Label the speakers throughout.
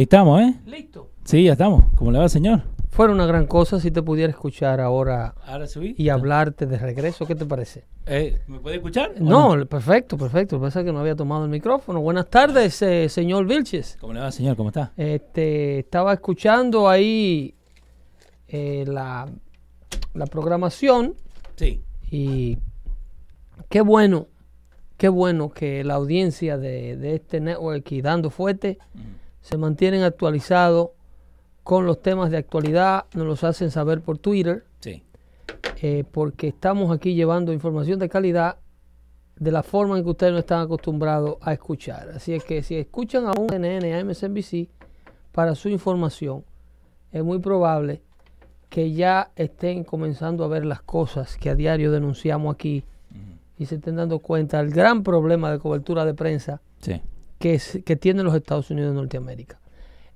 Speaker 1: Ahí estamos, ¿eh?
Speaker 2: Listo.
Speaker 1: Sí, ya estamos. ¿Cómo le va, señor?
Speaker 2: Fuera una gran cosa si te pudiera escuchar ahora
Speaker 1: Ahora subí.
Speaker 2: y hablarte de regreso. ¿Qué te parece?
Speaker 1: Eh, ¿Me puede escuchar?
Speaker 2: No, perfecto, perfecto. Lo que pasa es que no había tomado el micrófono. Buenas tardes, eh, señor Vilches.
Speaker 1: ¿Cómo le va, señor? ¿Cómo está?
Speaker 2: Este, estaba escuchando ahí eh, la, la programación
Speaker 1: Sí.
Speaker 2: y qué bueno, qué bueno que la audiencia de, de este network y dando fuerte se mantienen actualizados con los temas de actualidad, nos los hacen saber por Twitter,
Speaker 1: Sí.
Speaker 2: eh, porque estamos aquí llevando información de calidad de la forma en que ustedes no están acostumbrados a escuchar. Así es que si escuchan a un CNN, a MSNBC, para su información, es muy probable que ya estén comenzando a ver las cosas que a diario denunciamos aquí y se estén dando cuenta del gran problema de cobertura de prensa
Speaker 1: Sí.
Speaker 2: Que, es- que tienen los Estados Unidos de Norteamérica.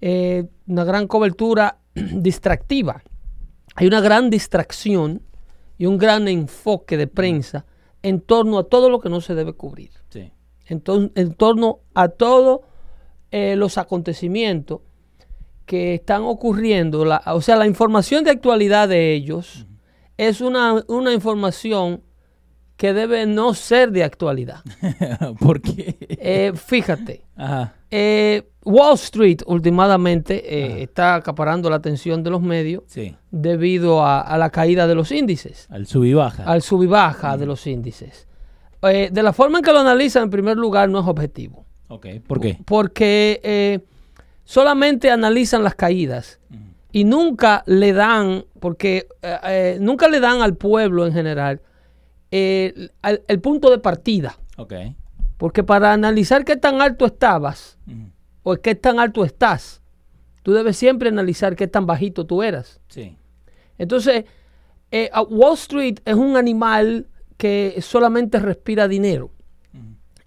Speaker 2: Eh, una gran cobertura distractiva. Hay una gran distracción y un gran enfoque de prensa en torno a todo lo que no se debe cubrir.
Speaker 1: Sí.
Speaker 2: En, tor- en torno a todos eh, los acontecimientos que están ocurriendo. La- o sea, la información de actualidad de ellos es una, una información que debe no ser de actualidad.
Speaker 1: ¿Por qué?
Speaker 2: Eh, fíjate,
Speaker 1: Ajá.
Speaker 2: eh, Wall Street últimamente eh, está acaparando la atención de los medios
Speaker 1: Sí.
Speaker 2: debido a, a la caída de los índices,
Speaker 1: Al sub y baja.
Speaker 2: al sub y baja de los índices. De la forma en que lo analizan, en primer lugar, no es objetivo,
Speaker 1: Ok. ¿Por qué?
Speaker 2: porque solamente analizan las caídas y nunca le dan, porque nunca le dan al pueblo en general eh, el punto de partida. Porque para analizar qué tan alto estabas o qué tan alto estás, tú debes siempre analizar qué tan bajito tú eras.
Speaker 1: Sí.
Speaker 2: Entonces, eh, Wall Street es un animal que solamente respira dinero.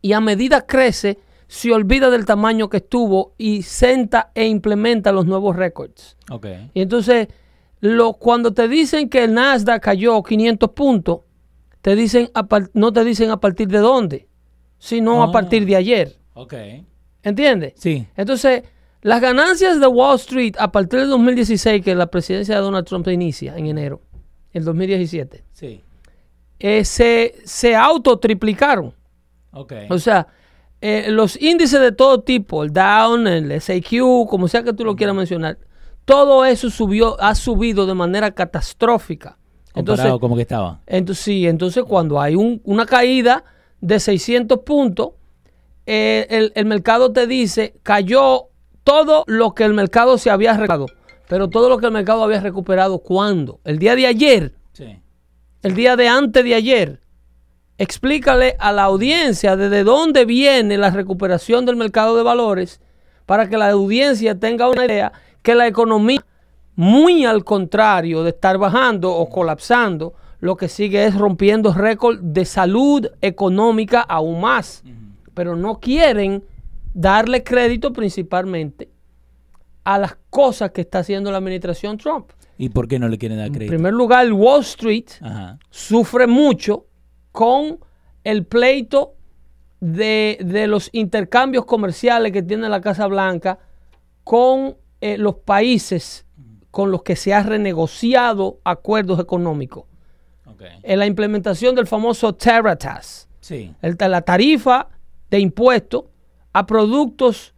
Speaker 2: Y a medida crece, se olvida del tamaño que estuvo y senta e implementa los nuevos récords. Y entonces, lo, cuando te dicen que el Nasdaq cayó 500 puntos, te dicen a no te dicen a partir de dónde, sino a partir de ayer.
Speaker 1: Ok.
Speaker 2: ¿Entiendes?
Speaker 1: Sí.
Speaker 2: Entonces, las ganancias de Wall Street a partir del 2016, que la presidencia de Donald Trump inicia en enero, el 2017,
Speaker 1: Sí.
Speaker 2: eh, se, se autotriplicaron.
Speaker 1: Ok.
Speaker 2: O sea, eh, los índices de todo tipo, el Dow, el SAQ, como sea que tú lo quieras mencionar, todo eso subió, ha subido de manera catastrófica. Entonces,
Speaker 1: como que estaba.
Speaker 2: entonces, sí, entonces cuando hay un- una caída de 600 puntos, eh, el, el mercado te dice, cayó todo lo que el mercado se había recuperado. Pero todo lo que el mercado había recuperado, ¿cuándo? El día de ayer,
Speaker 1: Sí.
Speaker 2: el día de antes de ayer. Explícale a la audiencia desde dónde viene la recuperación del mercado de valores para que la audiencia tenga una idea que la economía, muy al contrario de estar bajando o colapsando, lo que sigue es rompiendo récord de salud económica aún más. Pero no quieren darle crédito principalmente a las cosas que está haciendo la administración Trump.
Speaker 1: ¿Y por qué no le quieren dar
Speaker 2: En
Speaker 1: crédito?
Speaker 2: primer lugar, Wall Street
Speaker 1: Ajá.
Speaker 2: sufre mucho con el pleito de, de los intercambios comerciales que tiene la Casa Blanca con eh, los países con los que se ha renegociado acuerdos económicos. En la implementación del famoso Terratas,
Speaker 1: Sí.
Speaker 2: el- la tarifa de impuestos a productos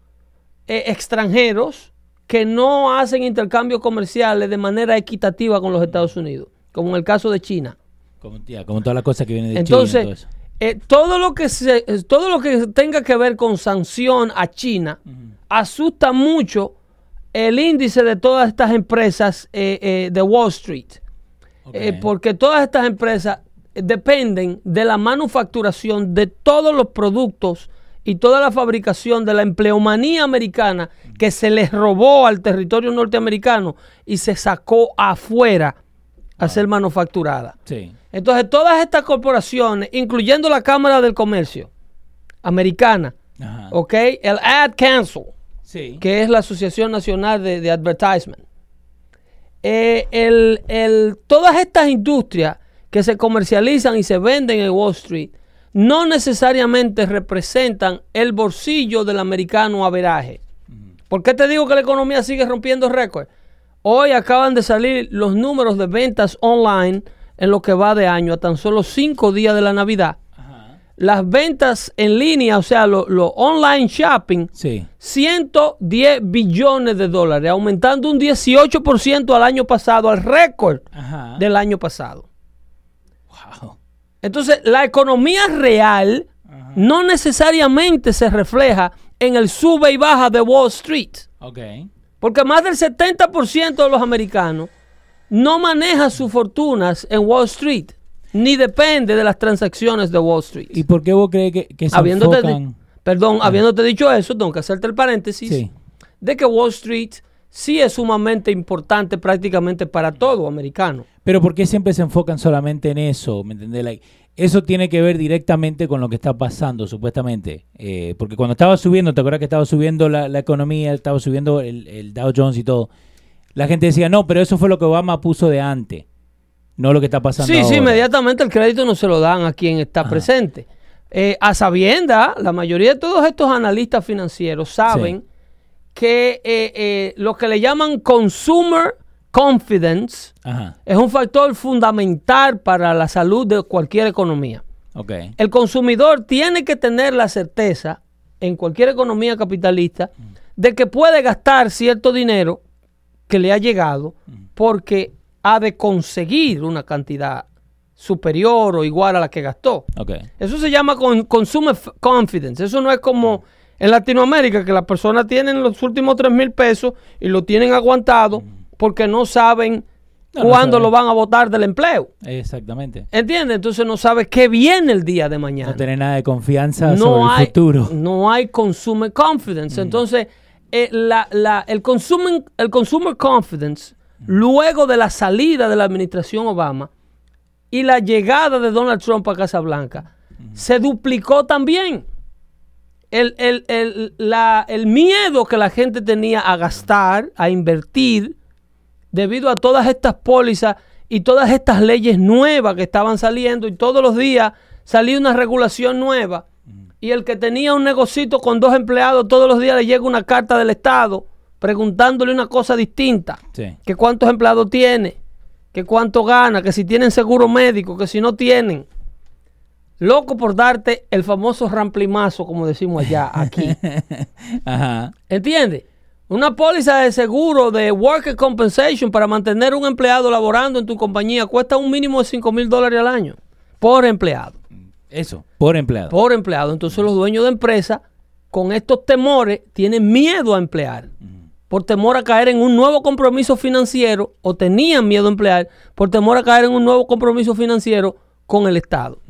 Speaker 2: eh, extranjeros que no hacen intercambios comerciales de manera equitativa con los Estados Unidos, como en el caso de China.
Speaker 1: Como, ya, como todas las cosas que vienen de
Speaker 2: Entonces,
Speaker 1: China eso.
Speaker 2: eh, todo lo que se, eh, todo lo que tenga que ver con sanción a China asusta mucho el índice de todas estas empresas eh, eh, de Wall Street. Eh, porque todas estas empresas dependen de la manufacturación de todos los productos y toda la fabricación de la empleomanía americana que se les robó al territorio norteamericano y se sacó afuera a ser manufacturada.
Speaker 1: Sí.
Speaker 2: Entonces, todas estas corporaciones, incluyendo la Cámara del Comercio americana,
Speaker 1: Ajá.
Speaker 2: ¿ok? El Ad Council,
Speaker 1: Sí.
Speaker 2: que es la Asociación Nacional de, de Advertisement. Eh, el- el- todas estas industrias que se comercializan y se venden en Wall Street no necesariamente representan el bolsillo del americano averaje. ¿Por qué te digo que la economía sigue rompiendo récords? Hoy acaban de salir los números de ventas online en lo que va de año, a tan solo cinco días de la Navidad. Las ventas en línea, o sea, lo, lo online shopping,
Speaker 1: Sí.
Speaker 2: 110 billones de dólares, aumentando un 18% al año pasado, al récord
Speaker 1: Ajá.
Speaker 2: del año pasado.
Speaker 1: Wow.
Speaker 2: Entonces, la economía real no necesariamente se refleja en el sube y baja de Wall Street. Porque más del 70% de los americanos no maneja sus fortunas en Wall Street, ni depende de las transacciones de Wall Street.
Speaker 1: ¿Y por qué vos crees que, que se
Speaker 2: Habiéndote
Speaker 1: enfocan?
Speaker 2: perdón, habiéndote dicho eso, tengo que hacerte el paréntesis
Speaker 1: Sí.
Speaker 2: de que Wall Street sí es sumamente importante prácticamente para todo americano.
Speaker 1: Pero ¿por qué siempre se enfocan solamente en eso? ¿Me entendés? Like, eso tiene que ver directamente con lo que está pasando, supuestamente. Eh, porque cuando estaba subiendo, ¿te acuerdas que estaba subiendo la, la economía, estaba subiendo el, el Dow Jones y todo? La gente decía, no, pero eso fue lo que Obama puso de antes, no lo que está pasando
Speaker 2: Sí, sí,
Speaker 1: ahora".
Speaker 2: inmediatamente el crédito no se lo dan a quien está presente. Eh, a sabienda, la mayoría de todos estos analistas financieros saben
Speaker 1: Sí.
Speaker 2: que eh, eh, lo que le llaman consumer confidence
Speaker 1: Ajá,
Speaker 2: es un factor fundamental para la salud de cualquier economía. El consumidor tiene que tener la certeza en cualquier economía capitalista de que puede gastar cierto dinero que le ha llegado porque ha de conseguir una cantidad superior o igual a la que gastó. Eso se llama con, consumer confidence. Eso no es como en Latinoamérica que las personas tienen los últimos 3 mil pesos y lo tienen aguantado porque no saben
Speaker 1: No, no
Speaker 2: cuándo lo van a votar del empleo.
Speaker 1: Exactamente.
Speaker 2: ¿Entiendes? Entonces no sabe qué viene el día de mañana.
Speaker 1: No tener nada de confianza sobre el
Speaker 2: hay,
Speaker 1: futuro.
Speaker 2: No hay consumer confidence. Entonces, eh, la- la- el, consumer, el consumer confidence, luego de la salida de la administración Obama y la llegada de Donald Trump a Casa Blanca, se duplicó también. El, el- el- la- el miedo que la gente tenía a gastar, a invertir, debido a todas estas pólizas y todas estas leyes nuevas que estaban saliendo y todos los días salía una regulación nueva y el que tenía un negocito con dos empleados todos los días le llega una carta del Estado preguntándole una cosa distinta,
Speaker 1: Sí.
Speaker 2: que cuántos empleados tiene, que cuánto gana, que si tienen seguro médico, que si no tienen. Loco por darte el famoso ramplimazo, como decimos allá, aquí.
Speaker 1: Ajá.
Speaker 2: ¿Entiendes? Una póliza de seguro de worker compensation para mantener un empleado laborando en tu compañía cuesta un mínimo de 5 mil dólares al año por empleado.
Speaker 1: Eso, por empleado.
Speaker 2: Por empleado. Entonces los dueños de empresas con estos temores tienen miedo a emplear. Por temor a caer en un nuevo compromiso financiero o tenían miedo a emplear por temor a caer en un nuevo compromiso financiero con el Estado.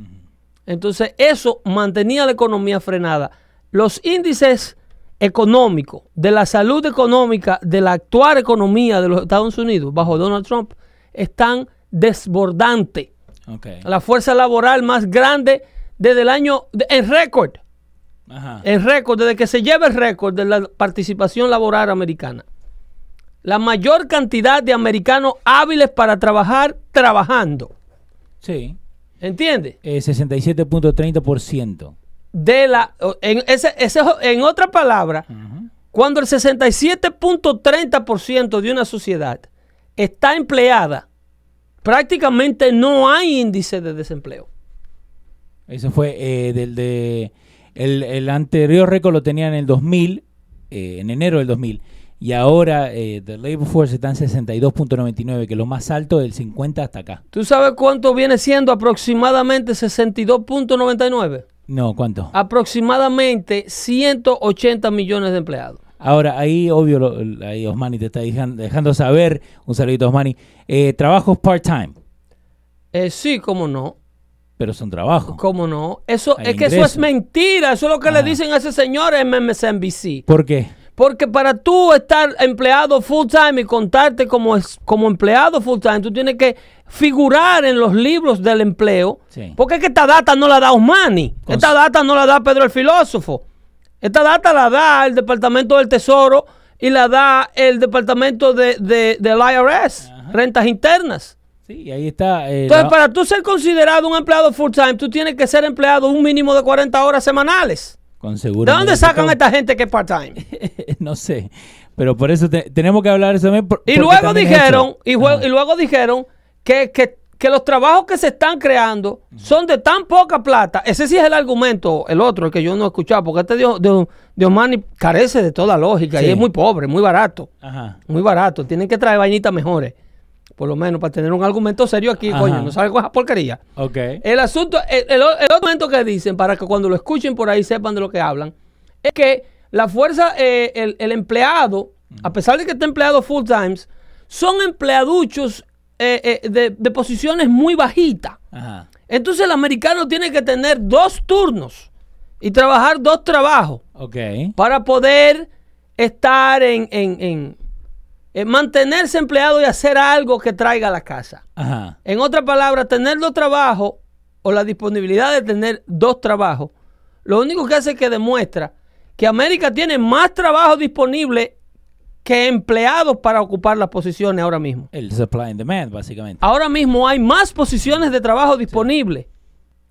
Speaker 2: Entonces eso mantenía la economía frenada. Los índices económicos de la salud económica de la actual economía de los Estados Unidos bajo Donald Trump están desbordantes. La fuerza laboral más grande desde el año en récord.
Speaker 1: Ajá.
Speaker 2: En récord, desde que se lleva el récord de la participación laboral americana. La mayor cantidad de americanos hábiles para trabajar trabajando.
Speaker 1: Sí.
Speaker 2: ¿Entiendes?
Speaker 1: Eh, 67.30%.
Speaker 2: De la, en, ese, ese- en otra palabra, cuando el 67.30% de una sociedad está empleada, prácticamente no hay índice de desempleo.
Speaker 1: Eso fue eh, del de. El, el anterior récord lo tenía en el 2000, eh, en enero del 2000. Y ahora eh, The Labor Force está en 62.99, que es lo más alto del 50 hasta acá.
Speaker 2: ¿Tú sabes cuánto viene siendo aproximadamente 62.99?
Speaker 1: No, ¿cuánto?
Speaker 2: Aproximadamente 180 millones de empleados.
Speaker 1: Ahora, ahí, obvio, lo- ahí Osmani te está dejan- dejando saber. Un saludito, Osmani. Eh, trabajos part-time,
Speaker 2: Eh, sí, cómo no,
Speaker 1: pero son trabajos.
Speaker 2: cómo no. Eso
Speaker 1: Hay
Speaker 2: es que eso es mentira. Eso es lo que le
Speaker 1: Ajá.
Speaker 2: dicen a ese señor en MSNBC.
Speaker 1: ¿Por qué?
Speaker 2: Porque para tú estar empleado full time y contarte como, es- como empleado full time, tú tienes que figurar en los libros del empleo.
Speaker 1: Sí.
Speaker 2: Porque es que esta data no la da Osmani. Esta data no la da Pedro el filósofo. Esta data la da el Departamento del Tesoro y la da el Departamento de, de- del IRS, rentas internas.
Speaker 1: Sí, ahí está. eh,
Speaker 2: Entonces,
Speaker 1: la-
Speaker 2: para tú ser considerado un empleado full time, tú tienes que ser empleado un mínimo de 40 horas semanales.
Speaker 1: con seguro.
Speaker 2: ¿De dónde sacan a esta gente que es part-time?
Speaker 1: no sé. Pero por eso te- tenemos que hablar eso también. por-
Speaker 2: Y luego dijeron, y, y luego dijeron que, que- que los trabajos que se están creando son de tan poca plata. Ese sí es el argumento, el otro, el que yo no he escuchado, porque este Dios, Dios, Diosmani carece de toda lógica y es muy pobre, muy barato.
Speaker 1: Ajá.
Speaker 2: Muy barato. Tienen que traer vainitas mejores. Por lo menos para tener un argumento serio aquí,
Speaker 1: Ajá.
Speaker 2: coño. No sale con esa porquería.
Speaker 1: Ok.
Speaker 2: El asunto, el, el- el otro momento que dicen, para que cuando lo escuchen por ahí sepan de lo que hablan, es que la fuerza, eh, el, el empleado, a pesar de que esté empleado full times, son empleaduchos eh, eh, de, de posiciones muy bajitas.
Speaker 1: Ajá.
Speaker 2: Entonces el americano tiene que tener dos turnos y trabajar dos trabajos
Speaker 1: Ok.
Speaker 2: para poder estar en, en- en- en mantenerse empleado y hacer algo que traiga a la casa.
Speaker 1: Ajá.
Speaker 2: En otras palabras, tener dos trabajos o la disponibilidad de tener dos trabajos, lo único que hace es que demuestra que América tiene más trabajo disponible que empleados para ocupar las posiciones ahora mismo.
Speaker 1: El supply and demand, básicamente.
Speaker 2: Ahora mismo hay más posiciones de trabajo disponibles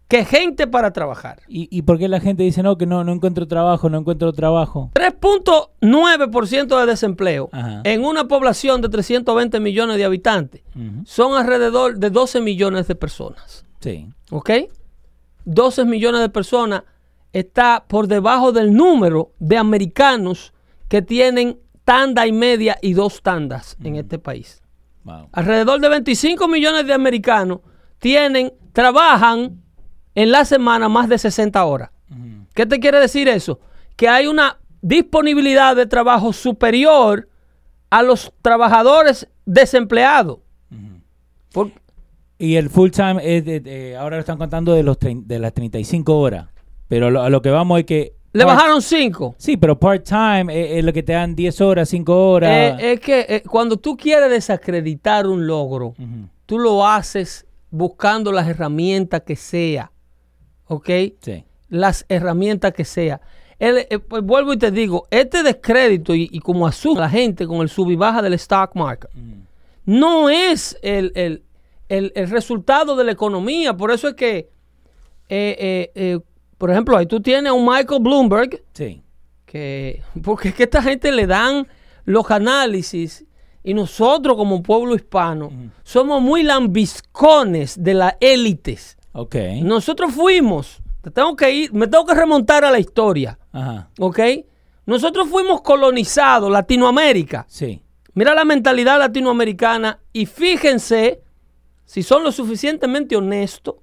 Speaker 2: que gente para trabajar.
Speaker 1: ¿Y, ¿Y por qué la gente dice no, que no, no encuentro trabajo, no encuentro trabajo?
Speaker 2: 3.9% de desempleo
Speaker 1: Ajá.
Speaker 2: en una población de 320 millones de habitantes. Son alrededor de 12 millones de personas.
Speaker 1: Sí.
Speaker 2: ¿Ok? 12 millones de personas está por debajo del número de americanos que tienen tanda y media y dos tandas en este país.
Speaker 1: Wow.
Speaker 2: Alrededor de 25 millones de americanos tienen, trabajan en la semana más de 60 horas. ¿Qué te quiere decir eso? Que hay una disponibilidad de trabajo superior a los trabajadores desempleados. Por-
Speaker 1: Y el full time es de- de- ahora lo están contando de los de las 35 horas. Pero lo- a lo que vamos es que
Speaker 2: le
Speaker 1: part-
Speaker 2: bajaron 5.
Speaker 1: Sí, pero part time es, es lo que te dan 10 horas, 5 horas.
Speaker 2: Eh, es que eh, cuando tú quieres desacreditar un logro, tú lo haces buscando las herramientas que sea. ¿Ok?
Speaker 1: Sí.
Speaker 2: Las herramientas que sea. El- eh, pues vuelvo y te digo, este descrédito y, y como asume la gente con el sub y baja del stock market, no es el, el- el- el resultado de la economía. Por eso es que, eh, eh, por ejemplo, ahí tú tienes a un Michael Bloomberg
Speaker 1: Sí.
Speaker 2: que porque es que esta gente le dan los análisis y nosotros como pueblo hispano somos muy lambiscones de las élites.
Speaker 1: Ok.
Speaker 2: Nosotros fuimos, te tengo que ir, me tengo que remontar a la historia,
Speaker 1: Ajá.
Speaker 2: ¿ok? Nosotros fuimos colonizados, Latinoamérica.
Speaker 1: Sí.
Speaker 2: Mira la mentalidad latinoamericana y fíjense, si son lo suficientemente honestos,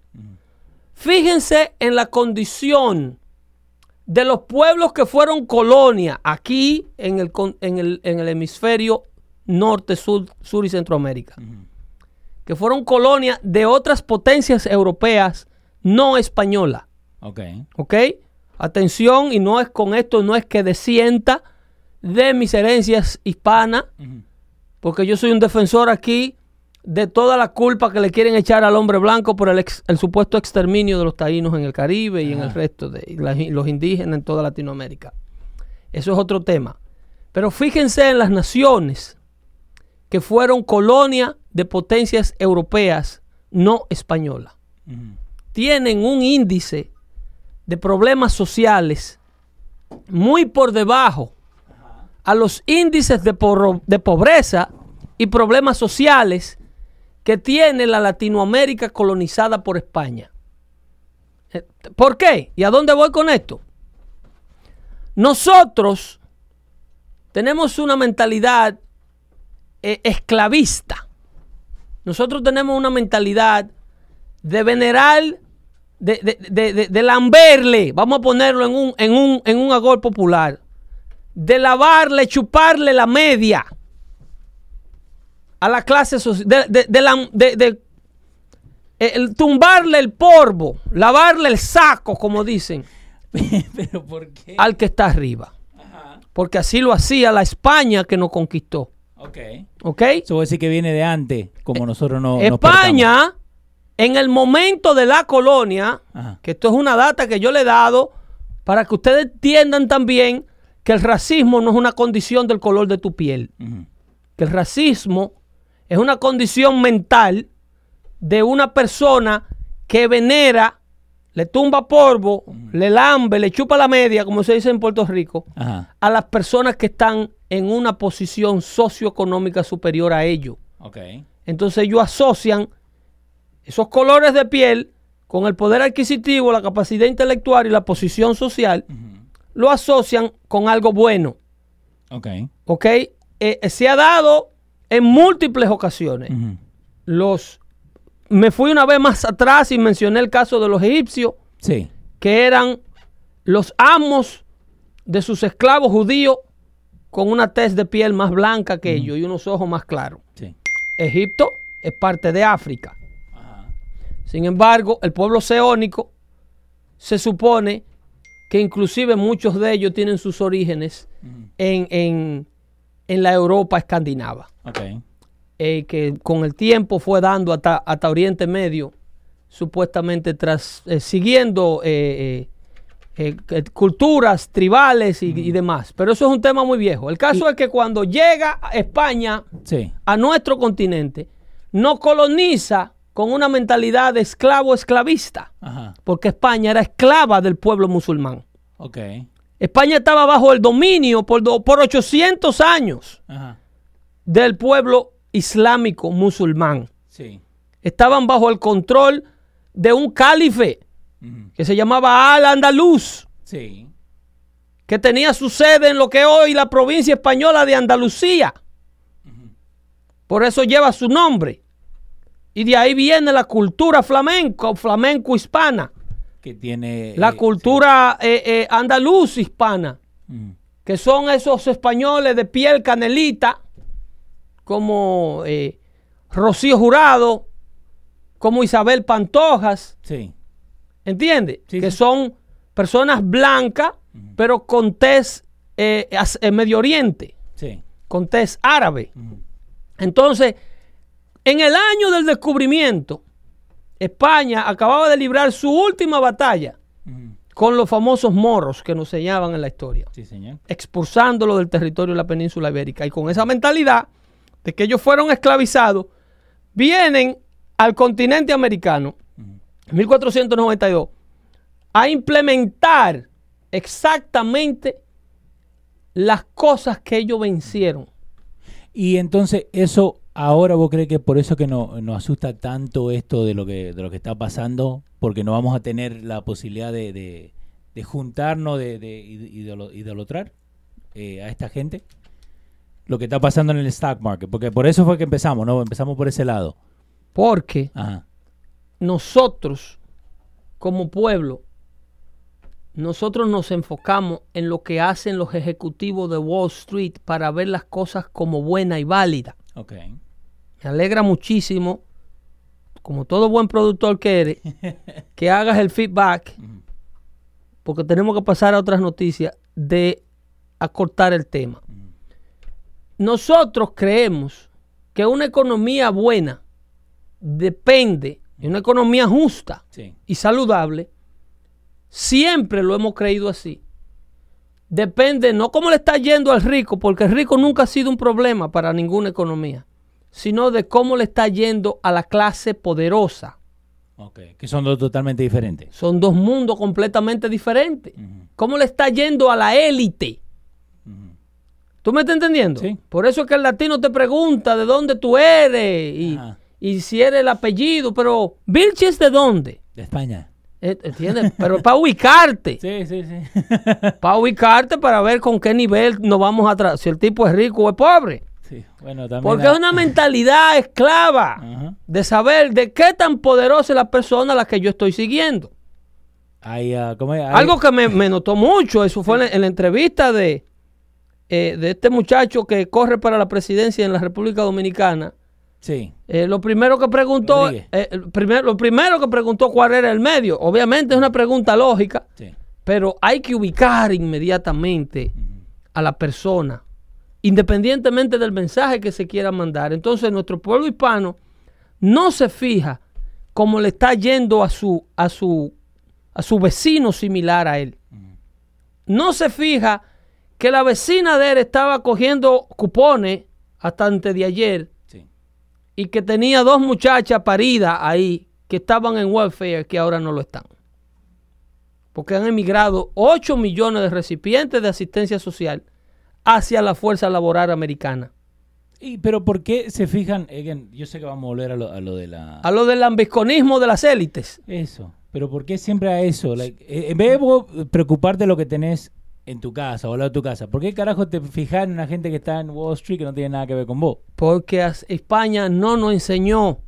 Speaker 2: fíjense en la condición de los pueblos que fueron colonia aquí en el, en el, en el hemisferio norte, sur, sur y centroamérica, que fueron colonia de otras potencias europeas no españolas.
Speaker 1: Ok.
Speaker 2: ¿Ok? Atención, y no es con esto, no es que desienta de mis herencias hispanas, porque yo soy un defensor aquí de toda la culpa que le quieren echar al hombre blanco por el, ex- el supuesto exterminio de los taínos en el Caribe y en el resto de la- los indígenas en toda Latinoamérica. Eso es otro tema. Pero fíjense en las naciones que fueron colonia de potencias europeas no españolas tienen un índice de problemas sociales muy por debajo a los índices de, de pobreza y problemas sociales que tiene la Latinoamérica colonizada por España. Eh, ¿Por qué? ¿Y a dónde voy con esto? Nosotros tenemos una mentalidad eh, esclavista. Nosotros tenemos una mentalidad de venerar, de, de, de, de- lamberle, vamos a ponerlo en un, en un, en un agor popular, de lavarle, chuparle la media a la clase social, de, eh, el tumbarle el polvo, lavarle el saco, como dicen,
Speaker 1: pero ¿por qué?
Speaker 2: al que está arriba. Porque así lo hacía la España que nos conquistó.
Speaker 1: Ok.
Speaker 2: ¿Ok?
Speaker 1: Eso decir que viene de antes, como nosotros no. nos
Speaker 2: España, en el momento de la colonia,
Speaker 1: Ajá.
Speaker 2: que esto es una data que yo le he dado para que ustedes entiendan también que el racismo no es una condición del color de tu piel, que el racismo es una condición mental de una persona que venera le tumba polvo, le lambe, le chupa la media, como se dice en Puerto Rico,
Speaker 1: Ajá.
Speaker 2: a las personas que están en una posición socioeconómica superior a ellos.
Speaker 1: Ok.
Speaker 2: Entonces ellos asocian esos colores de piel con el poder adquisitivo, la capacidad intelectual y la posición social, lo asocian con algo bueno.
Speaker 1: Ok.
Speaker 2: ¿Ok? Eh, eh, se ha dado en múltiples ocasiones. Los, me fui una vez más atrás y mencioné el caso de los egipcios,
Speaker 1: Sí.
Speaker 2: que eran los amos de sus esclavos judíos con una tez de piel más blanca que ellos y unos ojos más claros.
Speaker 1: Sí.
Speaker 2: Egipto es parte de África.
Speaker 1: Ajá.
Speaker 2: Sin embargo, el pueblo seónico se supone que inclusive muchos de ellos tienen sus orígenes en, en- en la Europa escandinava, eh, que con el tiempo fue dando hasta, hasta Oriente Medio, supuestamente tras eh, siguiendo eh, eh, eh, culturas tribales y, y demás. Pero eso es un tema muy viejo. El caso es que cuando llega a España
Speaker 1: Sí.
Speaker 2: a nuestro continente, nos coloniza con una mentalidad de esclavo esclavista,
Speaker 1: Ajá.
Speaker 2: porque España era esclava del pueblo musulmán.
Speaker 1: Ok.
Speaker 2: España estaba bajo el dominio por, do- por 800 años
Speaker 1: Ajá.
Speaker 2: del pueblo islámico musulmán.
Speaker 1: Sí.
Speaker 2: Estaban bajo el control de un calife Que se llamaba Al-Andalus,
Speaker 1: Sí.
Speaker 2: que tenía su sede en lo que hoy la provincia española de Andalucía. Por eso lleva su nombre. Y de ahí viene la cultura flamenco, flamenco hispana,
Speaker 1: Que tiene.
Speaker 2: la
Speaker 1: eh,
Speaker 2: cultura eh, eh, andaluz hispana,
Speaker 1: sí.
Speaker 2: Que son esos españoles de piel canelita, como Rocío Jurado, como Isabel Pantojas,
Speaker 1: Sí.
Speaker 2: ¿Entiendes?
Speaker 1: Sí,
Speaker 2: que
Speaker 1: sí.
Speaker 2: son personas blancas, pero con tez eh, Medio Oriente,
Speaker 1: Sí.
Speaker 2: con tez árabe. Entonces, en el año del descubrimiento, España acababa de librar su última batalla con los famosos moros que nos señaban en la historia,
Speaker 1: Sí, señor.
Speaker 2: expulsándolo del territorio de la península ibérica. Y con esa mentalidad de que ellos fueron esclavizados, vienen al continente americano, 1492, a implementar exactamente las cosas que ellos vencieron.
Speaker 1: Y entonces, eso, ahora vos crees que por eso que no, nos asusta tanto esto de lo que, de lo que está pasando, porque no vamos a tener la posibilidad de, de- de juntarnos, de, idolatrar eh, a esta gente. Lo que está pasando en el stock market, porque por eso fue que empezamos, ¿no? Empezamos por ese lado.
Speaker 2: Porque
Speaker 1: Ajá.
Speaker 2: Nosotros, como pueblo, nosotros nos enfocamos en lo que hacen los ejecutivos de Wall Street para ver las cosas como buena y válida.
Speaker 1: Ok.
Speaker 2: Me alegra muchísimo, como todo buen productor que eres, que hagas el feedback, porque tenemos que pasar a otras noticias de acortar el tema. Nosotros creemos que una economía buena depende, de una economía justa
Speaker 1: Sí.
Speaker 2: y saludable, siempre lo hemos creído así. Depende no cómo le está yendo al rico, porque el rico nunca ha sido un problema para ninguna economía, sino de cómo le está yendo a la clase poderosa.
Speaker 1: Ok. Que son dos totalmente diferentes.
Speaker 2: Son dos mundos completamente diferentes. ¿Cómo le está yendo a la élite? ¿Tú me estás entendiendo?
Speaker 1: Sí.
Speaker 2: Por eso es que el latino te pregunta de dónde tú eres y,
Speaker 1: Ajá.
Speaker 2: Y si eres el apellido, pero Vilches de dónde?
Speaker 1: De España.
Speaker 2: Eh, ¿Entiendes? pero para ubicarte.
Speaker 1: Sí, sí, sí.
Speaker 2: Para ubicarte para ver con qué nivel nos vamos a tratar. Si el tipo es rico o es pobre.
Speaker 1: sí. Bueno, también.
Speaker 2: Porque
Speaker 1: ah,
Speaker 2: es una mentalidad esclava de saber de qué tan poderosa es la persona a la que yo estoy siguiendo.
Speaker 1: Ah, ¿cómo es? Hay-
Speaker 2: Algo que me, me notó mucho, eso fue en, la, en la entrevista de, eh, de este muchacho que corre para la presidencia en la República Dominicana.
Speaker 1: Sí.
Speaker 2: Eh, lo primero que preguntó, eh, primer- lo primero que preguntó cuál era el medio. Obviamente es una pregunta lógica,
Speaker 1: Sí.
Speaker 2: pero hay que ubicar inmediatamente a la persona, independientemente del mensaje que se quiera mandar. Entonces nuestro pueblo hispano no se fija cómo le está yendo a su, a su, a su vecino similar a él. No se fija que la vecina de él estaba cogiendo cupones hasta antes de ayer. Y que tenía dos muchachas paridas ahí que estaban en welfare que ahora no lo están. porque han emigrado 8 millones de recipientes de asistencia social hacia la fuerza laboral americana.
Speaker 1: Y, pero ¿por qué se fijan? again, yo sé que vamos a volver a lo, a lo de la...
Speaker 2: A lo del ambisconismo de las élites.
Speaker 1: Eso. Pero ¿por qué siempre a eso? Like, eh, en vez de preocuparte de lo que tenés en tu casa o al lado de tu casa, ¿por qué carajo te fijas en una gente que está en Wall Street que no tiene nada que ver con vos?
Speaker 2: Porque España no nos enseñó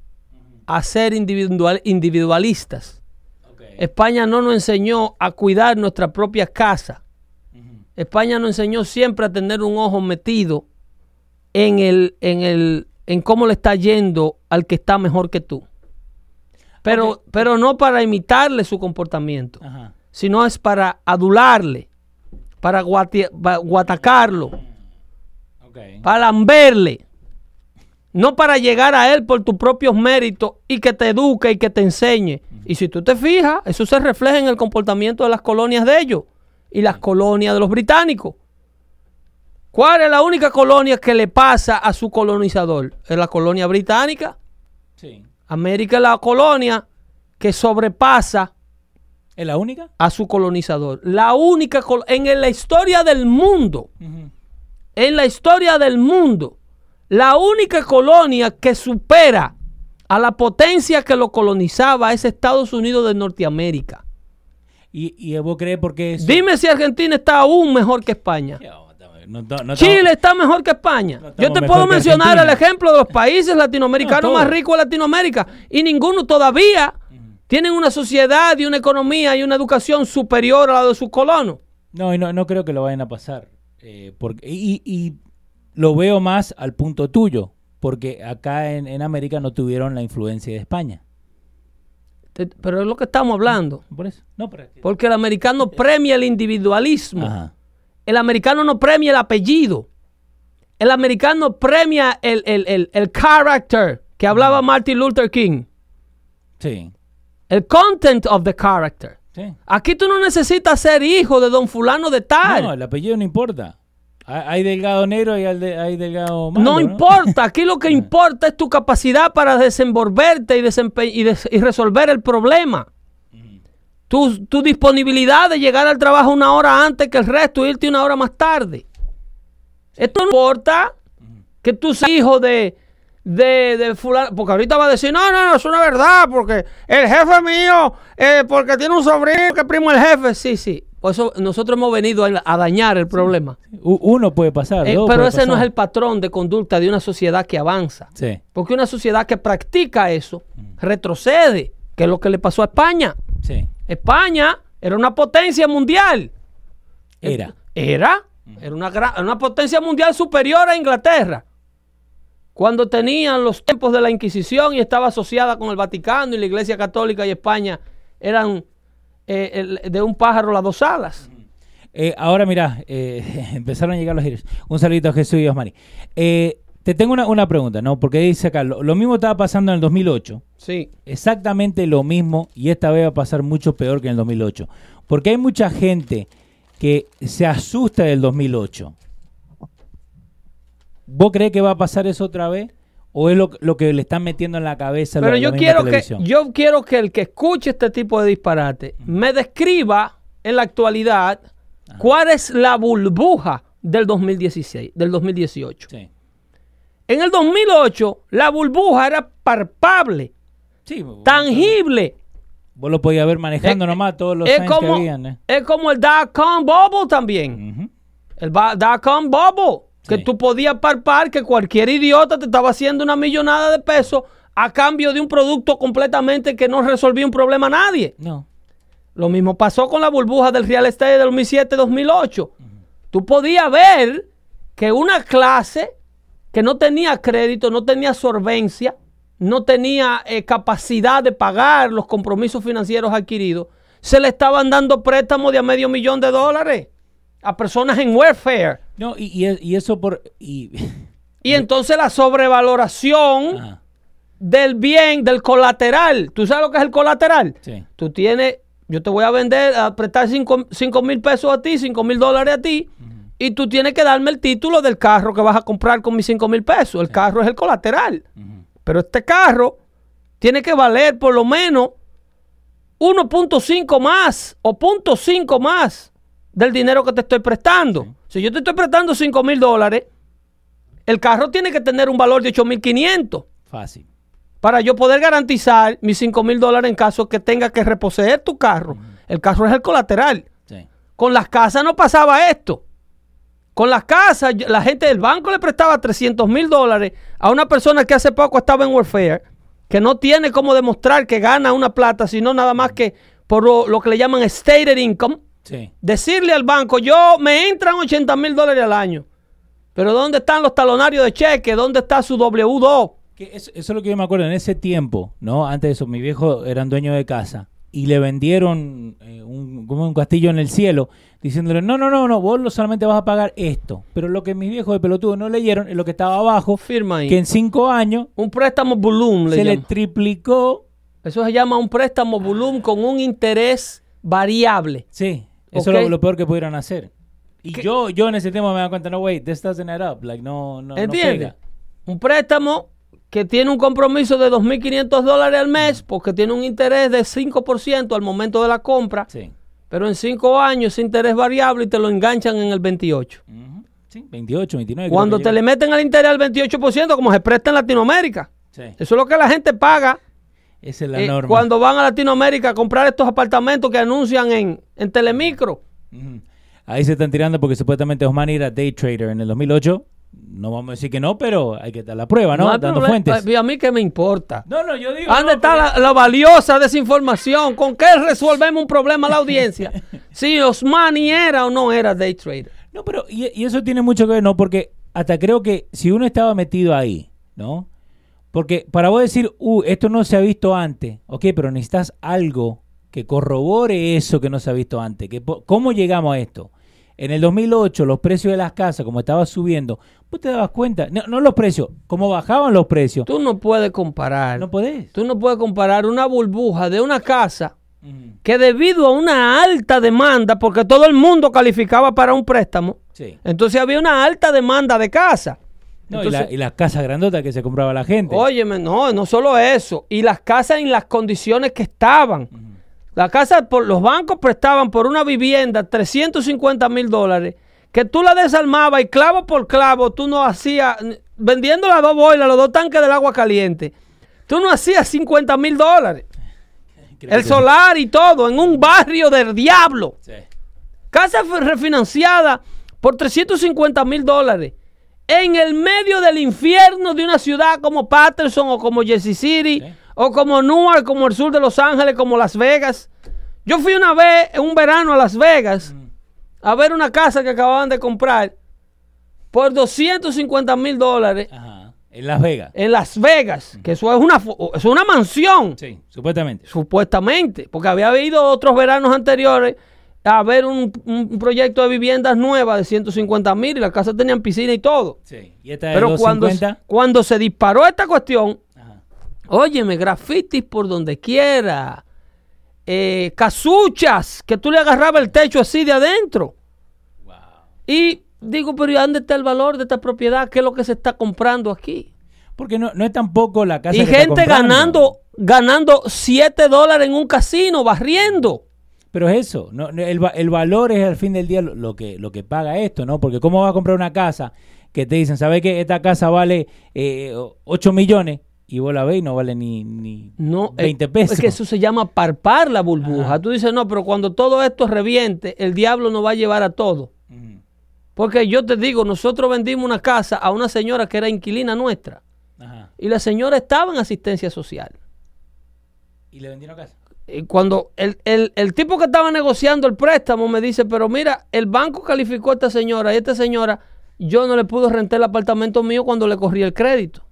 Speaker 2: a ser individual- individualistas. España no nos enseñó a cuidar nuestra propia casa. España nos enseñó siempre a tener un ojo metido en el, en el, en cómo le está yendo al que está mejor que tú. Pero, pero no para imitarle su comportamiento,
Speaker 1: Ajá.
Speaker 2: sino es para adularle, para guate- pa- guatacarlo, para lamberle. No para llegar a él por tus propios méritos y que te eduque y que te enseñe. Y si tú te fijas, eso se refleja en el comportamiento de las colonias de ellos y las colonias de los británicos. ¿Cuál es la única colonia que le pasa a su colonizador? Es la colonia británica.
Speaker 1: Sí.
Speaker 2: América es la colonia que sobrepasa
Speaker 1: ¿Es la única?
Speaker 2: a su colonizador. La única col- en la historia del mundo en la historia del mundo, la única colonia que supera a la potencia que lo colonizaba es Estados Unidos de Norteamérica.
Speaker 1: ¿Y, y vos crees por qué eso?
Speaker 2: Dime si Argentina está aún mejor que España.
Speaker 1: No, no, no
Speaker 2: Chile está mejor que España. Yo te puedo mencionar el ejemplo de los países latinoamericanos
Speaker 1: No,
Speaker 2: más ricos de Latinoamérica y ninguno todavía tienen una sociedad y una economía y una educación superior a la de sus colonos.
Speaker 1: No, y no, no creo que lo vayan a pasar. eh, porque, y, y lo veo más al punto tuyo, porque acá en, en América no tuvieron la influencia de España.
Speaker 2: Te- Pero es lo que estamos hablando.
Speaker 1: Por eso. No, pero-
Speaker 2: Porque el americano premia el individualismo.
Speaker 1: Ajá.
Speaker 2: El americano no premia el apellido. El americano premia el, el, el, el character que hablaba Martin Luther King.
Speaker 1: Sí.
Speaker 2: El content of the character.
Speaker 1: sí.
Speaker 2: Aquí tú no necesitas ser hijo de don fulano de tal.
Speaker 1: No, el apellido no importa. Hay, delgado negro y hay, de- hay delgado malo,
Speaker 2: No
Speaker 1: ¿no?
Speaker 2: importa, aquí lo que importa es tu capacidad para desenvolverte y, desempe- y des- y resolver el problema. Tu, tu disponibilidad de llegar al trabajo una hora antes que el resto y irte una hora más tarde. Esto no importa que tú seas hijo de, de, de fulano, porque ahorita va a decir, no, no, no, es una verdad, porque el jefe mío, eh, porque tiene un sobrino que primo el jefe. Sí, sí, por eso nosotros hemos venido a, a dañar el problema.
Speaker 1: Uno puede pasar.
Speaker 2: Eh, pero
Speaker 1: puede
Speaker 2: ese no es el patrón de conducta de una sociedad que avanza.
Speaker 1: Sí,
Speaker 2: Porque una sociedad que practica eso retrocede, que es lo que le pasó a España.
Speaker 1: sí.
Speaker 2: España era una potencia mundial.
Speaker 1: Era.
Speaker 2: Era. Era una, gran- una potencia mundial superior a Inglaterra. Cuando tenían los tiempos de la Inquisición y estaba asociada con el Vaticano y la Iglesia Católica y España eran eh, el- de un pájaro las dos alas.
Speaker 1: Eh, ahora mira, eh, empezaron a llegar los giros. Un saludito a Jesús y Osmani. Eh, te tengo una, una pregunta, ¿no? Porque dice acá, lo, lo mismo estaba pasando en el 2008.
Speaker 2: Sí.
Speaker 1: Exactamente lo mismo y esta vez va a pasar mucho peor que en el 2008. Porque hay mucha gente que se asusta del 2008. ¿Vos crees que va a pasar eso otra vez? ¿O es lo, lo que le están metiendo en la cabeza?
Speaker 2: Pero
Speaker 1: la-
Speaker 2: yo
Speaker 1: la
Speaker 2: quiero, que, yo quiero que el que escuche este tipo de disparate me describa en la actualidad cuál es la burbuja del 2016, del 2018.
Speaker 1: Sí.
Speaker 2: En el 2008, la burbuja era palpable,
Speaker 1: Sí,
Speaker 2: tangible.
Speaker 1: Vos lo podías ver manejando
Speaker 2: Eh,
Speaker 1: nomás todos los años que habían. ¿eh?
Speaker 2: es como el dot-com bubble también. El dot-com bubble. Que
Speaker 1: Sí.
Speaker 2: tú podías palpar que cualquier idiota te estaba haciendo una millonada de pesos a cambio de un producto completamente que no resolvía un problema a nadie.
Speaker 1: No.
Speaker 2: Lo mismo pasó con la burbuja del real estate del 2007-2008. Tú podías ver que una clase que no tenía crédito, no tenía solvencia, no tenía eh, capacidad de pagar los compromisos financieros adquiridos, se le estaban dando préstamos de a medio millón de dólares a personas en welfare.
Speaker 1: No, y, y- y eso por... Y,
Speaker 2: Y entonces la sobrevaloración
Speaker 1: Ajá,
Speaker 2: del bien, del colateral. ¿Tú sabes lo que es el colateral?
Speaker 1: sí.
Speaker 2: Tú tienes, yo te voy a vender, a prestar 5 mil pesos a ti, 5 mil dólares a ti, y tú tienes que darme el título del carro que vas a comprar con mis 5 mil pesos. El carro es el colateral. Pero este carro tiene que valer por lo menos 1.5 más o 0.5 más del dinero que te estoy prestando. Si yo te estoy prestando 5 mil dólares, el carro tiene que tener un valor de 8.500
Speaker 1: Fácil.
Speaker 2: para yo poder garantizar mis 5 mil dólares en caso que tenga que reposeer tu carro. El carro es el colateral.
Speaker 1: Sí.
Speaker 2: Con las casas no pasaba esto. Con las casas, la gente del banco le prestaba 300 mil dólares a una persona que hace poco estaba en welfare, que no tiene cómo demostrar que gana una plata, sino nada más que por lo, lo que le llaman stated income.
Speaker 1: Sí.
Speaker 2: Decirle al banco, yo me entran 80 mil dólares al año. Pero ¿dónde están los talonarios de cheque? ¿Dónde está su W2?
Speaker 1: Que eso, eso es lo que yo me acuerdo en ese tiempo, ¿no? Antes de eso, mi viejo eran dueños de casa y le vendieron eh, un, como un castillo en el cielo, diciéndole, no, no, no, no, vos solamente vas a pagar esto. Pero lo que mis viejos de pelotudo no leyeron es lo que estaba abajo,
Speaker 2: Firma ahí.
Speaker 1: que en cinco años
Speaker 2: Un préstamo volumen.
Speaker 1: se le triplicó.
Speaker 2: Eso se llama un préstamo volumen con un interés variable.
Speaker 1: Sí, eso es lo, lo peor que pudieron hacer. Y
Speaker 2: ¿Qué?
Speaker 1: yo, yo en ese tiempo me da cuenta, no, wait, this doesn't add up. Like, no, no, no
Speaker 2: ¿Entiendes? un préstamo que tiene un compromiso de 2.500 dólares al mes porque tiene un interés de 5% al momento de la compra,
Speaker 1: Sí.
Speaker 2: pero en 5 años ese interés variable y te lo enganchan en el 28.
Speaker 1: Ujú. Sí, 28, 29. creo
Speaker 2: Cuando te le meten al interés al 28%, como se presta en Latinoamérica.
Speaker 1: Sí,
Speaker 2: Eso es lo que la gente paga
Speaker 1: esa es la
Speaker 2: eh,
Speaker 1: norma.
Speaker 2: cuando van a Latinoamérica a comprar estos apartamentos que anuncian en, en Telemicro.
Speaker 1: Ahí se están tirando porque supuestamente Osmani era day trader en el 2008. No vamos a decir que no, pero hay que dar la prueba, ¿no? Dando
Speaker 2: problema.
Speaker 1: fuentes.
Speaker 2: ¿Y a mí qué me importa?
Speaker 1: No, no, yo digo.
Speaker 2: ¿Dónde
Speaker 1: no,
Speaker 2: está la, la valiosa desinformación? ¿Con qué resolvemos un problema a la audiencia? Si Osmani era o no era day trader.
Speaker 1: No, pero y, y eso tiene mucho que ver, ¿no? Porque hasta creo que si uno estaba metido ahí, ¿no? Porque para vos decir, uh, esto no se ha visto antes, ok, pero necesitas algo que corrobore eso que no se ha visto antes. Que, ¿Cómo llegamos a esto? En el 2008, los precios de las casas, como estaba subiendo, vos te dabas cuenta, no, no los precios, cómo bajaban los precios.
Speaker 2: Tú no puedes comparar.
Speaker 1: No podés.
Speaker 2: Tú no puedes comparar una burbuja de una casa que debido a una alta demanda, porque todo el mundo calificaba para un préstamo,
Speaker 1: Sí.
Speaker 2: entonces había una alta demanda de casa.
Speaker 1: No, y, la- y las casas grandotas que se compraba la gente.
Speaker 2: Óyeme, no, no solo eso. Y las casas en las condiciones que estaban. La casa, por, los bancos prestaban por una vivienda 350 mil dólares, que tú la desarmabas y clavo por clavo, tú no hacías, vendiendo las dos boilas, los dos tanques del agua caliente, tú no hacías 50 mil dólares.
Speaker 1: Creo
Speaker 2: El solar y todo, en un barrio del diablo.
Speaker 1: Sí.
Speaker 2: Casa refinanciada por 350 mil dólares. En el medio del infierno de una ciudad como Patterson o como Jersey City o como Newark, como el sur de Los Ángeles, como Las Vegas. Yo fui una vez, en un verano a Las Vegas, a ver una casa que acababan de comprar por 250 mil dólares
Speaker 1: Ajá. En Las Vegas.
Speaker 2: en Las Vegas, que eso es una, es una mansión
Speaker 1: Sí, supuestamente.
Speaker 2: supuestamente, porque había ido otros veranos anteriores a ver un, un proyecto de viviendas nuevas de 150 mil y las casas tenían piscina y todo.
Speaker 1: Sí. Y esta de
Speaker 2: Pero cuando,
Speaker 1: 250.
Speaker 2: cuando se disparó esta cuestión,
Speaker 1: Ajá.
Speaker 2: óyeme, grafitis por donde quiera, eh, casuchas, que tú le agarrabas el techo así de adentro.
Speaker 1: Wow.
Speaker 2: Y digo, pero ¿y dónde está el valor de esta propiedad? ¿Qué es lo que se está comprando aquí?
Speaker 1: Porque no, no es tampoco la casa
Speaker 2: Y
Speaker 1: que
Speaker 2: gente ganando, ganando 7 dólares en un casino, barriendo.
Speaker 1: Pero es eso, no, el, el valor es al fin del día lo, que, lo que paga esto, ¿no? Porque ¿cómo vas a comprar una casa que te dicen, ¿sabes qué? Esta casa vale eh, 8 millones y vos la ves y no vale ni, ni
Speaker 2: No,
Speaker 1: 20
Speaker 2: eh,
Speaker 1: pesos?
Speaker 2: Es que eso se llama parpar la burbuja.
Speaker 1: Ajá.
Speaker 2: Tú dices, no, pero cuando todo esto reviente, el diablo nos va a llevar a todo. Porque yo te digo, nosotros vendimos una casa a una señora que era inquilina nuestra.
Speaker 1: Ajá.
Speaker 2: Y la señora estaba en asistencia social.
Speaker 1: ¿Y le vendieron casa?
Speaker 2: Y cuando el, el- el tipo que estaba negociando el préstamo me dice, pero mira, el banco calificó a esta señora y esta señora, yo no le pude rentar el apartamento mío cuando le corrí el crédito.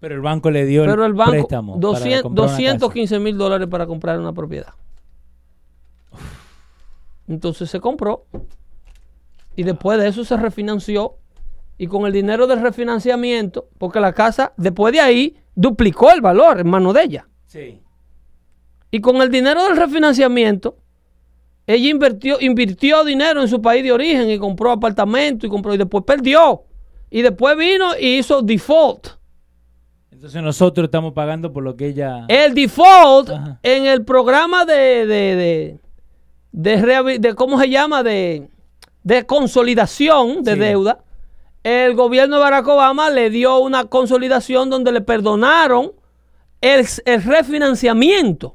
Speaker 1: Pero el banco le dio
Speaker 2: Pero el banco,
Speaker 1: préstamo. para
Speaker 2: 200
Speaker 1: comprar una casa.
Speaker 2: 215 mil dólares para comprar una propiedad. Entonces se compró. Y después de eso se refinanció. Y con el dinero del refinanciamiento, porque la casa, después de ahí, duplicó el valor en mano de ella.
Speaker 1: Sí.
Speaker 2: Y con el dinero del refinanciamiento, ella invirtió, invirtió dinero en su país de origen y compró apartamento y compró y después perdió. Y después vino y hizo default.
Speaker 1: Entonces nosotros estamos pagando por lo que ella...
Speaker 2: El default
Speaker 1: Ajá.
Speaker 2: en el programa de, de, de, de, ¿cómo se llama? De, de consolidación de
Speaker 1: Sí.
Speaker 2: deuda. El gobierno de Barack Obama le dio una consolidación donde le perdonaron el, el refinanciamiento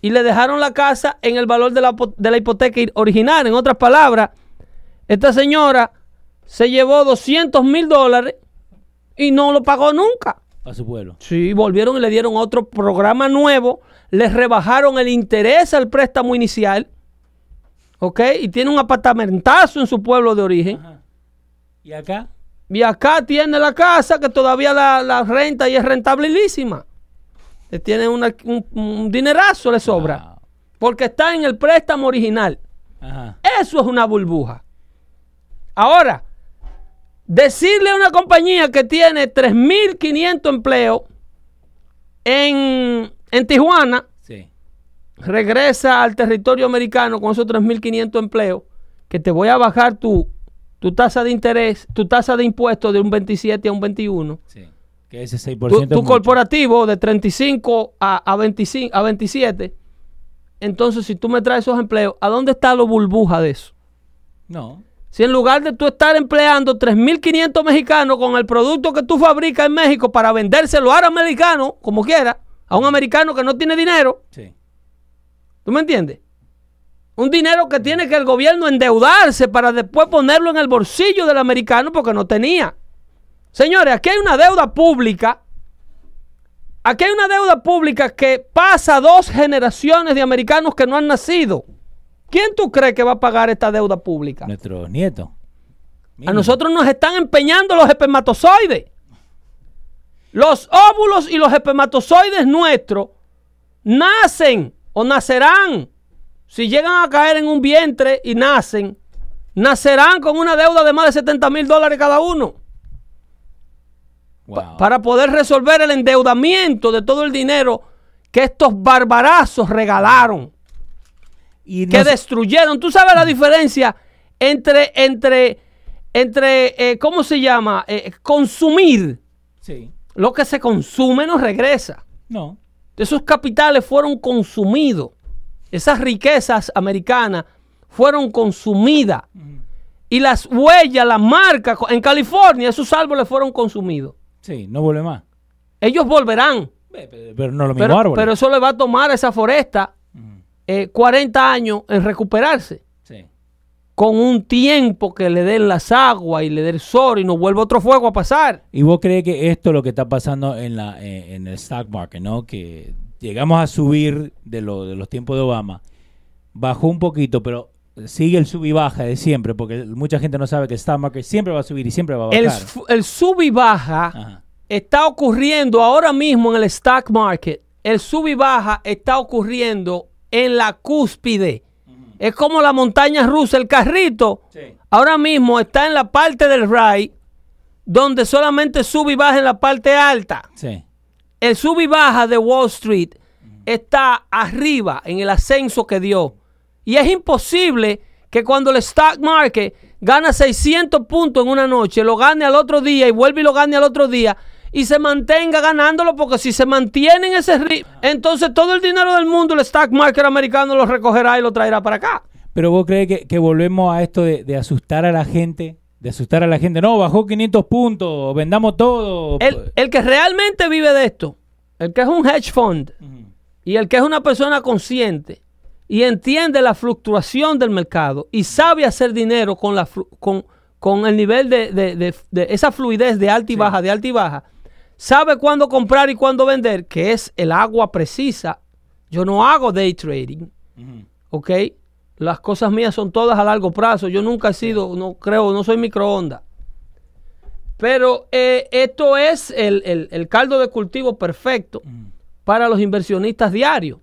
Speaker 2: y le dejaron la casa en el valor de la, de la hipoteca original. En otras palabras, esta señora se llevó 200 mil dólares y no lo pagó nunca.
Speaker 1: a su pueblo.
Speaker 2: Sí, volvieron y le dieron otro programa nuevo, les rebajaron el interés al préstamo inicial, ¿ok? Y tiene un apartamentazo en su pueblo de origen.
Speaker 1: Ajá. ¿Y acá?
Speaker 2: Y acá tiene la casa que todavía la, la renta y es rentabilísima. Le tiene una- un, un dinerazo, le sobra.
Speaker 1: Wow.
Speaker 2: Porque está en el préstamo original.
Speaker 1: Ajá.
Speaker 2: Eso es una burbuja. Ahora, decirle a una compañía que tiene 3.500 empleos en, en Tijuana,
Speaker 1: Sí.
Speaker 2: regresa al territorio americano con esos 3.500 empleos, que te voy a bajar tu, tu tasa de interés, tu tasa de impuestos de un 27 a un 21.
Speaker 1: Sí. Que ese 6%
Speaker 2: Tu, tu corporativo de 35 a, a, 25, a 27. Entonces, si tú me traes esos empleos, ¿a dónde está la burbuja de eso?
Speaker 1: No.
Speaker 2: Si en lugar de tú estar empleando 3.500 mexicanos con el producto que tú fabricas en México para vendérselo a americano, como quiera, a un americano que no tiene dinero,
Speaker 1: Sí.
Speaker 2: ¿tú me entiendes? Un dinero que tiene que el gobierno endeudarse para después ponerlo en el bolsillo del americano porque no tenía. Señores, aquí hay una deuda pública. Aquí hay una deuda pública que pasa dos generaciones de americanos que no han nacido. ¿Quién tú crees que va a pagar esta deuda pública?
Speaker 1: Nuestros nietos.
Speaker 2: A nosotros nos están empeñando los espermatozoides. Los óvulos y los espermatozoides nuestros nacen o nacerán. Si llegan a caer en un vientre y nacen, nacerán con una deuda de más de 70 mil dólares cada uno.
Speaker 1: Wow.
Speaker 2: Para poder resolver el endeudamiento de todo el dinero que estos barbarazos regalaron
Speaker 1: y
Speaker 2: que destruyeron. ¿Tú sabes la diferencia entre, entre, entre eh, ¿cómo se llama? Eh, consumir.
Speaker 1: Sí.
Speaker 2: Lo que se consume no regresa.
Speaker 1: No.
Speaker 2: Esos capitales fueron consumidos. Esas riquezas americanas fueron consumidas. Y las huellas, las marcas, en California esos árboles fueron consumidos.
Speaker 1: Sí, no vuelve más.
Speaker 2: Ellos volverán.
Speaker 1: Pe- pe- Pero no lo mismo
Speaker 2: Pero, pero eso le va a tomar a esa foresta eh, 40 años en recuperarse.
Speaker 1: Sí.
Speaker 2: con un tiempo que le den las aguas y le den el sol y no vuelva otro fuego a pasar.
Speaker 1: ¿Y vos crees que esto es lo que está pasando en, la, eh, en el stock market, ¿no? Que llegamos a subir de, lo, de los tiempos de Obama, bajó un poquito, pero sigue el sub y baja de siempre, porque mucha gente no sabe que el stock market siempre va a subir y siempre va a bajar.
Speaker 2: El, sub y baja
Speaker 1: Ajá.
Speaker 2: está ocurriendo ahora mismo en el stock market. El sub y baja está ocurriendo en la cúspide. Es como la montaña rusa, el carrito.
Speaker 1: Sí.
Speaker 2: Ahora mismo está en la parte del ride donde solamente sube y baja en la parte alta.
Speaker 1: Sí.
Speaker 2: El sub y baja de Wall Street está arriba en el ascenso que dio. Y es imposible que cuando el stock market gana 600 puntos en una noche, lo gane al otro día y vuelve y lo gane al otro día y se mantenga ganándolo porque si se mantiene en ese ritmo, entonces todo el dinero del mundo, el stock market americano lo recogerá y lo traerá para acá.
Speaker 1: Pero vos crees que, que volvemos a esto de, de asustar a la gente, de asustar a la gente. No, bajó 500 puntos, vendamos todo.
Speaker 2: El, el que realmente vive de esto, el que es un hedge fund y el que es una persona consciente y entiende la fluctuación del mercado y sabe hacer dinero con, la, con, con el nivel de, de- de- de esa fluidez de alta y baja, de alta y baja, sabe cuándo comprar y cuándo vender, que es el agua precisa. Yo no hago day trading, ¿ok? Las cosas mías son todas a largo plazo. Yo nunca he sido, no creo, no soy microondas. Pero eh, esto es el, el- el caldo de cultivo perfecto para los inversionistas diarios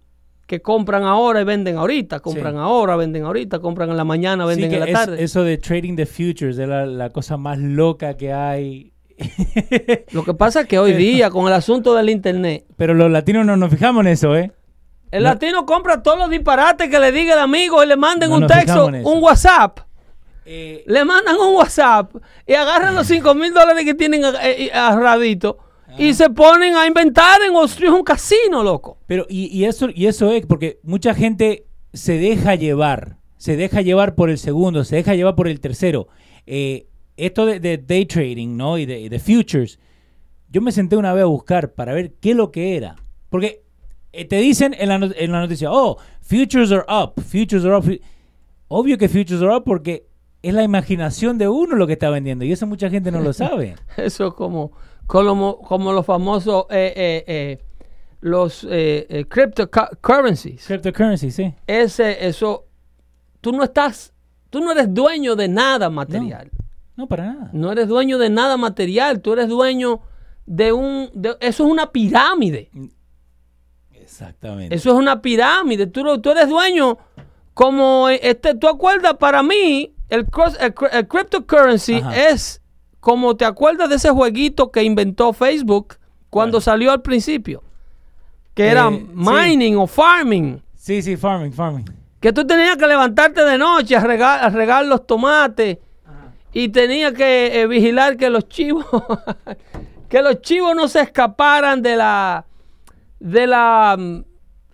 Speaker 2: que compran ahora y venden ahorita, compran
Speaker 1: Sí.
Speaker 2: ahora, venden ahorita, compran en la mañana, venden en la
Speaker 1: es-
Speaker 2: tarde.
Speaker 1: eso de trading the futures es la, la cosa más loca que hay.
Speaker 2: Lo que pasa es que hoy día, con el asunto del internet,
Speaker 1: Pero los latinos no nos fijamos en eso, ¿eh?
Speaker 2: el
Speaker 1: No.
Speaker 2: latino compra todos los disparates que le diga el amigo y le manden
Speaker 1: No
Speaker 2: un texto, un WhatsApp.
Speaker 1: Eh,
Speaker 2: Le mandan un WhatsApp y agarran los 5 mil dólares que tienen eh, eh, ahorradito y se ponen a inventar en Street un casino, loco.
Speaker 1: Pero, y, y eso, y eso es porque mucha gente se deja llevar, se deja llevar por el segundo, se deja llevar por el tercero. Eh, esto de, de day trading, ¿no? Y de, y de futures, yo me senté una vez a buscar para ver qué es lo que era. Porque eh, te dicen en la, en la noticia, oh, futures are up, futures are up. fu-". Obvio que futures are up porque es la imaginación de uno lo que está vendiendo y eso mucha gente no lo sabe.
Speaker 2: Eso es como, como, como los famosos, eh, eh, eh, los eh, eh, cryptocurrencies.
Speaker 1: Cryptocurrency, sí.
Speaker 2: Ese, eso, tú no estás, tú no eres dueño de nada material.
Speaker 1: No, para nada.
Speaker 2: No, eres dueño de nada material, tú eres dueño de un, de- eso es una pirámide.
Speaker 1: Exactamente.
Speaker 2: Eso es una pirámide. Tú, no- tú eres dueño como este. ¿Tú acuerdas? Para mí, el, cross- el, cr- el cryptocurrency
Speaker 1: Ajá.
Speaker 2: es como te acuerdas de ese jueguito que inventó Facebook cuando
Speaker 1: Bueno.
Speaker 2: salió al principio. Que
Speaker 1: Eh,
Speaker 2: era
Speaker 1: sí.
Speaker 2: mining o farming.
Speaker 1: Sí, sí, farming, farming.
Speaker 2: Que tú tenías que levantarte de noche a regar, a regar los tomates. Y tenías que eh, vigilar que los chivos. que los chivos no se escaparan de la. de la. mm,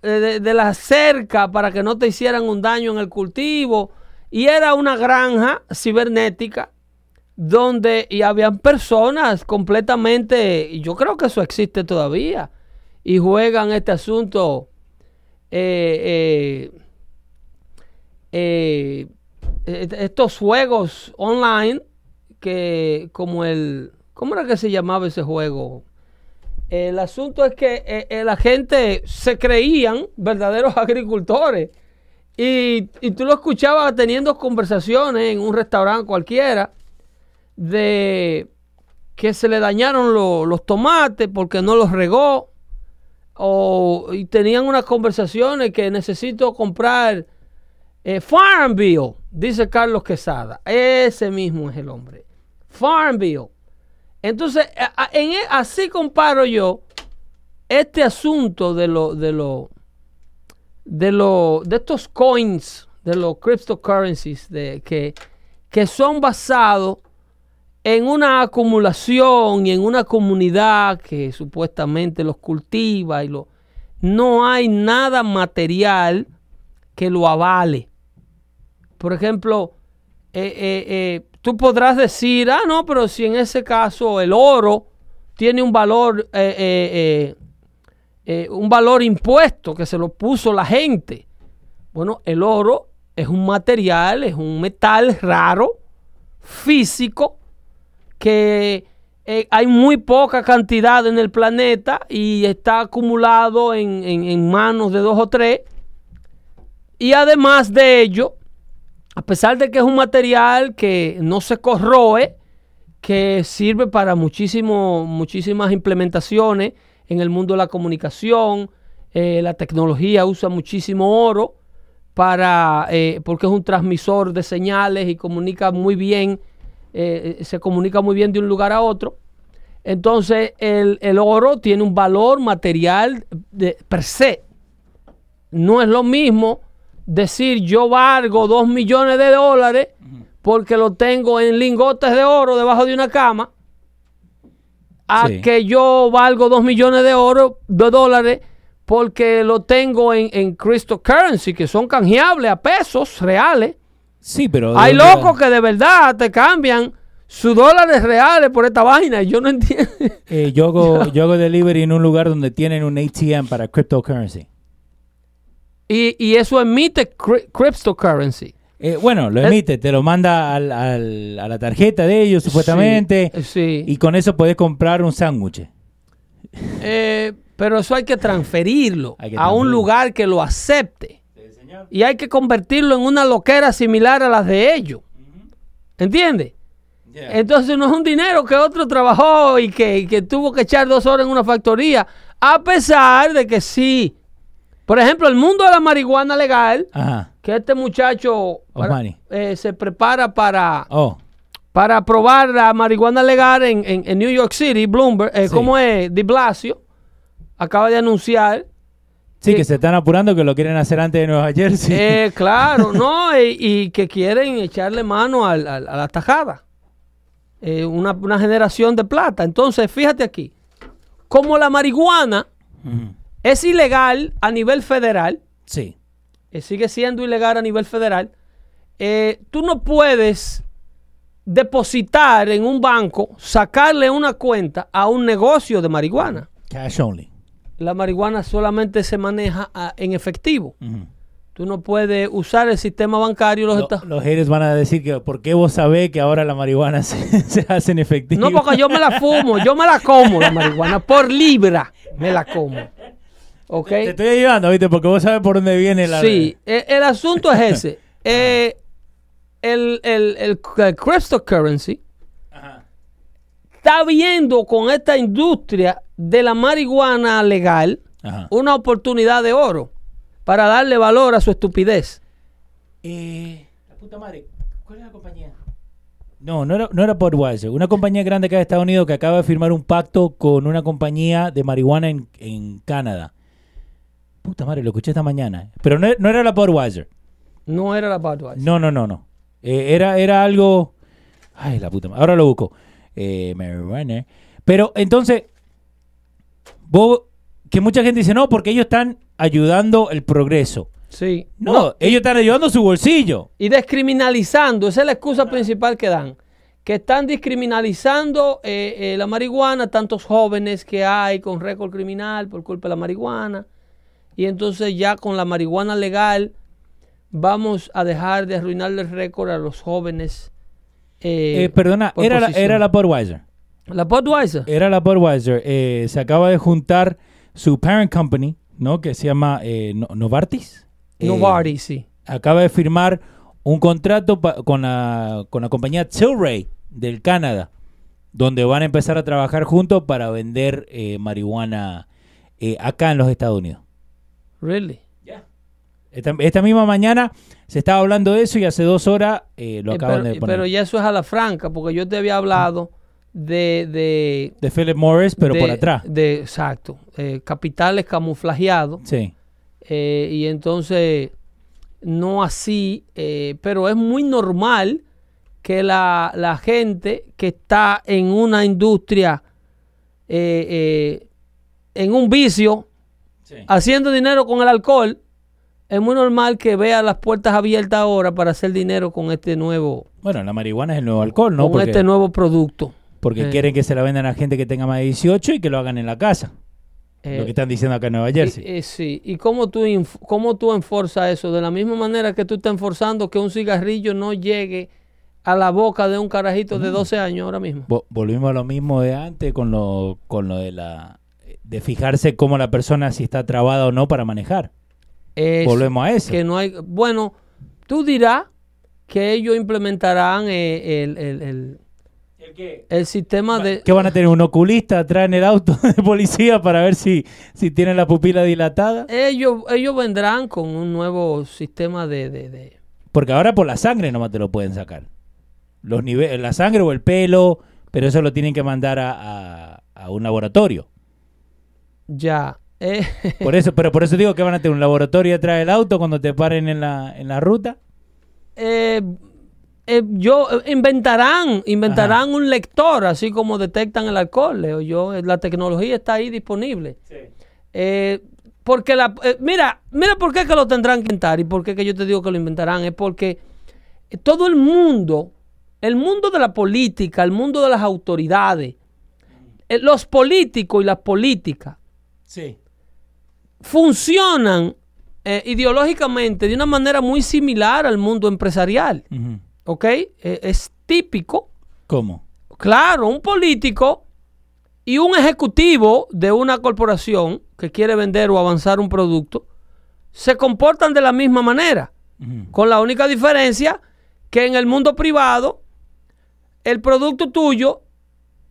Speaker 2: eh, de, de la cerca para que no te hicieran un daño en el cultivo. Y era una granja cibernética donde y habían personas completamente, y yo creo que eso existe todavía, y juegan este asunto eh, eh, eh, est- estos juegos online que como el ¿cómo era que se llamaba ese juego? El asunto es que la gente se creían verdaderos agricultores y, y tú lo escuchabas teniendo conversaciones en un restaurante cualquiera de que se le dañaron lo- los tomates porque no los regó o y tenían unas conversaciones que necesito comprar eh, Farm Bill, dice Carlos Quesada. Ese mismo es el hombre. Farm Bill. Entonces, e- así comparo yo este asunto de lo, de lo, de lo, de estos coins, de los cryptocurrencies, de, que, que son basados en una acumulación y en una comunidad que supuestamente los cultiva y lo no hay nada material que lo avale. Por ejemplo, eh, eh, eh, tú podrás decir, ah, no, pero si en ese caso el oro tiene un valor, un valor impuesto que se lo puso la gente. Bueno, el oro es un material, es un metal raro, físico, que eh, hay muy poca cantidad en el planeta y está acumulado en, en- manos de dos o tres. Y además de ello, a pesar de que es un material que no se corroe, que sirve para muchísimo, muchísimas implementaciones en el mundo de la comunicación, eh, la tecnología usa muchísimo oro para, eh, porque es un transmisor de señales y comunica muy bien, eh, se comunica muy bien de un lugar a otro. Entonces el, el oro tiene un valor material de, per se. No es lo mismo decir yo valgo dos millones de dólares porque lo tengo en lingotes de oro debajo de una cama a
Speaker 1: Sí.
Speaker 2: que yo valgo dos millones de oro de dólares porque lo tengo en, en cryptocurrency que son canjeables a pesos reales
Speaker 1: Sí, pero...
Speaker 2: hay
Speaker 1: ¿de dónde
Speaker 2: locos que de verdad te cambian sus dólares reales por esta vaina y yo no entiendo
Speaker 1: Eh, yo, hago, yo hago delivery en un lugar donde tienen un ATM para cryptocurrency.
Speaker 2: y, y eso emite cri- cryptocurrency
Speaker 1: Eh, bueno, lo emite, te lo manda al- al- a la tarjeta de ellos supuestamente
Speaker 2: Sí, sí.
Speaker 1: y con eso puedes comprar un sándwich.
Speaker 2: Eh, pero eso hay que transferirlo
Speaker 1: Hay que
Speaker 2: a un lugar que lo acepte. Y hay que convertirlo en una loquera similar a las de ellos. ¿Entiendes? Entonces no es un dinero que otro trabajó y que, y que tuvo que echar dos horas en una factoría. A pesar de que sí. Por ejemplo, el mundo de la marihuana legal,
Speaker 1: Ajá.
Speaker 2: que este muchacho para- eh, se prepara para,
Speaker 1: Oh,
Speaker 2: para probar la marihuana legal en, en- en New York City, Bloomberg, eh,
Speaker 1: Sí.
Speaker 2: ¿cómo es? De Blasio, acaba de anunciar.
Speaker 1: Sí,
Speaker 2: Sí.
Speaker 1: que se están apurando que lo quieren hacer antes de Nueva Jersey.
Speaker 2: Eh, claro, ¿no? Y, y que quieren echarle mano al- al- a la tajada. Eh, una, una generación de plata. Entonces, fíjate aquí. como la marihuana es ilegal a nivel federal,
Speaker 1: Sí.
Speaker 2: eh, sigue siendo ilegal a nivel federal, eh, tú no puedes depositar en un banco, sacarle una cuenta a un negocio de marihuana.
Speaker 1: Cash only.
Speaker 2: La marihuana solamente se maneja ah, en efectivo. Tú no puedes usar el sistema bancario. Los
Speaker 1: haters van a decir que ¿por qué vos sabés que ahora la marihuana se, se hace en efectivo?
Speaker 2: No, porque yo me la fumo, yo me la como la marihuana, por libra me la como. ¿Ok?
Speaker 1: Te estoy ayudando, ¿viste? Porque vos sabés por dónde viene la...
Speaker 2: Sí, eh, el asunto es ese. Eh, el, el, el, el cryptocurrency
Speaker 1: Ajá.
Speaker 2: está viendo con esta industria de la marihuana legal
Speaker 1: Ajá.
Speaker 2: una oportunidad de oro para darle valor a su estupidez.
Speaker 1: Eh, la puta madre, ¿cuál es la compañía? No, no era, no era Budweiser. Una compañía grande acá de Estados Unidos que acaba de firmar un pacto con una compañía de marihuana en, en Canadá. Puta madre, lo escuché esta mañana. Pero no, no era la Budweiser.
Speaker 2: No era la Budweiser.
Speaker 1: No, no, no, no. Eh, era, era algo. Ay, la puta madre. Ahora lo busco. Eh, marijuana. Pero entonces, vos, que mucha gente dice, no, porque ellos están ayudando el progreso.
Speaker 2: Sí.
Speaker 1: No, ellos están ayudando su bolsillo.
Speaker 2: Y descriminalizando, esa es la excusa principal que dan. Que están descriminalizando eh, eh, la marihuana, tantos jóvenes que hay con récord criminal por culpa de la marihuana. Y entonces ya con la marihuana legal vamos a dejar de arruinarle el récord a los jóvenes. eh,
Speaker 1: perdona,
Speaker 2: por
Speaker 1: era la, era la Budweiser.
Speaker 2: La Budweiser.
Speaker 1: Era la Budweiser. Eh, se acaba de juntar su parent company, ¿no? Que se llama eh, No- Novartis. Eh,
Speaker 2: Novartis, sí.
Speaker 1: acaba de firmar un contrato con, la, con la compañía Tilray del Canadá, donde van a empezar a trabajar juntos para vender marihuana acá en los Estados Unidos.
Speaker 2: Really.
Speaker 1: Esta, esta misma mañana se estaba hablando de eso y hace dos horas eh, lo
Speaker 2: Eh,
Speaker 1: acaban
Speaker 2: pero,
Speaker 1: de poner.
Speaker 2: pero ya eso es a la franca, porque yo te había hablado de, de,
Speaker 1: de Philip Morris, pero
Speaker 2: de-
Speaker 1: por atrás.
Speaker 2: De, exacto. eh, capitales camuflajeados.
Speaker 1: Sí.
Speaker 2: eh, y entonces, no así, eh, pero es muy normal que la, la gente que está en una industria, eh, eh, en un vicio, haciendo dinero con el alcohol, es muy normal que vea las puertas abiertas ahora para hacer dinero con este nuevo,
Speaker 1: Bueno, la marihuana es el nuevo alcohol, ¿no?
Speaker 2: con
Speaker 1: Porque,
Speaker 2: este nuevo producto.
Speaker 1: Porque
Speaker 2: eh.
Speaker 1: quieren que se la vendan a gente que tenga más de 18 y que lo hagan en la casa.
Speaker 2: Eh,
Speaker 1: lo que están diciendo acá en Nueva Jersey.
Speaker 2: Y- eh, sí, ¿y cómo tú, cómo tú enforzas eso? De la misma manera que tú estás enforzando que un cigarrillo no llegue a la boca de un carajito
Speaker 1: Mm.
Speaker 2: de 12 años ahora mismo.
Speaker 1: Vo- volvimos a lo mismo de antes con lo, con lo de la de fijarse cómo la persona si está trabada o no para manejar.
Speaker 2: Eso,
Speaker 1: Volvemos a eso.
Speaker 2: Que no hay, bueno, tú dirás que ellos implementarán eh, el, el- el- el sistema de...
Speaker 1: ¿Qué van a tener? ¿Un oculista atrás en el auto de policía para ver si, si tienen la pupila dilatada?
Speaker 2: Ellos, ellos vendrán con un nuevo sistema de- de- de,
Speaker 1: Porque ahora por la sangre nomás te lo pueden sacar. Los niveles, la sangre o el pelo, pero eso lo tienen que mandar a, a- a un laboratorio.
Speaker 2: ya. eh,
Speaker 1: Por eso, pero por eso digo que van a tener un laboratorio atrás del auto cuando te paren en la, en la ruta.
Speaker 2: eh, eh, yo eh, inventarán inventarán un lector así como detectan el alcohol leo yo eh, la tecnología está ahí disponible Eh, porque la eh, mira mira por qué que lo tendrán que inventar y por qué que yo te digo que lo inventarán es porque todo el mundo el mundo de la política el mundo de las autoridades los políticos y las políticas
Speaker 1: Sí.
Speaker 2: funcionan ideológicamente de una manera muy similar al mundo empresarial. ¿Ok? Eh, es típico.
Speaker 1: ¿Cómo?
Speaker 2: Claro, un político y un ejecutivo de una corporación que quiere vender o avanzar un producto se comportan de la misma manera. Con la única diferencia que en el mundo privado el producto tuyo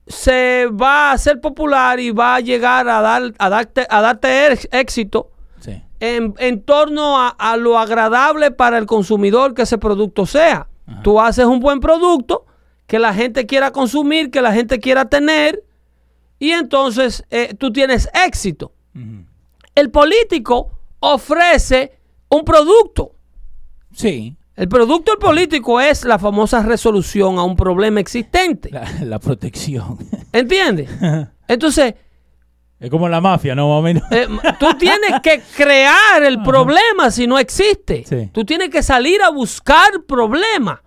Speaker 2: se va a hacer popular y va a llegar a, dar, a darte, a darte ex- éxito
Speaker 1: Sí.
Speaker 2: en, en torno a, a lo agradable para el consumidor que ese producto sea. Tú haces un buen producto que la gente quiera consumir, que la gente quiera tener, y entonces eh, tú tienes éxito. El político ofrece un producto.
Speaker 1: Sí.
Speaker 2: El producto del político es la famosa resolución a un problema existente.
Speaker 1: La, la protección.
Speaker 2: ¿Entiendes? Entonces,
Speaker 1: Es como la mafia, ¿no? Más o menos.
Speaker 2: Eh, tú tienes que crear el problema si no existe.
Speaker 1: Sí.
Speaker 2: Tú tienes que salir a buscar problemas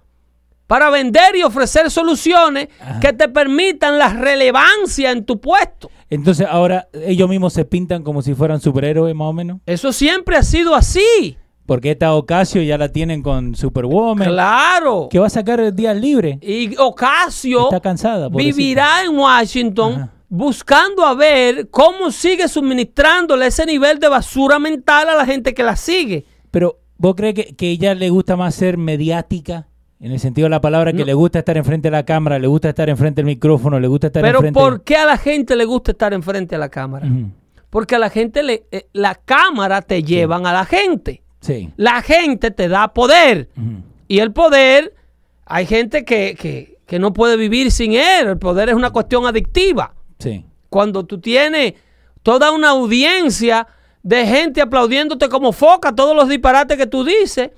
Speaker 2: para vender y ofrecer soluciones que te permitan la relevancia en tu puesto.
Speaker 1: Entonces ahora ellos mismos se pintan como si fueran superhéroes, más o menos.
Speaker 2: Eso siempre ha sido así.
Speaker 1: Porque esta Ocasio ya la tienen con Superwoman.
Speaker 2: Claro.
Speaker 1: Que va a sacar días libres.
Speaker 2: Y Ocasio
Speaker 1: Está cansada.
Speaker 2: vivirá en Washington
Speaker 1: Ajá.
Speaker 2: Buscando a ver cómo sigue suministrándole ese nivel de basura mental a la gente que la sigue.
Speaker 1: Pero, ¿vos crees que, que ella le gusta más ser mediática? En el sentido de la palabra, que
Speaker 2: No.
Speaker 1: le gusta estar enfrente de la cámara, le gusta estar enfrente del micrófono, le gusta estar
Speaker 2: Pero
Speaker 1: enfrente...
Speaker 2: ¿por qué a la gente le gusta estar enfrente de la cámara? Porque a la gente le, eh, la cámara te llevan a la gente.
Speaker 1: Sí.
Speaker 2: La gente te da poder. Y el poder, hay gente que, que- que no puede vivir sin él. El poder es una cuestión adictiva.
Speaker 1: Sí.
Speaker 2: Cuando tú tienes toda una audiencia de gente aplaudiéndote como foca todos los disparates que tú dices,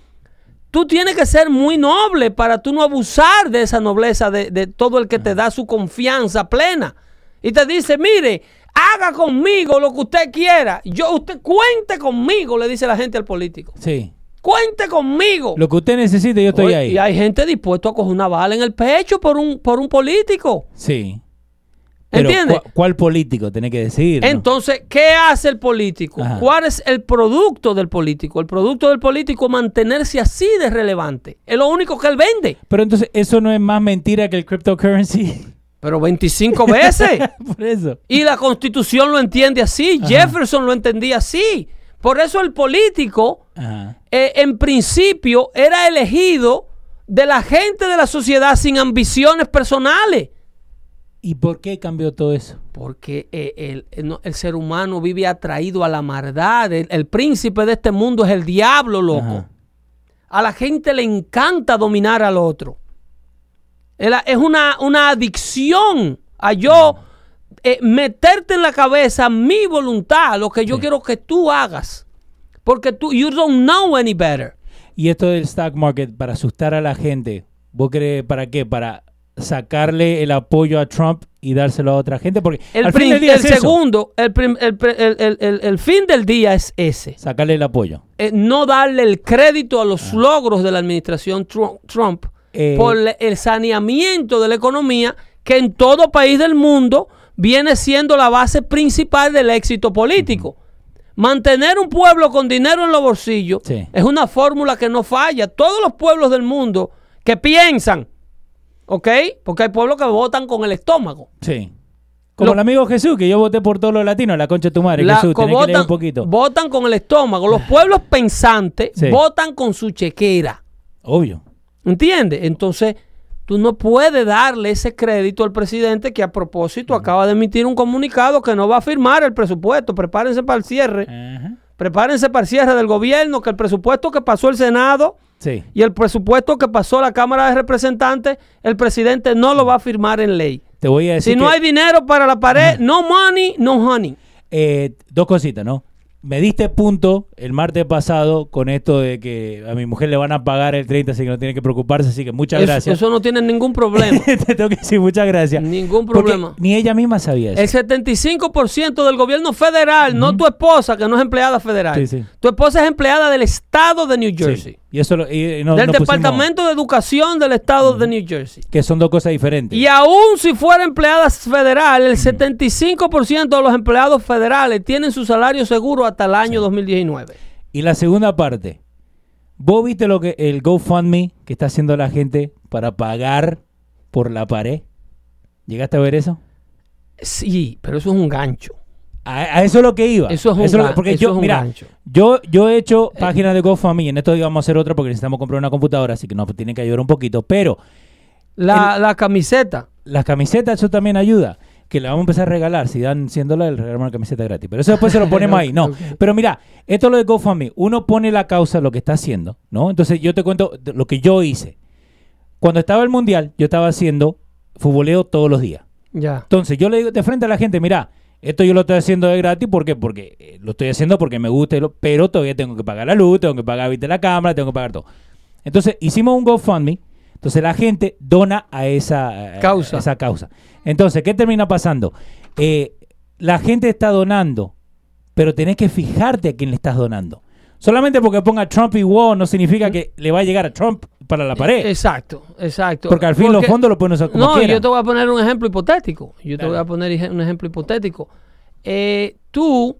Speaker 2: tú tienes que ser muy noble para tú no abusar de esa nobleza de, de todo el que te da su confianza plena. Y te dice, mire, haga conmigo lo que usted quiera. Yo, usted cuente conmigo, le dice la gente al político.
Speaker 1: Sí.
Speaker 2: Cuente conmigo.
Speaker 1: Lo que usted necesite, yo estoy ahí.
Speaker 2: Y hay gente dispuesta a coger una bala en el pecho por un, por un político.
Speaker 1: Sí. Pero,
Speaker 2: ¿Entiendes?
Speaker 1: ¿cu- ¿Cuál político? Tenés que decir. ¿no?
Speaker 2: Entonces, ¿qué hace el político?
Speaker 1: Ajá.
Speaker 2: ¿Cuál es el producto del político? El producto del político es mantenerse así de relevante. Es lo único que él vende.
Speaker 1: Pero entonces, ¿eso no es más mentira que el cryptocurrency?
Speaker 2: Pero 25 veces.
Speaker 1: Por eso.
Speaker 2: y la constitución lo entiende así. Jefferson lo entendía así. Por eso el político, eh, en principio, era elegido de la gente de la sociedad sin ambiciones personales.
Speaker 1: ¿Y por qué cambió todo eso?
Speaker 2: Porque eh, el, el- no- el ser humano vive atraído a la maldad. El, el príncipe de este mundo es el diablo, loco.
Speaker 1: Ajá.
Speaker 2: A la gente le encanta dominar al otro. Es una, una adicción a yo eh, meterte en la cabeza mi voluntad, lo que yo
Speaker 1: Sí.
Speaker 2: quiero que tú hagas. Porque tú, you don't know any better.
Speaker 1: Y esto del stock market para asustar a la gente, ¿vos crees para qué? Para sacarle el apoyo a Trump y dárselo a otra gente, porque
Speaker 2: El,
Speaker 1: al fin del día
Speaker 2: el
Speaker 1: es
Speaker 2: segundo, el, prim- fin del día es ese.
Speaker 1: sacarle el apoyo.
Speaker 2: eh, no darle el crédito a los logros de la administración Tru- Trump
Speaker 1: Ah. Eh,
Speaker 2: por el saneamiento de la economía que en todo país del mundo viene siendo la base principal del éxito político. Mantener un pueblo con dinero en los bolsillos
Speaker 1: Sí.
Speaker 2: es una fórmula que no falla. Todos los pueblos del mundo que piensan, ¿ok? Porque hay pueblos que votan con el estómago.
Speaker 1: Sí. Como
Speaker 2: Lo-
Speaker 1: el amigo Jesús, que yo voté por todos los latinos, la concha de tu madre,
Speaker 2: La-
Speaker 1: Jesús, tenés que leer
Speaker 2: votan,
Speaker 1: un poquito.
Speaker 2: votan con el estómago. Los pueblos pensantes
Speaker 1: Sí.
Speaker 2: votan con su chequera.
Speaker 1: Obvio.
Speaker 2: ¿Entiendes? Entonces, tú no puedes darle ese crédito al presidente que a propósito acaba de emitir un comunicado que no va a firmar el presupuesto. Prepárense para el cierre.
Speaker 1: Ajá.
Speaker 2: Prepárense para el cierre del gobierno, que el presupuesto que pasó el Senado
Speaker 1: Sí.
Speaker 2: y el presupuesto que pasó la Cámara de Representantes, el presidente no lo va a firmar en ley.
Speaker 1: Te voy a decir
Speaker 2: Si no hay dinero para la pared, no money, no honey.
Speaker 1: Eh, dos cositas, ¿no? Me diste punto el martes pasado con esto de que a mi mujer le van a pagar el 30, así que no tiene que preocuparse, así que muchas gracias.
Speaker 2: eso no tiene ningún problema.
Speaker 1: Te tengo que decir muchas gracias.
Speaker 2: Ningún
Speaker 1: Porque
Speaker 2: problema.
Speaker 1: Ni ella misma sabía eso.
Speaker 2: El 75% del gobierno federal, no tu esposa, que no es empleada federal.
Speaker 1: Sí, sí.
Speaker 2: Tu esposa es empleada del estado de New
Speaker 1: Sí.
Speaker 2: Jersey.
Speaker 1: Y eso lo- y- y no-
Speaker 2: del Departamento de Educación del estado de New Jersey.
Speaker 1: que son dos cosas diferentes.
Speaker 2: Y aún si fuera empleada federal, el 75% de los empleados federales tienen su salario seguro hasta el año 2019.
Speaker 1: Y la segunda parte. ¿Vos viste lo que el GoFundMe que está haciendo la gente para pagar por la pared? ¿Llegaste a ver eso?
Speaker 2: Sí, pero eso es un gancho.
Speaker 1: A, a eso es lo que iba.
Speaker 2: Eso es un gan-
Speaker 1: porque
Speaker 2: eso
Speaker 1: yo,
Speaker 2: es un
Speaker 1: mira,
Speaker 2: gancho.
Speaker 1: yo, yo he hecho páginas de GoFundMe y en esto íbamos a hacer otra porque necesitamos comprar una computadora, así que nos tienen que ayudar un poquito. Pero
Speaker 2: La, la camiseta.
Speaker 1: las camisetas, eso también ayuda. Que le vamos a empezar a regalar. Si dan 100 dólares, le regalamos una camiseta gratis. Pero eso después se lo ponemos ahí. No. Pero mira, esto es lo de GoFundMe. Uno pone la causa, lo que está haciendo, ¿no? Entonces yo te cuento lo que yo hice. Cuando estaba el mundial, yo estaba haciendo futboleo todos los días.
Speaker 2: Ya.
Speaker 1: Entonces yo le digo de frente a la gente, mira, esto yo lo estoy haciendo de gratis, ¿por qué? Porque eh, lo estoy haciendo porque me gusta, pero todavía tengo que pagar la luz, tengo que pagar ¿viste, la cámara, tengo que pagar todo. Entonces hicimos un GoFundMe, entonces la gente dona a esa
Speaker 2: Causa.
Speaker 1: a esa causa. Entonces, ¿qué termina pasando? Eh, la gente está donando, pero tenés que fijarte a quién le estás donando. Solamente porque ponga Trump y Wall no significa que le va a llegar a Trump para la pared.
Speaker 2: Exacto, exacto.
Speaker 1: Porque al fin los fondos lo pueden usar como
Speaker 2: No,
Speaker 1: quieran.
Speaker 2: yo te voy a poner un ejemplo hipotético. Yo te voy a poner un ejemplo hipotético. Eh, tú,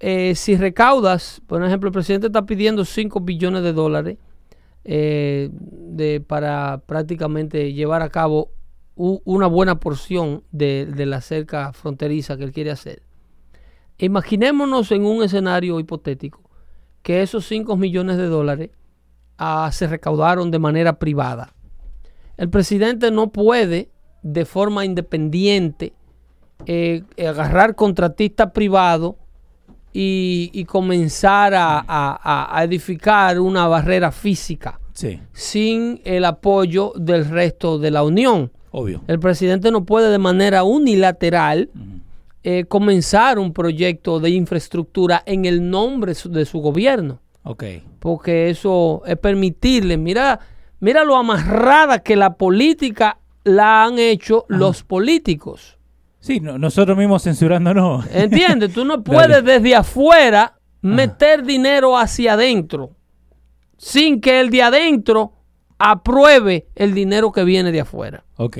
Speaker 2: eh, si recaudas, por ejemplo, el presidente está pidiendo 5 billones de dólares eh, de, para prácticamente llevar a cabo u- una buena porción de, de la cerca fronteriza que él quiere hacer. Imaginémonos en un escenario hipotético que esos 5 millones de dólares se recaudaron de manera privada. El presidente no puede de forma independiente eh, agarrar contratistas privados y, y comenzar a, a- a- a edificar una barrera física
Speaker 1: Sí,
Speaker 2: sin el apoyo del resto de la Unión.
Speaker 1: obvio.
Speaker 2: El presidente no puede de manera unilateral eh, comenzar un proyecto de infraestructura en el nombre de su gobierno
Speaker 1: Ok.
Speaker 2: porque eso es permitirle, mira, mira lo amarrada que la política la han hecho los políticos.
Speaker 1: Sí, no- nosotros mismos censurándonos.
Speaker 2: ¿Entiendes? Tú no puedes desde afuera meter dinero hacia adentro sin que el de adentro apruebe el dinero que viene de afuera.
Speaker 1: Ok.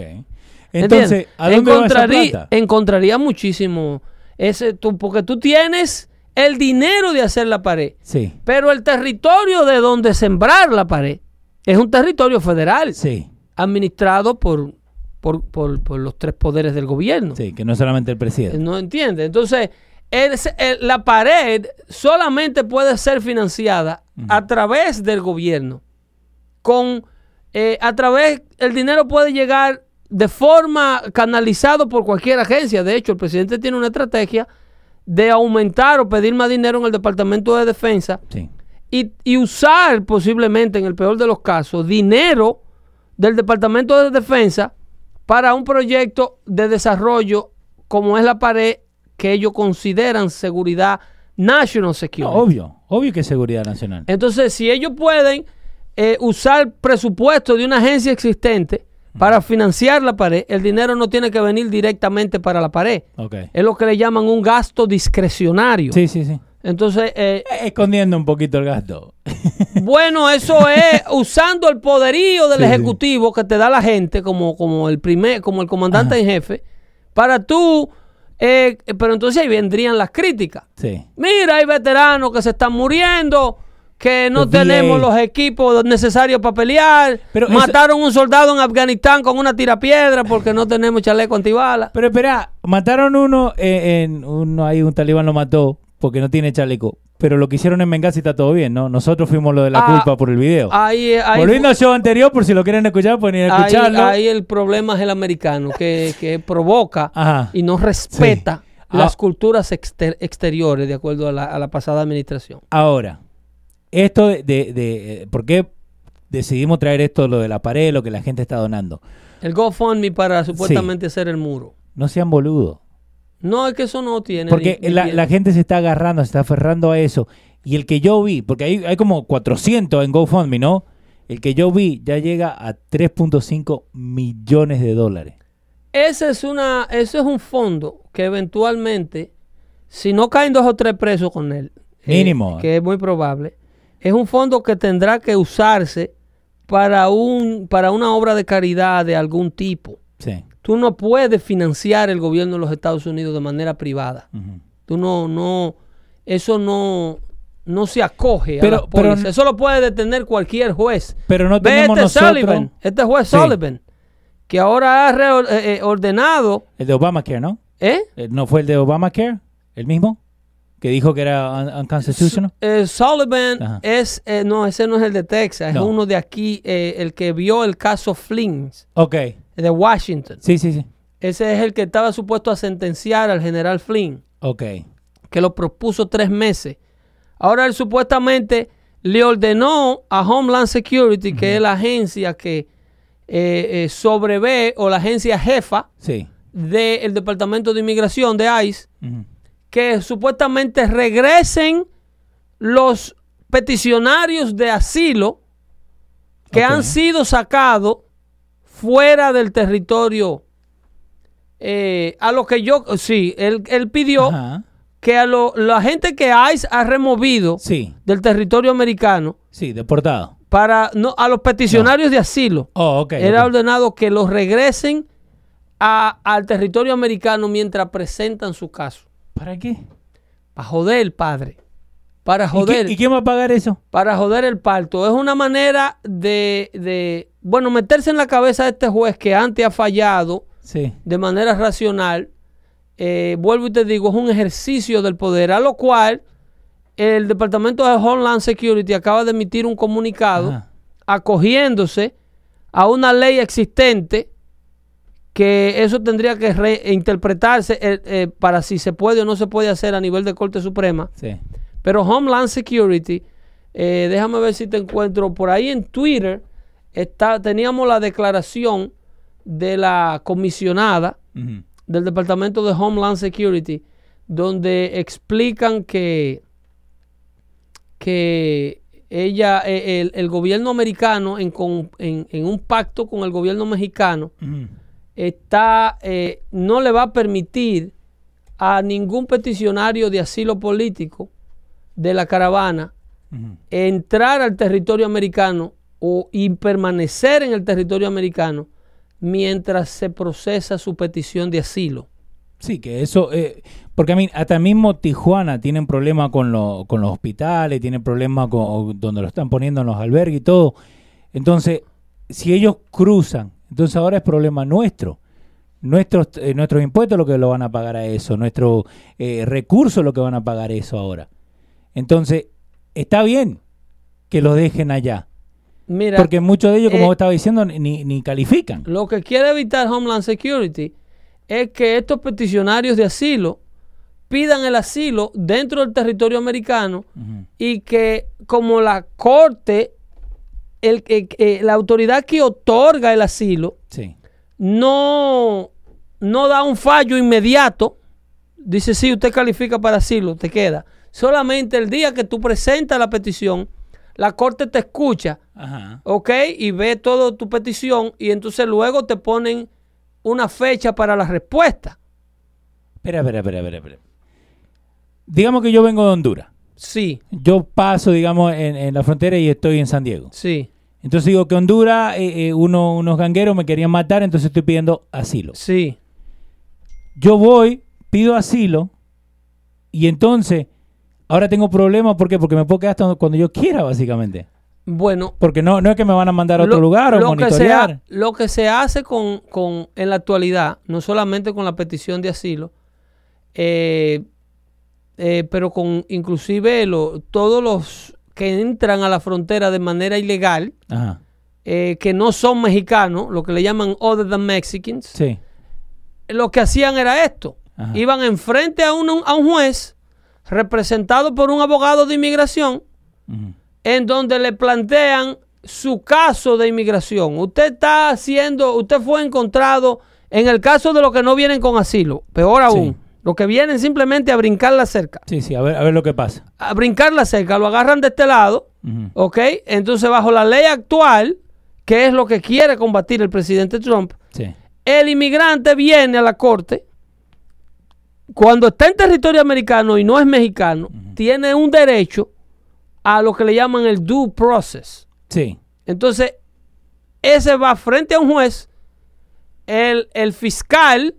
Speaker 1: Entonces, ¿a dónde va esa
Speaker 2: encontraría,
Speaker 1: plata?
Speaker 2: encontraría muchísimo ese tú, porque tú tienes el dinero de hacer la pared.
Speaker 1: Sí,
Speaker 2: Pero el territorio de donde sembrar la pared es un territorio federal
Speaker 1: sí,
Speaker 2: administrado por, por, por- por los tres poderes del gobierno.
Speaker 1: sí, que no solamente el presidente.
Speaker 2: ¿No entiende? Entonces, el- el- la pared solamente puede ser financiada a través del gobierno. Con, eh, a través, el dinero puede llegar de forma canalizado por cualquier agencia. De hecho, el presidente tiene una estrategia de aumentar o pedir más dinero en el Departamento de Defensa
Speaker 1: Sí,
Speaker 2: y, y usar posiblemente, en el peor de los casos, dinero del Departamento de Defensa para un proyecto de desarrollo como es la pared que ellos consideran seguridad national
Speaker 1: No,
Speaker 2: security.
Speaker 1: obvio, obvio que es seguridad nacional.
Speaker 2: Entonces, si ellos pueden eh, usar presupuesto de una agencia existente para financiar la pared, el dinero no tiene que venir directamente para la pared.
Speaker 1: Ok.
Speaker 2: Es lo que le llaman un gasto discrecionario.
Speaker 1: Sí, sí, sí.
Speaker 2: Entonces, eh,
Speaker 1: Eh, Escondiendo un poquito el gasto.
Speaker 2: Bueno, eso es usando el poderío del
Speaker 1: Sí, sí.
Speaker 2: ejecutivo que te da la gente como, como el primer, como el comandante en jefe, para tú, eh, pero entonces ahí vendrían las críticas.
Speaker 1: Sí.
Speaker 2: Mira, hay veteranos que se están muriendo, que no
Speaker 1: Los
Speaker 2: tenemos los equipos necesarios para pelear.
Speaker 1: Pero eso-
Speaker 2: Mataron un soldado en Afganistán con una tirapiedra porque no tenemos chaleco antibalas.
Speaker 1: Pero espera, mataron uno eh, en uno ahí un talibán lo mató porque no tiene chaleco, pero lo que hicieron en Benghazi está todo bien, ¿no? Nosotros fuimos lo de la
Speaker 2: Ah,
Speaker 1: culpa por el video.
Speaker 2: Ahí, ahí,
Speaker 1: Volviendo al show anterior, por si lo quieren escuchar, pueden ir a
Speaker 2: ahí-
Speaker 1: escucharlo.
Speaker 2: ahí el problema es el americano, que, que provoca
Speaker 1: Ajá.
Speaker 2: y no respeta
Speaker 1: Sí.
Speaker 2: las
Speaker 1: Ah.
Speaker 2: culturas exter- exteriores de acuerdo a la, a la pasada administración.
Speaker 1: Ahora, esto de, de, de- ¿por qué decidimos traer esto, lo de la pared, lo que la gente está donando?
Speaker 2: El GoFundMe para supuestamente hacer el muro.
Speaker 1: No sean boludos.
Speaker 2: No, es que eso no tiene.
Speaker 1: Porque
Speaker 2: ni- ni
Speaker 1: la,
Speaker 2: pies.
Speaker 1: la gente se está agarrando, se está aferrando a eso. Y el que yo vi, porque hay, hay como 400 en GoFundMe, ¿no? El que yo vi ya llega a 3.5 millones de dólares.
Speaker 2: Ese es, una, ese es un fondo que eventualmente, si no caen dos o tres presos con él, eh,
Speaker 1: Mínimo.
Speaker 2: que es muy probable, es un fondo que tendrá que usarse para, un, para una obra de caridad de algún tipo.
Speaker 1: Sí.
Speaker 2: Tú no puedes financiar el gobierno de los Estados Unidos de manera privada.
Speaker 1: Ujú.
Speaker 2: Tú no, no, eso no, no se acoge
Speaker 1: Pero-
Speaker 2: a las pólizas.
Speaker 1: pero-
Speaker 2: Eso lo puede detener cualquier juez.
Speaker 1: Pero no tenemos
Speaker 2: este
Speaker 1: nosotros...
Speaker 2: Sullivan, este juez
Speaker 1: Sí.
Speaker 2: Sullivan, que ahora ha eh, eh, ordenado,
Speaker 1: El de Obamacare, ¿no?
Speaker 2: ¿eh?
Speaker 1: Eh, ¿No fue el de Obamacare? ¿El mismo? Que dijo que era un- unconstitutional.
Speaker 2: Eh, Sullivan
Speaker 1: Ajá.
Speaker 2: es, eh, no, ese no es el de Texas,
Speaker 1: No.
Speaker 2: es uno de aquí, eh, el que vio el caso Flynn,
Speaker 1: Ok.
Speaker 2: de Washington.
Speaker 1: Sí, sí, sí.
Speaker 2: Ese es el que estaba supuesto a sentenciar al general Flynn.
Speaker 1: Ok.
Speaker 2: que lo propuso tres meses. Ahora él supuestamente le ordenó a Homeland Security, que es la agencia que eh, eh, sobrevé o la agencia jefa
Speaker 1: Sí.
Speaker 2: del Departamento de Inmigración de ICE,
Speaker 1: Ujú.
Speaker 2: Que supuestamente regresen los peticionarios de asilo que han sido sacados fuera del territorio eh, a lo que yo, sí, él, él pidió
Speaker 1: Ajá.
Speaker 2: que a lo- la gente que ICE ha removido
Speaker 1: Sí,
Speaker 2: del territorio americano
Speaker 1: sí, deportado.
Speaker 2: para no a los peticionarios de asilo
Speaker 1: Oh, ok.
Speaker 2: era ordenado que los regresen a- al territorio americano mientras presentan su caso.
Speaker 1: ¿Para qué?
Speaker 2: Para joder el padre. Para
Speaker 1: ¿Y,
Speaker 2: joder.
Speaker 1: qué- y quién va a pagar eso?
Speaker 2: para joder el parto. Es una manera de, de, bueno, meterse en la cabeza de este juez que antes ha fallado
Speaker 1: Sí.
Speaker 2: de manera racional. Eh, vuelvo y te digo, es un ejercicio del poder, a lo cual el Departamento de Homeland Security acaba de emitir un comunicado
Speaker 1: Ajá.
Speaker 2: acogiéndose a una ley existente que eso tendría que reinterpretarse eh, eh, para si se puede o no se puede hacer a nivel de Corte Suprema.
Speaker 1: Sí.
Speaker 2: Pero Homeland Security, eh, déjame ver si te encuentro por ahí en Twitter, está, teníamos la declaración de la comisionada del Departamento de Homeland Security, donde explican que, que ella, eh, el, el gobierno americano, en, con- en- en un pacto con el gobierno mexicano. Está, eh, no le va a permitir a ningún peticionario de asilo político de la caravana entrar al territorio americano o y permanecer en el territorio americano mientras se procesa su petición de asilo.
Speaker 1: Sí, que eso, eh, porque a mí, hasta mismo Tijuana tienen problemas con, lo- con los hospitales, tienen problemas con donde lo están poniendo en los albergues y todo. Entonces, si ellos cruzan, entonces ahora es problema nuestro. Nuestros, eh, nuestros impuestos lo que lo van a pagar a eso, nuestros eh, recursos lo que van a pagar eso ahora. Entonces, está bien que los dejen allá,
Speaker 2: Mira,
Speaker 1: porque muchos de ellos, como
Speaker 2: eh,
Speaker 1: vos estaba diciendo, ni, ni califican.
Speaker 2: lo que quiere evitar Homeland Security es que estos peticionarios de asilo pidan el asilo dentro del territorio americano y que como la corte, el, la autoridad que otorga el asilo,
Speaker 1: Sí,
Speaker 2: no, no da un fallo inmediato, dice, sí, usted califica para asilo, te queda. Solamente el día que tú presentas la petición, la corte te escucha,
Speaker 1: ajá.
Speaker 2: ¿ok? Y ve toda tu petición y entonces luego te ponen una fecha para la respuesta.
Speaker 1: Espera, espera, espera, espera, espera. Digamos que yo vengo de Honduras.
Speaker 2: Sí,
Speaker 1: Yo paso, digamos, en, en la frontera y estoy en San Diego.
Speaker 2: sí,
Speaker 1: Entonces digo que Honduras, eh, eh, uno- unos gangueros me querían matar, entonces estoy pidiendo asilo.
Speaker 2: sí.
Speaker 1: Yo voy, pido asilo y entonces ahora tengo problemas. ¿Por qué? Porque me puedo quedar hasta cuando yo quiera, básicamente.
Speaker 2: Bueno,
Speaker 1: Porque no, no es que me van a mandar a otro
Speaker 2: lo-
Speaker 1: lugar o
Speaker 2: lo que, se
Speaker 1: monitorear.
Speaker 2: ha- lo que se hace con, con- en la actualidad, no solamente con la petición de asilo, eh, eh, pero con inclusive lo- todos los que entran a la frontera de manera ilegal,
Speaker 1: Ajá.
Speaker 2: eh, que no son mexicanos, lo que le llaman other than Mexicans,
Speaker 1: Sí.
Speaker 2: lo que hacían era esto.
Speaker 1: Ajá.
Speaker 2: Iban enfrente a un, a un juez representado por un abogado de inmigración en donde le plantean su caso de inmigración. Usted está haciendo, usted fue encontrado en el caso de los que no vienen con asilo, peor aún,
Speaker 1: Sí.
Speaker 2: Los que vienen simplemente a brincar la cerca.
Speaker 1: Sí, sí, a ver, a ver lo que pasa.
Speaker 2: A brincar la cerca, lo agarran de este lado. ¿ok? Entonces, bajo la ley actual, que es lo que quiere combatir el presidente Trump,
Speaker 1: Sí.
Speaker 2: el inmigrante viene a la corte, cuando está en territorio americano y no es mexicano, tiene un derecho a lo que le llaman el due process.
Speaker 1: Sí.
Speaker 2: Entonces, ese va frente a un juez, el, el fiscal,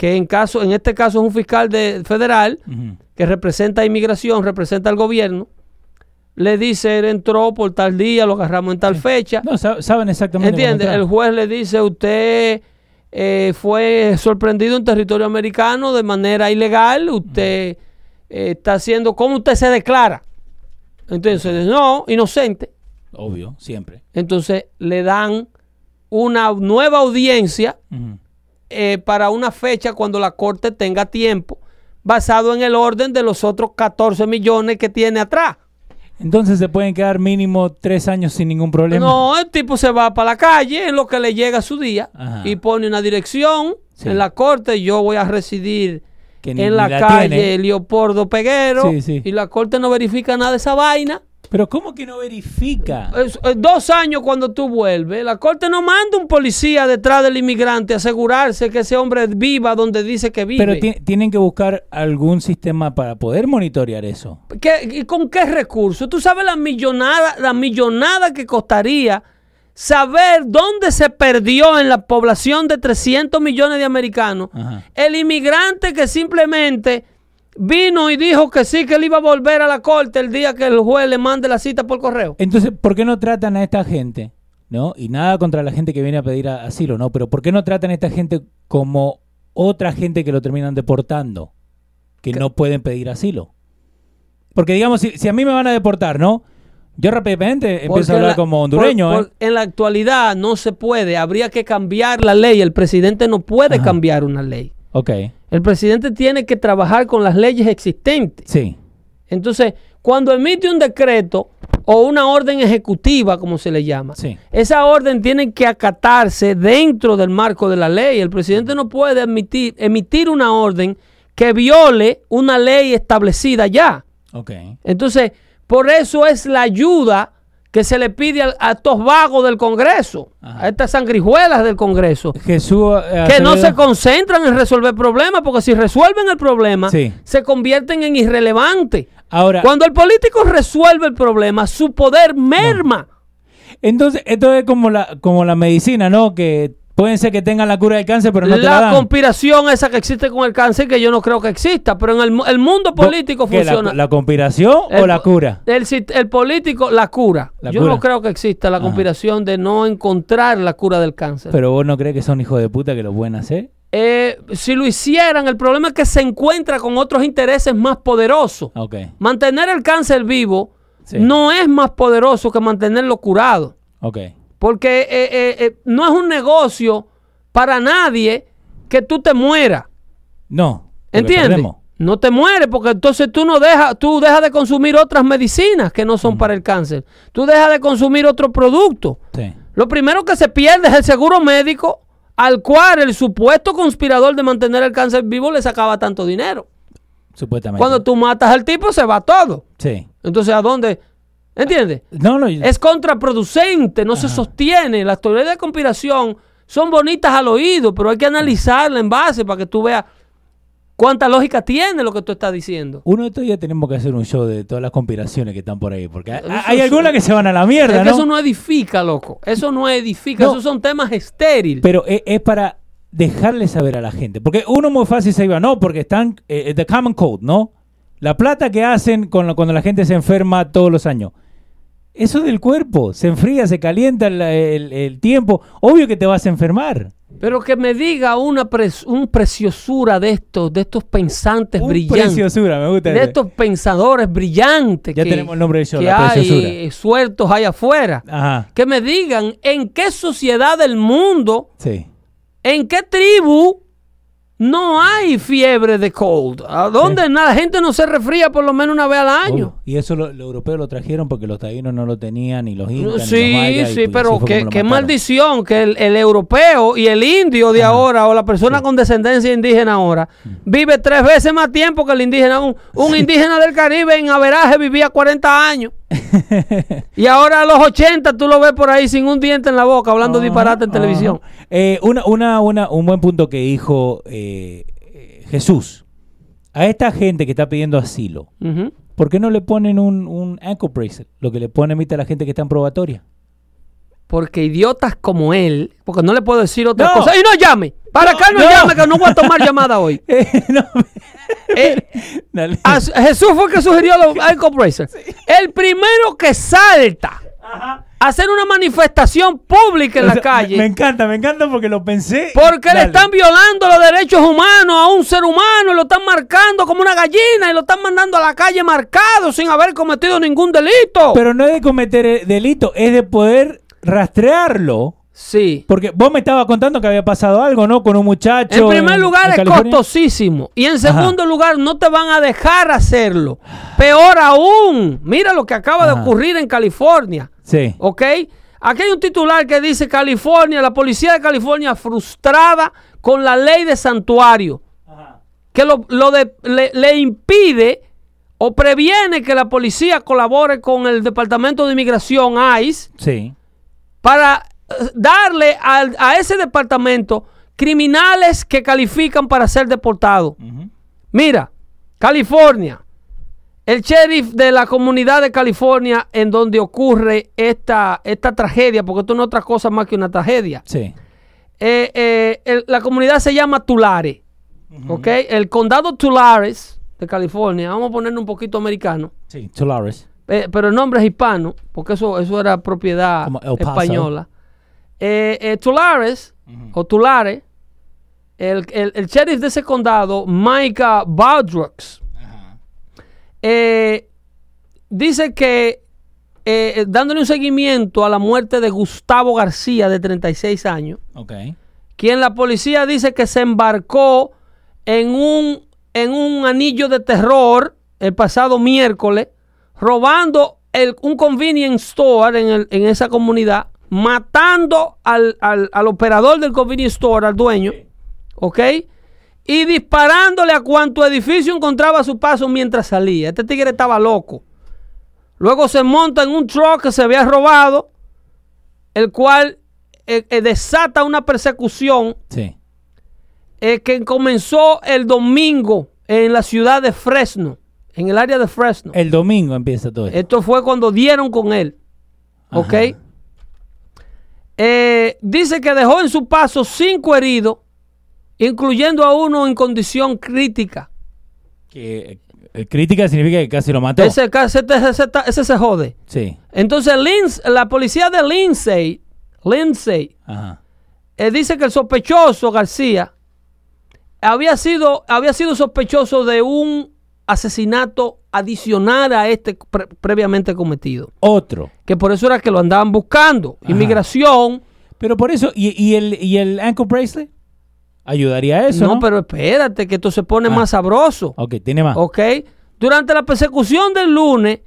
Speaker 2: que en, caso, en este caso es un fiscal de, federal, que representa a inmigración, representa al gobierno, le dice, él entró por tal día, lo agarramos en tal fecha.
Speaker 1: No, sa- saben exactamente.
Speaker 2: ¿Entiende? El juez le dice, usted eh, fue sorprendido en territorio americano de manera ilegal, usted eh, está haciendo, ¿cómo usted se declara? Entonces, no, inocente.
Speaker 1: Obvio, siempre.
Speaker 2: Entonces le dan una nueva audiencia. Eh, para una fecha cuando la corte tenga tiempo, basado en el orden de los otros 14 millones que tiene atrás.
Speaker 1: Entonces se pueden quedar mínimo tres años sin ningún problema.
Speaker 2: No, el tipo se va para la calle en lo que le llega su día
Speaker 1: Ajá.
Speaker 2: y pone una dirección
Speaker 1: Sí.
Speaker 2: en la corte. Yo voy a residir
Speaker 1: Que
Speaker 2: en la,
Speaker 1: la
Speaker 2: calle
Speaker 1: tiene.
Speaker 2: Leopoldo Peguero
Speaker 1: Sí, sí.
Speaker 2: y la corte no verifica nada de esa vaina.
Speaker 1: Pero ¿cómo que no verifica?
Speaker 2: Es- es dos años cuando tú vuelves, la corte no manda un policía detrás del inmigrante a asegurarse que ese hombre viva donde dice que vive.
Speaker 1: Pero ti- tienen que buscar algún sistema para poder monitorear eso.
Speaker 2: ¿Qué- ¿Y con qué recursos? Tú sabes la millonada, la millonada que costaría saber dónde se perdió en la población de 300 millones de americanos
Speaker 1: Ajá.
Speaker 2: el inmigrante que simplemente vino y dijo que sí, que él iba a volver a la corte el día que el juez le mande la cita por correo.
Speaker 1: Entonces, ¿por qué no tratan a esta gente? ¿No? Y nada contra la gente que viene a pedir asilo, ¿no? Pero ¿por qué no tratan a esta gente como otra gente que lo terminan deportando? Que no pueden pedir asilo. Porque digamos, si, si a mí me van a deportar, ¿no? Yo rápidamente empiezo
Speaker 2: Porque
Speaker 1: a hablar
Speaker 2: la-
Speaker 1: como hondureño,
Speaker 2: por-
Speaker 1: ¿eh?
Speaker 2: En la actualidad no se puede, habría que cambiar la ley. El presidente no puede
Speaker 1: Ajá.
Speaker 2: cambiar una ley.
Speaker 1: Ok,
Speaker 2: El presidente tiene que trabajar con las leyes existentes.
Speaker 1: sí.
Speaker 2: Entonces, cuando emite un decreto o una orden ejecutiva, como se le llama,
Speaker 1: Sí.
Speaker 2: esa orden tiene que acatarse dentro del marco de la ley. El presidente no puede emitir una orden que viole una ley establecida ya.
Speaker 1: Ok.
Speaker 2: Entonces, por eso es la ayuda que se le pide a, a estos vagos del Congreso,
Speaker 1: Ajá.
Speaker 2: a estas sangrijuelas del Congreso,
Speaker 1: Jesús. eh,
Speaker 2: que no se concentran en resolver problemas, porque si resuelven el problema,
Speaker 1: Sí.
Speaker 2: se convierten en irrelevantes.
Speaker 1: Ahora,
Speaker 2: Cuando el político resuelve el problema, su poder merma.
Speaker 1: entonces, esto es como la, como la medicina, ¿no? Que pueden ser que tengan la cura del cáncer, pero no te la
Speaker 2: la
Speaker 1: dan.
Speaker 2: conspiración esa que existe con el cáncer, que yo no creo que exista, pero en el, mu- el mundo político
Speaker 1: ¿Qué, la-
Speaker 2: funciona.
Speaker 1: La, conspiración o la cura?
Speaker 2: El, político, la cura.
Speaker 1: La
Speaker 2: Yo
Speaker 1: cura.
Speaker 2: no creo que exista la
Speaker 1: Ajá.
Speaker 2: conspiración de no encontrar la cura del cáncer.
Speaker 1: Pero vos no crees que son hijos de puta que lo pueden hacer?
Speaker 2: Eh, si lo hicieran, el problema es que se encuentra con otros intereses más poderosos. Mantener el cáncer vivo
Speaker 1: Sí.
Speaker 2: no es más poderoso que mantenerlo curado.
Speaker 1: Ok.
Speaker 2: Porque eh, eh, eh, no es un negocio para nadie que tú te mueras.
Speaker 1: No.
Speaker 2: ¿Entiendes? No te mueres porque entonces tú no dejas, tú dejas de consumir otras medicinas que no son para el cáncer. Tú dejas de consumir otros productos.
Speaker 1: Sí.
Speaker 2: Lo primero que se pierde es el seguro médico al cual el supuesto conspirador de mantener el cáncer vivo le sacaba tanto dinero.
Speaker 1: Supuestamente.
Speaker 2: Cuando tú matas al tipo se va todo.
Speaker 1: Sí.
Speaker 2: Entonces, ¿a dónde? ¿Entiendes?
Speaker 1: No, no.
Speaker 2: Es contraproducente, no se sostiene. Las teorías de conspiración son bonitas al oído, pero hay que analizarla en base para que tú veas cuánta lógica tiene lo que tú estás diciendo.
Speaker 1: Uno de estos días tenemos que hacer un show de todas las conspiraciones que están por ahí. Porque hay, algunas que se van a la mierda,
Speaker 2: es que
Speaker 1: ¿no?
Speaker 2: eso no edifica, loco. Eso no edifica.
Speaker 1: No.
Speaker 2: Esos son temas estériles.
Speaker 1: Pero es, es para dejarle saber a la gente. Porque uno muy fácil se iba, no, porque están, eh, the common code, ¿no? La plata que hacen con lo- cuando la gente se enferma todos los años. Eso es del cuerpo, se enfría, se calienta el, el- el tiempo. Obvio que te vas a enfermar.
Speaker 2: Pero que me diga una pres- un preciosura de estos, de estos pensantes
Speaker 1: Un
Speaker 2: brillantes.
Speaker 1: preciosura, me gusta.
Speaker 2: De
Speaker 1: ese.
Speaker 2: estos pensadores brillantes
Speaker 1: Ya
Speaker 2: que,
Speaker 1: tenemos el nombre del show,
Speaker 2: que
Speaker 1: la
Speaker 2: hay
Speaker 1: preciosura.
Speaker 2: sueltos allá afuera.
Speaker 1: Ajá,
Speaker 2: Que me digan en qué sociedad del mundo
Speaker 1: sí.
Speaker 2: ¿En qué tribu no hay fiebre de cold? ¿A dónde na- la gente no se resfría por lo menos una vez al año?
Speaker 1: Oh, y eso lo- los europeos lo trajeron porque los taínos no lo tenían, ni los ni los
Speaker 2: Sí,
Speaker 1: y
Speaker 2: sí,
Speaker 1: pues
Speaker 2: pero qué,
Speaker 1: lo
Speaker 2: maldición que el, el europeo y el indio de
Speaker 1: Ajá.
Speaker 2: ahora o la persona con descendencia indígena ahora vive tres veces más tiempo que el indígena. Un, un indígena del Caribe en averaje vivía 40 años. y ahora a los 80 tú lo ves por ahí sin un diente en la boca hablando disparate en televisión.
Speaker 1: Eh, una, una, una, un buen punto que dijo eh, Jesús. A esta gente que está pidiendo asilo. ¿por qué no le ponen un, un ankle bracelet? Lo que le ahorita a la gente que está en probatoria.
Speaker 2: Porque idiotas como él, porque no le puedo decir otra
Speaker 1: No.
Speaker 2: cosa. Y no llame. Para
Speaker 1: No,
Speaker 2: acá no,
Speaker 1: no.
Speaker 2: llame, que no voy a tomar llamada hoy.
Speaker 1: Eh,
Speaker 2: Eh, a- Jesús fue el que surió los ankle bracelets. El primero que salta a hacer una manifestación pública en
Speaker 1: O
Speaker 2: la
Speaker 1: sea,
Speaker 2: calle.
Speaker 1: Me, me encanta, me encanta porque lo pensé.
Speaker 2: porque le están violando los derechos humanos a un ser humano y lo están marcando como una gallina y lo están mandando a la calle marcado sin haber cometido ningún delito.
Speaker 1: Pero no es de cometer eh, delito, es de poder rastrearlo.
Speaker 2: sí.
Speaker 1: Porque vos me estabas contando que había pasado algo, ¿no? Con un muchacho.
Speaker 2: En primer lugar
Speaker 1: en
Speaker 2: es
Speaker 1: California.
Speaker 2: costosísimo. Y en segundo lugar no te van a dejar hacerlo. Peor aún, mira lo que acaba de
Speaker 1: Ajá.
Speaker 2: ocurrir en California.
Speaker 1: Sí.
Speaker 2: ¿Ok? Aquí hay un titular que dice California, la policía de California frustrada con la ley de santuario. Que lo, lo de- le, le impide o previene que la policía colabore con el Departamento de Inmigración, ICE,
Speaker 1: Sí.
Speaker 2: Para eh, darle a ese departamento criminales que califican para ser deportados. Mira, California, el sheriff de la comunidad de California en donde ocurre esta, esta tragedia, porque esto no es otra cosa más que una tragedia.
Speaker 1: Sí.
Speaker 2: Eh, eh, el- la comunidad se llama Tulare, ¿ok? El condado Tulares de California, vamos a ponerle un poquito americano,
Speaker 1: Sí. Tulares.
Speaker 2: Eh, pero el nombre es hispano, porque eso, eso era propiedad española. Eh, eh, Tulares, o Tulare, el, el- el sheriff de ese condado, Micah Baldrux, eh, dice que, eh, dándole un seguimiento a la muerte de Gustavo García, de 36 años, quien la policía dice que se embarcó en un, en un anillo de terror el pasado miércoles, robando el- un convenience store en, el- en esa comunidad, matando al, al- al operador del convenience store, al dueño, ¿ok? Y disparándole a cuanto edificio encontraba a su paso mientras salía. Este tigre estaba loco. Luego se monta en un truck que se había robado, el cual eh, eh, desata una persecución
Speaker 1: Sí.
Speaker 2: eh, que comenzó el domingo en la ciudad de Fresno, en el área de Fresno.
Speaker 1: El domingo empieza todo esto.
Speaker 2: Esto fue cuando dieron con él. ¿Ok? Eh, dice que dejó en su paso cinco heridos, incluyendo a uno en condición crítica.
Speaker 1: Que, eh, crítica significa que casi lo mató.
Speaker 2: Ese, ca- ese, ese- ese- ese se jode.
Speaker 1: Sí.
Speaker 2: Entonces, la policía de Lindsay, Lindsay
Speaker 1: Ajá.
Speaker 2: eh, dice que el sospechoso, García, había sido, había sido sospechoso de un asesinato adicional a este pre- previamente cometido.
Speaker 1: Otro.
Speaker 2: Que por eso era que lo andaban buscando.
Speaker 1: Ajá.
Speaker 2: Inmigración.
Speaker 1: Pero por eso, ¿y, y el, y el ankle bracelet? ¿Ayudaría a eso?
Speaker 2: no,
Speaker 1: No,
Speaker 2: pero espérate, que esto se pone
Speaker 1: Ah.
Speaker 2: más sabroso.
Speaker 1: Ok, tiene más.
Speaker 2: ¿Ok? Durante la persecución del lunes,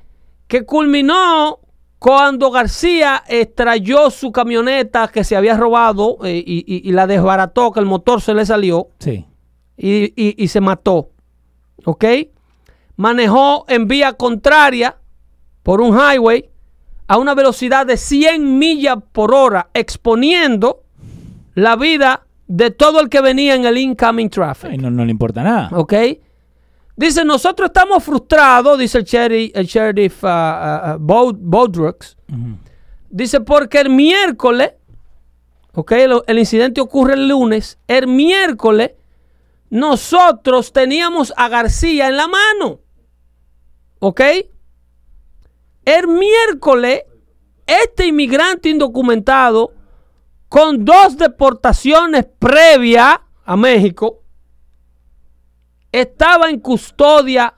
Speaker 2: que culminó cuando García extrayó su camioneta que se había robado eh, y, y- y la desbarató, que el motor se le salió.
Speaker 1: Sí.
Speaker 2: y, y- y se mató. ¿Ok? Manejó en vía contraria por un highway a una velocidad de 100 millas por hora, exponiendo la vida de todo el que venía en el incoming traffic.
Speaker 1: Ay, no, no le importa nada.
Speaker 2: ¿Ok? Dice, nosotros estamos frustrados, dice el sheriff, el sheriff uh, uh, uh, Bod- Bodrux.
Speaker 1: Ujú.
Speaker 2: Dice, porque el miércoles, ok, el incidente ocurre el lunes, el miércoles nosotros teníamos a García en la mano, ok. El miércoles, este inmigrante indocumentado, con dos deportaciones previas a México, estaba en custodia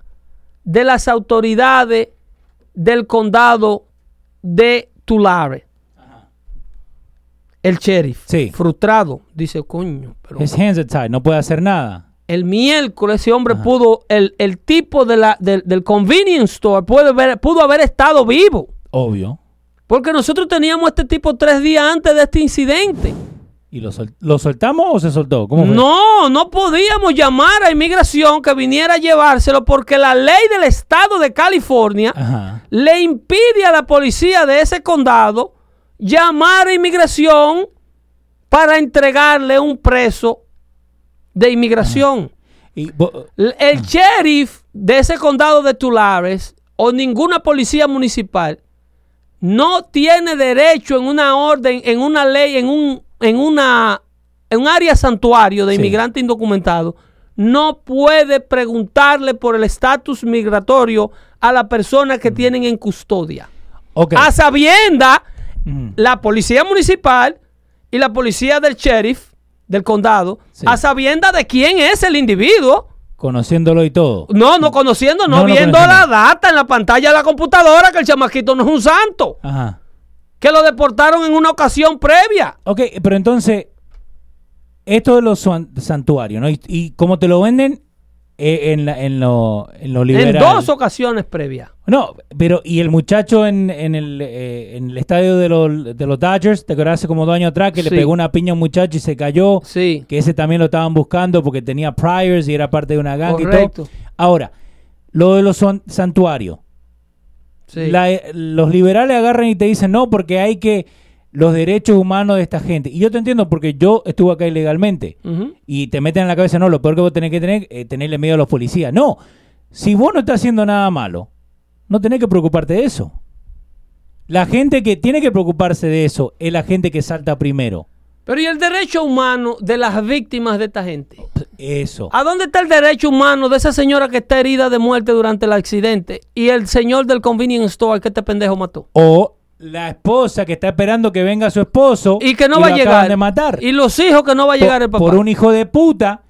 Speaker 2: de las autoridades del condado de Tulare. El sheriff,
Speaker 1: Sí.
Speaker 2: frustrado, dice, coño, pero
Speaker 1: His hands are tied, no puede hacer nada.
Speaker 2: El miércoles ese hombre pudo, el, el tipo de la, del, del convenience store puede ver, pudo haber estado vivo.
Speaker 1: Obvio.
Speaker 2: Porque nosotros teníamos este tipo tres días antes de este incidente.
Speaker 1: ¿Y lo, sol- lo soltamos o se soltó? ¿Cómo fue?
Speaker 2: No, no podíamos llamar a inmigración que viniera a llevárselo porque la ley del estado de California
Speaker 1: Ajá.
Speaker 2: le impide a la policía de ese condado llamar a inmigración para entregarle un preso de inmigración.
Speaker 1: Y,
Speaker 2: El sheriff de ese condado de Tulares o ninguna policía municipal no tiene derecho en una orden, en una ley, en un, en una, en un área santuario de
Speaker 1: Sí.
Speaker 2: inmigrante indocumentado, no puede preguntarle por el estatus migratorio a la persona que tienen en custodia. A sabienda,
Speaker 1: Ujú.
Speaker 2: la policía municipal y la policía del sheriff del condado,
Speaker 1: Sí.
Speaker 2: a sabienda de quién es el individuo.
Speaker 1: Conociéndolo y todo.
Speaker 2: No, no conociendo, no, viendo la data en la pantalla de la computadora que el chamaquito no es un santo,
Speaker 1: Ajá.
Speaker 2: que lo deportaron en una ocasión previa.
Speaker 1: Ok, pero entonces, esto de los santuarios, ¿no? Y, y como te lo venden eh, en, la- en lo, en lo liberal.
Speaker 2: En dos ocasiones previas.
Speaker 1: No, pero y el muchacho en, en, el, eh, en el estadio de los, de los Dodgers, te acuerdas hace como dos años atrás que le pegó una piña a un muchacho y se cayó.
Speaker 2: Sí.
Speaker 1: Que ese también lo estaban buscando porque tenía priors y era parte de una gang y
Speaker 2: Correcto.
Speaker 1: todo. Ahora, Lo de los santuarios.
Speaker 2: Sí.
Speaker 1: La- los liberales agarran y te dicen no porque hay que los derechos humanos de esta gente. Y yo te entiendo porque yo estuve acá ilegalmente. Y te meten en la cabeza, no, lo peor que vos tenés que tener es tenerle miedo a los policías. No, si vos no estás haciendo nada malo, no tenés que preocuparte de eso. La gente que tiene que preocuparse de eso es la gente que salta primero.
Speaker 2: Pero ¿y el derecho humano de las víctimas de esta gente?
Speaker 1: Eso.
Speaker 2: ¿A dónde está el derecho humano de esa señora que está herida de muerte durante el accidente y el señor del convenience store que este pendejo mató?
Speaker 1: O la esposa que está esperando que venga su esposo
Speaker 2: Y que no va a llegar.
Speaker 1: de matar.
Speaker 2: Y los hijos que no va a llegar el papá.
Speaker 1: por un hijo de puta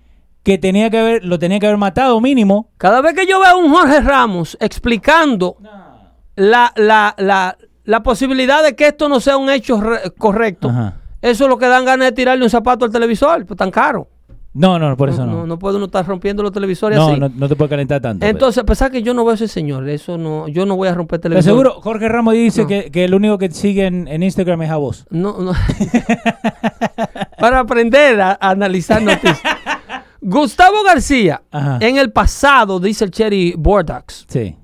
Speaker 1: que tenía que haber, lo tenía que haber matado mínimo.
Speaker 2: Cada vez que yo veo a un Jorge Ramos explicando la, la, la, la posibilidad de que esto no sea un hecho re- correcto,
Speaker 1: Ajá.
Speaker 2: eso es lo que dan ganas de tirarle un zapato al televisor, pues tan caro.
Speaker 1: No, no, por eso
Speaker 2: no,
Speaker 1: no.
Speaker 2: no puede uno estar rompiendo los televisores
Speaker 1: No,
Speaker 2: así.
Speaker 1: no, no te puede calentar tanto. pues.
Speaker 2: Entonces, a pesar que yo no veo a ese señor, eso no, yo no voy a romper
Speaker 1: Te
Speaker 2: televisor.
Speaker 1: aseguro, Jorge Ramos dice que, que el único que sigue en, en Instagram es a vos.
Speaker 2: No, no. Para aprender a, a analizar noticias. Gustavo García,
Speaker 1: Ajá.
Speaker 2: en el pasado, dice el Cherry Bordax,
Speaker 1: Sí.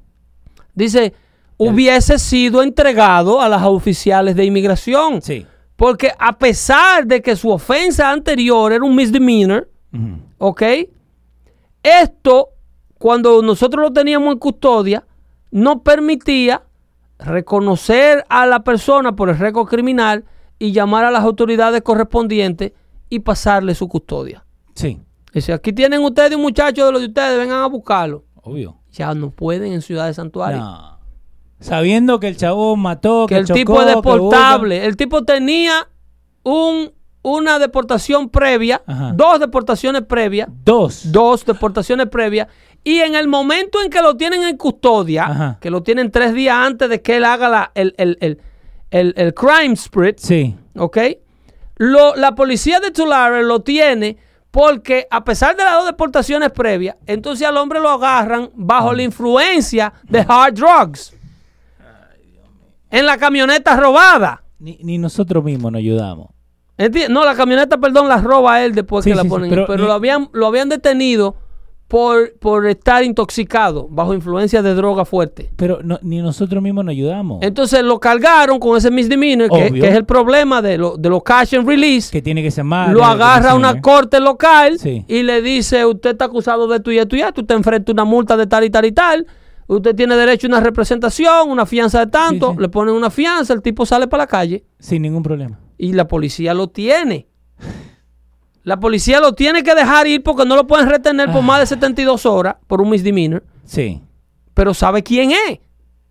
Speaker 2: dice, hubiese sido entregado a las oficiales de inmigración.
Speaker 1: Sí.
Speaker 2: Porque a pesar de que su ofensa anterior era un misdemeanor,
Speaker 1: Ujú.
Speaker 2: ¿ok? Esto, cuando nosotros lo teníamos en custodia, no permitía reconocer a la persona por el récord criminal y llamar a las autoridades correspondientes y pasarle su custodia.
Speaker 1: Sí.
Speaker 2: Dice, aquí tienen ustedes un muchacho de los de ustedes, vengan a buscarlo.
Speaker 1: Obvio.
Speaker 2: Ya no pueden en Ciudad de Santuario.
Speaker 1: No. Sabiendo que el chabón mató,
Speaker 2: que
Speaker 1: que,
Speaker 2: el
Speaker 1: chocó,
Speaker 2: tipo es deportable. El tipo tenía un, una deportación previa,
Speaker 1: Ajá.
Speaker 2: dos deportaciones previas,
Speaker 1: Dos.
Speaker 2: dos deportaciones previas, y en el momento en que lo tienen en custodia,
Speaker 1: Ajá.
Speaker 2: que lo tienen tres días antes de que él haga la- el, el, el, el- crime spree,
Speaker 1: Sí.
Speaker 2: ¿ok? Lo- la policía de Tulare lo tiene porque a pesar de las dos deportaciones previas, entonces al hombre lo agarran bajo la influencia de hard drugs. En la camioneta robada.
Speaker 1: Ni, ni nosotros mismos nos ayudamos.
Speaker 2: No, la camioneta, perdón, la roba él después
Speaker 1: Sí,
Speaker 2: que la
Speaker 1: sí, sí,
Speaker 2: ponen.
Speaker 1: pero
Speaker 2: pero lo, habían, lo habían detenido por, por estar intoxicado, bajo influencia de droga fuerte.
Speaker 1: Pero no- ni nosotros mismos nos ayudamos.
Speaker 2: Entonces lo cargaron con ese misdemeanor, que, es el problema de, lo- de los cash and release.
Speaker 1: que tiene que ser más.
Speaker 2: lo
Speaker 1: de-
Speaker 2: agarra una corte local
Speaker 1: Sí.
Speaker 2: y le dice, usted está acusado de esto y esto y esto, usted enfrenta una multa de tal y tal y tal, usted tiene derecho a una representación, una fianza de tanto,
Speaker 1: Sí, sí.
Speaker 2: le ponen una fianza, el tipo sale para la calle
Speaker 1: Sin ningún problema.
Speaker 2: Y la policía lo tiene. La policía lo tiene que dejar ir porque no lo pueden retener por más de 72 horas por un misdemeanor,
Speaker 1: Sí.
Speaker 2: pero sabe quién es.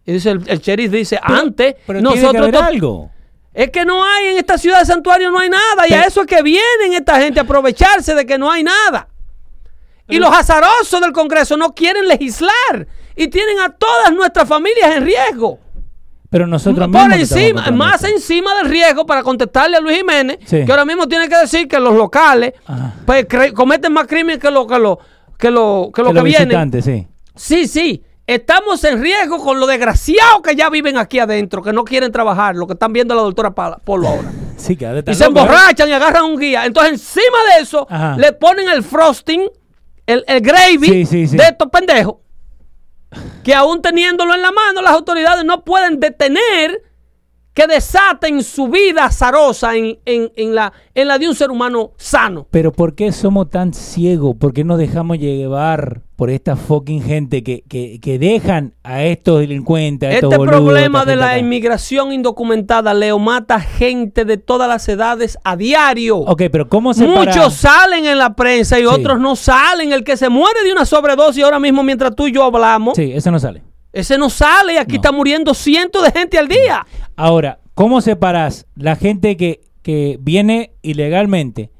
Speaker 2: Y dice, el, el sheriff dice,
Speaker 1: Pero-
Speaker 2: antes
Speaker 1: pero tiene que
Speaker 2: nosotros...
Speaker 1: haber algo.
Speaker 2: es que no hay en esta ciudad de santuario, no hay nada. Y a eso es que vienen esta gente a aprovecharse de que no hay nada. Y los azarosos del Congreso no quieren legislar. Y tienen a todas nuestras familias en riesgo.
Speaker 1: Pero nosotros mismos.
Speaker 2: Por encima, más encima del riesgo para contestarle a Luis Jiménez,
Speaker 1: Sí.
Speaker 2: que ahora mismo tiene que decir que los locales
Speaker 1: Ajá.
Speaker 2: pues, cometen más crimen que lo que lo que lo que, lo
Speaker 1: Que
Speaker 2: que
Speaker 1: visitantes, sí.
Speaker 2: Sí, sí. Estamos en riesgo con los desgraciados que ya viven aquí adentro, que no quieren trabajar, lo que están viendo la doctora Polo ahora.
Speaker 1: Sí, que
Speaker 2: Y se
Speaker 1: loco,
Speaker 2: emborrachan y agarran un guía. Entonces, encima de eso,
Speaker 1: Ajá.
Speaker 2: le ponen el frosting, el, el gravy
Speaker 1: sí.
Speaker 2: de estos pendejos. Que aún teniéndolo en la mano, las autoridades no pueden detener que desaten su vida azarosa en, en- en la, en la de un ser humano sano.
Speaker 1: Pero ¿por qué somos tan ciegos? ¿Por qué nos dejamos llevar por esta fucking gente que, que, que dejan a estos delincuentes, a estos
Speaker 2: Este
Speaker 1: boludos,
Speaker 2: problema de la
Speaker 1: acá?
Speaker 2: inmigración indocumentada, Leo, mata gente de todas las edades a diario.
Speaker 1: Ok, pero ¿cómo se
Speaker 2: Muchos salen en la prensa y
Speaker 1: Sí.
Speaker 2: otros no salen. El que se muere de una sobredosis ahora mismo mientras tú y yo hablamos,
Speaker 1: Sí, eso no sale.
Speaker 2: ese no sale y aquí
Speaker 1: No.
Speaker 2: está muriendo cientos de gente al día.
Speaker 1: Ahora, ¿cómo separas la gente que, que viene ilegalmente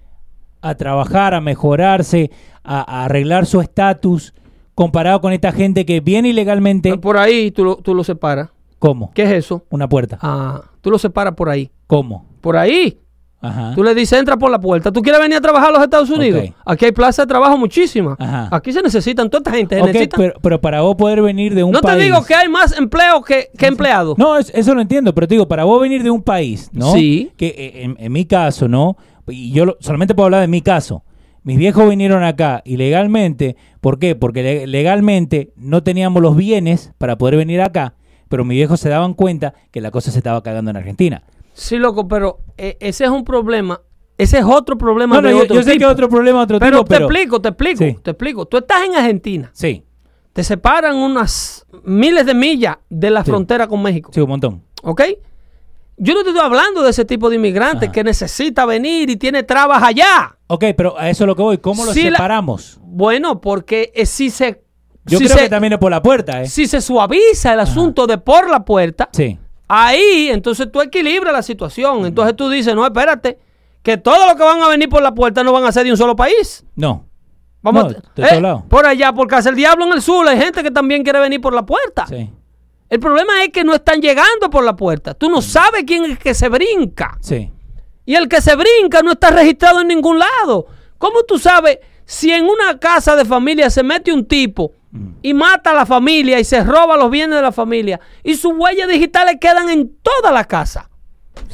Speaker 1: a trabajar, a mejorarse, a, a arreglar su estatus, comparado con esta gente que viene ilegalmente?
Speaker 2: Por ahí tú lo, tú lo separas.
Speaker 1: ¿Cómo?
Speaker 2: ¿Qué es eso?
Speaker 1: Una puerta.
Speaker 2: Ah, tú lo separas por ahí.
Speaker 1: ¿Cómo?
Speaker 2: Por ahí.
Speaker 1: Ajá.
Speaker 2: Tú le dices, entra por la puerta. ¿Tú quieres venir a trabajar a los Estados Unidos? Aquí hay plaza de trabajo muchísimas.
Speaker 1: Ajá.
Speaker 2: Aquí se necesitan toda esta gente. se
Speaker 1: Ok,
Speaker 2: necesitan-
Speaker 1: pero, pero para vos poder venir de un
Speaker 2: no
Speaker 1: país...
Speaker 2: te digo que hay más empleo que, que empleados.
Speaker 1: No, es- eso lo entiendo, pero te digo, para vos venir de un país, ¿no?
Speaker 2: Sí.
Speaker 1: Que eh, en, en mi caso, ¿no? Y yo lo- solamente puedo hablar de mi caso. Mis viejos vinieron acá ilegalmente. ¿Por qué? Porque le- legalmente no teníamos los bienes para poder venir acá, pero mis viejos se daban cuenta que la cosa se estaba cagando en Argentina.
Speaker 2: Sí, loco, pero eh, ese es un problema. Ese es otro problema
Speaker 1: No, no,
Speaker 2: de
Speaker 1: yo,
Speaker 2: otro
Speaker 1: yo sé que es otro problema, otro
Speaker 2: pero
Speaker 1: tipo,
Speaker 2: te
Speaker 1: pero...
Speaker 2: explico, te explico,
Speaker 1: Sí.
Speaker 2: te explico. Tú estás en Argentina,
Speaker 1: Sí,
Speaker 2: te separan unas miles de millas de la
Speaker 1: Sí.
Speaker 2: frontera con México,
Speaker 1: sí, un montón.
Speaker 2: ¿ok? Yo no te estoy hablando de ese tipo de inmigrante
Speaker 1: Ajá.
Speaker 2: que necesita venir y tiene trabas allá.
Speaker 1: Ok, pero a eso es lo que voy. ¿Cómo lo
Speaker 2: la-
Speaker 1: separamos?
Speaker 2: Bueno, porque eh, si se,
Speaker 1: Yo
Speaker 2: si
Speaker 1: creo
Speaker 2: se-
Speaker 1: que también es por la puerta, ¿eh?
Speaker 2: si se suaviza el asunto de por la puerta,
Speaker 1: Sí.
Speaker 2: ahí entonces tú equilibras la situación. Entonces tú dices, no, espérate, que todos los que van a venir por la puerta no van a ser de un solo país.
Speaker 1: No.
Speaker 2: Vamos,
Speaker 1: No,
Speaker 2: a- eh, por allá, porque hace el diablo en el sur, hay gente que también quiere venir por la puerta.
Speaker 1: Sí.
Speaker 2: El problema es que no están llegando por la puerta. Tú no sabes quién es que se brinca.
Speaker 1: Sí.
Speaker 2: Y el que se brinca no está registrado en ningún lado. ¿Cómo tú sabes si en una casa de familia se mete un tipo y mata a la familia y se roba los bienes de la familia y sus huellas digitales quedan en toda la casa?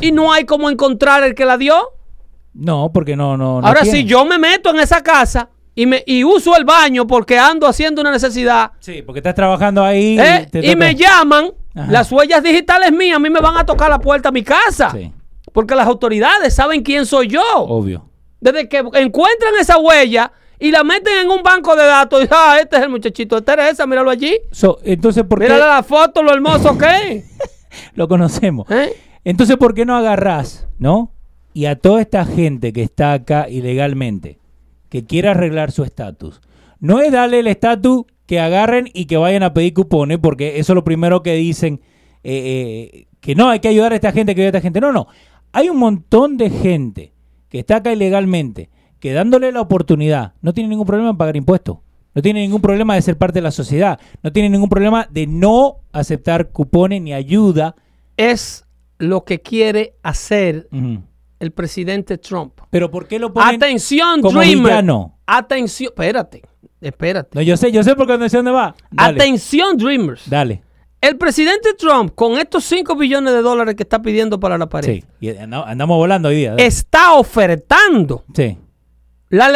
Speaker 2: Y no hay cómo encontrar el que la dio.
Speaker 1: No, porque no, no. no
Speaker 2: Ahora,
Speaker 1: tiene.
Speaker 2: si yo me meto en esa casa y, me, y uso el baño porque ando haciendo una necesidad
Speaker 1: Sí, porque estás trabajando ahí.
Speaker 2: ¿eh? y
Speaker 1: toca-
Speaker 2: me llaman,
Speaker 1: Ajá.
Speaker 2: las huellas digitales mías a mí me van a tocar la puerta a mi casa.
Speaker 1: Sí,
Speaker 2: Porque las autoridades saben quién soy yo.
Speaker 1: obvio.
Speaker 2: Desde que encuentran esa huella y la meten en un banco de datos y ah, este es el muchachito de Teresa, míralo allí.
Speaker 1: So, entonces, ¿por qué
Speaker 2: Mírale la foto, lo hermoso que es.
Speaker 1: lo conocemos?
Speaker 2: ¿Eh?
Speaker 1: Entonces, ¿por qué no agarrás, no? Y a toda esta gente que está acá ilegalmente, que quiere arreglar su estatus, no es darle el estatus que agarren y que vayan a pedir cupones, porque eso es lo primero que dicen, eh, eh, que no, hay que ayudar a esta gente, que ayudar a esta gente. No, no. Hay un montón de gente que está acá ilegalmente, que dándole la oportunidad, no tiene ningún problema en pagar impuestos. No tiene ningún problema de ser parte de la sociedad. No tiene ningún problema de no aceptar cupones ni ayuda.
Speaker 2: Es lo que quiere hacer el presidente Trump.
Speaker 1: Pero ¿por qué lo ponen
Speaker 2: Atención,
Speaker 1: como
Speaker 2: Dreamer.
Speaker 1: villano?
Speaker 2: Atención, espérate, espérate.
Speaker 1: No, yo sé, yo sé por dónde, sé dónde va. Dale,
Speaker 2: Atención, Dreamers.
Speaker 1: dale.
Speaker 2: El presidente Trump, con estos 5 billones de dólares que está pidiendo para la pared,
Speaker 1: Sí, y andamos volando hoy día. dale.
Speaker 2: está ofertando
Speaker 1: Sí.
Speaker 2: la,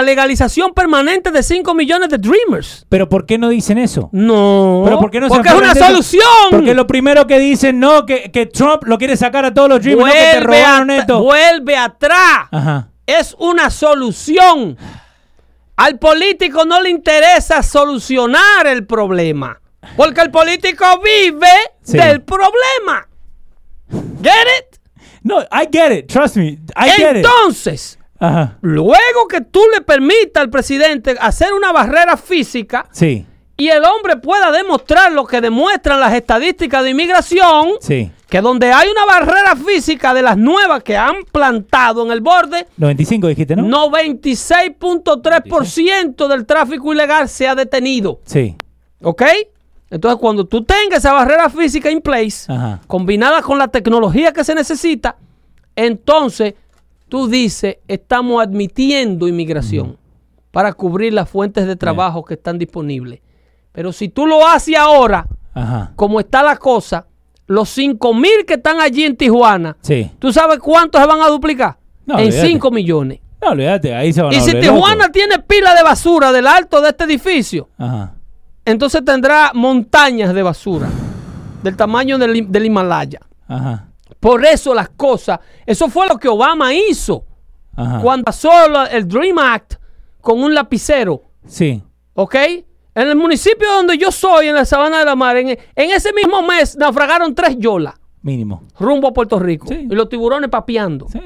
Speaker 2: legalización permanente de 5 millones de Dreamers.
Speaker 1: Pero ¿por qué no dicen eso?
Speaker 2: No.
Speaker 1: Pero ¿por qué no se
Speaker 2: Porque es una solución.
Speaker 1: Porque lo primero que dicen, no, que, que Trump lo quiere sacar a todos los Dreamers, no, que te robaron esto.
Speaker 2: vuelve atrás.
Speaker 1: Ajá.
Speaker 2: Es una solución. Al político no le interesa solucionar el problema. Porque el político vive
Speaker 1: Sí.
Speaker 2: del problema. ¿Get it?
Speaker 1: No, I get it, trust me, I get it.
Speaker 2: Entonces, luego que tú le permitas al presidente hacer una barrera física
Speaker 1: Sí,
Speaker 2: y el hombre pueda demostrar lo que demuestran las estadísticas de inmigración,
Speaker 1: sí.
Speaker 2: que donde hay una barrera física de las nuevas que han plantado en el borde,
Speaker 1: 95 dijiste, ¿no?
Speaker 2: 96.3% del tráfico ilegal se ha detenido.
Speaker 1: Sí.
Speaker 2: ¿Ok? Entonces, cuando tú tengas esa barrera física in place,
Speaker 1: Ajá.
Speaker 2: combinada con la tecnología que se necesita, entonces tú dices, estamos admitiendo inmigración para cubrir las fuentes de trabajo que están disponibles. Pero si tú lo haces ahora,
Speaker 1: Ajá.
Speaker 2: como está la cosa, los 5 mil que están allí en Tijuana,
Speaker 1: Sí.
Speaker 2: ¿tú sabes cuántos se van a duplicar?
Speaker 1: No,
Speaker 2: en
Speaker 1: olvídate.
Speaker 2: 5 millones.
Speaker 1: No, olvídate, ahí se van a
Speaker 2: Y si Tijuana tiene pila de basura del alto de este edificio,
Speaker 1: Ajá.
Speaker 2: Entonces tendrá montañas de basura del tamaño del, del Himalaya.
Speaker 1: Ajá.
Speaker 2: Por eso las cosas, eso fue lo que Obama hizo
Speaker 1: Ajá.
Speaker 2: cuando pasó el Dream Act con un lapicero,
Speaker 1: Sí.
Speaker 2: ¿ok? En el municipio donde yo soy, en la Sabana de la Mar, en, en ese mismo mes naufragaron tres yolas
Speaker 1: Mínimo.
Speaker 2: rumbo a Puerto Rico.
Speaker 1: Sí.
Speaker 2: Y los tiburones papeando.
Speaker 1: Sí.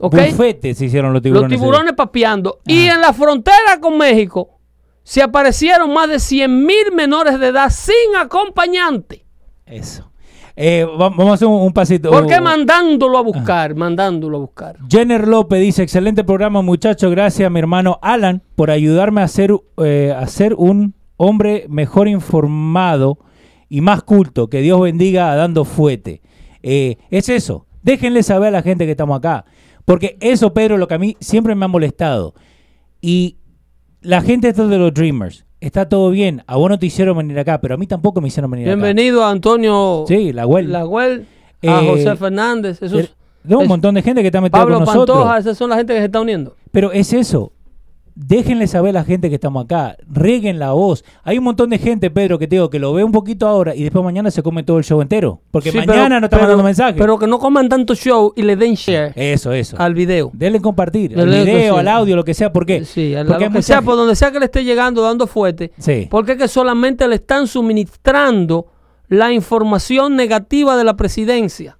Speaker 2: Ok.
Speaker 1: Bufetes se hicieron los tiburones.
Speaker 2: Los tiburones papeando. Y en la frontera con México se aparecieron más de 100 mil menores de edad sin acompañante.
Speaker 1: Eso. Eh, va- vamos a hacer un, un pasito.
Speaker 2: ¿Por qué mandándolo a buscar? Mandándolo a buscar.
Speaker 1: Jenner López dice, excelente programa muchachos, gracias a mi hermano Alan por ayudarme a ser, eh, a ser un hombre mejor informado y más culto. Que Dios bendiga a Dando Fuete. Eh, es eso, déjenle saber a la gente que estamos acá. Porque eso, Pedro, lo que a mí siempre me ha molestado. Y la gente está de los Dreamers. Está todo bien. A vos no te hicieron venir acá, pero a mí tampoco me hicieron venir acá.
Speaker 2: Bienvenido a Antonio
Speaker 1: Sí, la web.
Speaker 2: Lagüel, a
Speaker 1: Eh,
Speaker 2: José Fernández, esos,
Speaker 1: No, un
Speaker 2: es-
Speaker 1: montón de gente que está metida
Speaker 2: Pablo
Speaker 1: con nosotros.
Speaker 2: Pantoja, esas son la gente que se está uniendo.
Speaker 1: Pero es eso. Déjenle saber a la gente que estamos acá, reguen la voz. Hay un montón de gente, Pedro, que te digo que lo ve un poquito ahora y después mañana se come todo el show entero. Porque
Speaker 2: Sí,
Speaker 1: mañana
Speaker 2: pero-
Speaker 1: no está
Speaker 2: pero-
Speaker 1: mandando mensajes.
Speaker 2: Pero que no coman tanto show y le den share
Speaker 1: eso, eso.
Speaker 2: al video.
Speaker 1: Denle compartir, al video, al audio, lo que sea. ¿Por qué?
Speaker 2: Sí, a la-
Speaker 1: Porque
Speaker 2: lo que sea, por donde sea que le esté llegando dando fuerte.
Speaker 1: Sí.
Speaker 2: Porque es que solamente le están suministrando la información negativa de la presidencia.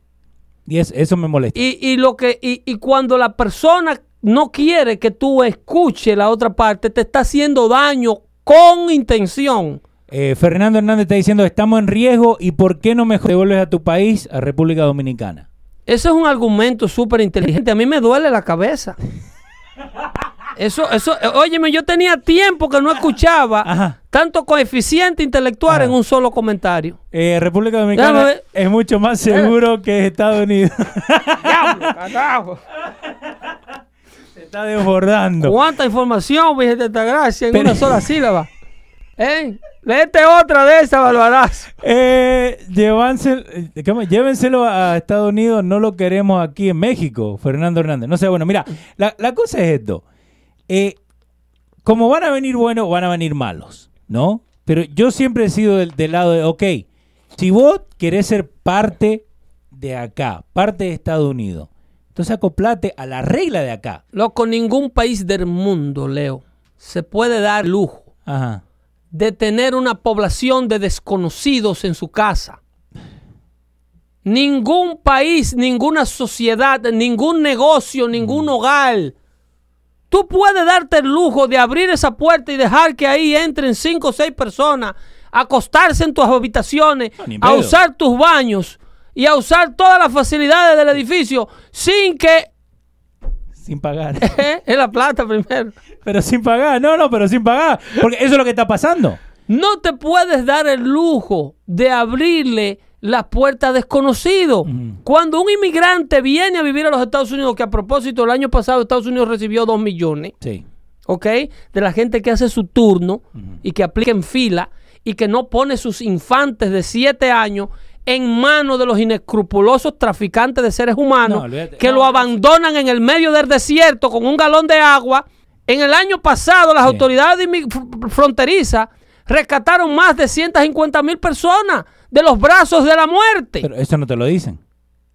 Speaker 1: Y es- eso me molesta.
Speaker 2: Y, y lo que, y, y cuando la persona no quiere que tú escuches la otra parte, te está haciendo daño con intención.
Speaker 1: Eh, Fernando Hernández está diciendo, estamos en riesgo y ¿por qué no mejor devuelves a tu país, a República Dominicana?
Speaker 2: Ese es un argumento súper inteligente. A mí me duele la cabeza. Eso, eso, eh, óyeme, yo tenía tiempo que no escuchaba
Speaker 1: Ajá.
Speaker 2: tanto coeficiente intelectual
Speaker 1: Ajá.
Speaker 2: en un solo comentario.
Speaker 1: Eh, República Dominicana es mucho más seguro que Estados Unidos.
Speaker 2: ¡Diablo, carajo!
Speaker 1: Está desbordando.
Speaker 2: ¿Cuánta información, Virgen de Gracia, en
Speaker 1: Pero-
Speaker 2: una sola sílaba? ¿Eh? Léete otra de esa, Barbarazo.
Speaker 1: Eh, eh, llévenselo a Estados Unidos, no lo queremos aquí en México, Fernando Hernández. No sé, bueno, mira, la, la cosa es esto. Eh, como van a venir buenos, van a venir malos, ¿no? Pero yo siempre he sido del, del lado de, ok, si vos querés ser parte de acá, parte de Estados Unidos, entonces acoplate a la regla de acá.
Speaker 2: Loco, ningún país del mundo, Leo, se puede dar lujo
Speaker 1: Ajá.
Speaker 2: de tener una población de desconocidos en su casa. Ningún país, ninguna sociedad, ningún negocio, ningún hogar. Tú puedes darte el lujo de abrir esa puerta y dejar que ahí entren cinco o seis personas, acostarse en tus habitaciones,
Speaker 1: No,
Speaker 2: a usar tus baños y a usar todas las facilidades del edificio sin que...
Speaker 1: Sin pagar.
Speaker 2: es la plata primero.
Speaker 1: pero sin pagar, no, no, pero sin pagar. Porque eso es lo que está pasando.
Speaker 2: No te puedes dar el lujo de abrirle las puertas a desconocidos. Cuando un inmigrante viene a vivir a los Estados Unidos, que a propósito el año pasado Estados Unidos recibió 2 millones,
Speaker 1: Sí.
Speaker 2: ¿ok? De la gente que hace su turno y que aplica en fila y que no pone sus infantes de 7 años en manos de los inescrupulosos traficantes de seres humanos
Speaker 1: No,
Speaker 2: que
Speaker 1: No,
Speaker 2: lo abandonan en el medio del desierto con un galón de agua. En el año pasado las
Speaker 1: Sí.
Speaker 2: autoridades fronterizas rescataron más de 150 mil personas de los brazos de la muerte
Speaker 1: Pero eso no te lo dicen.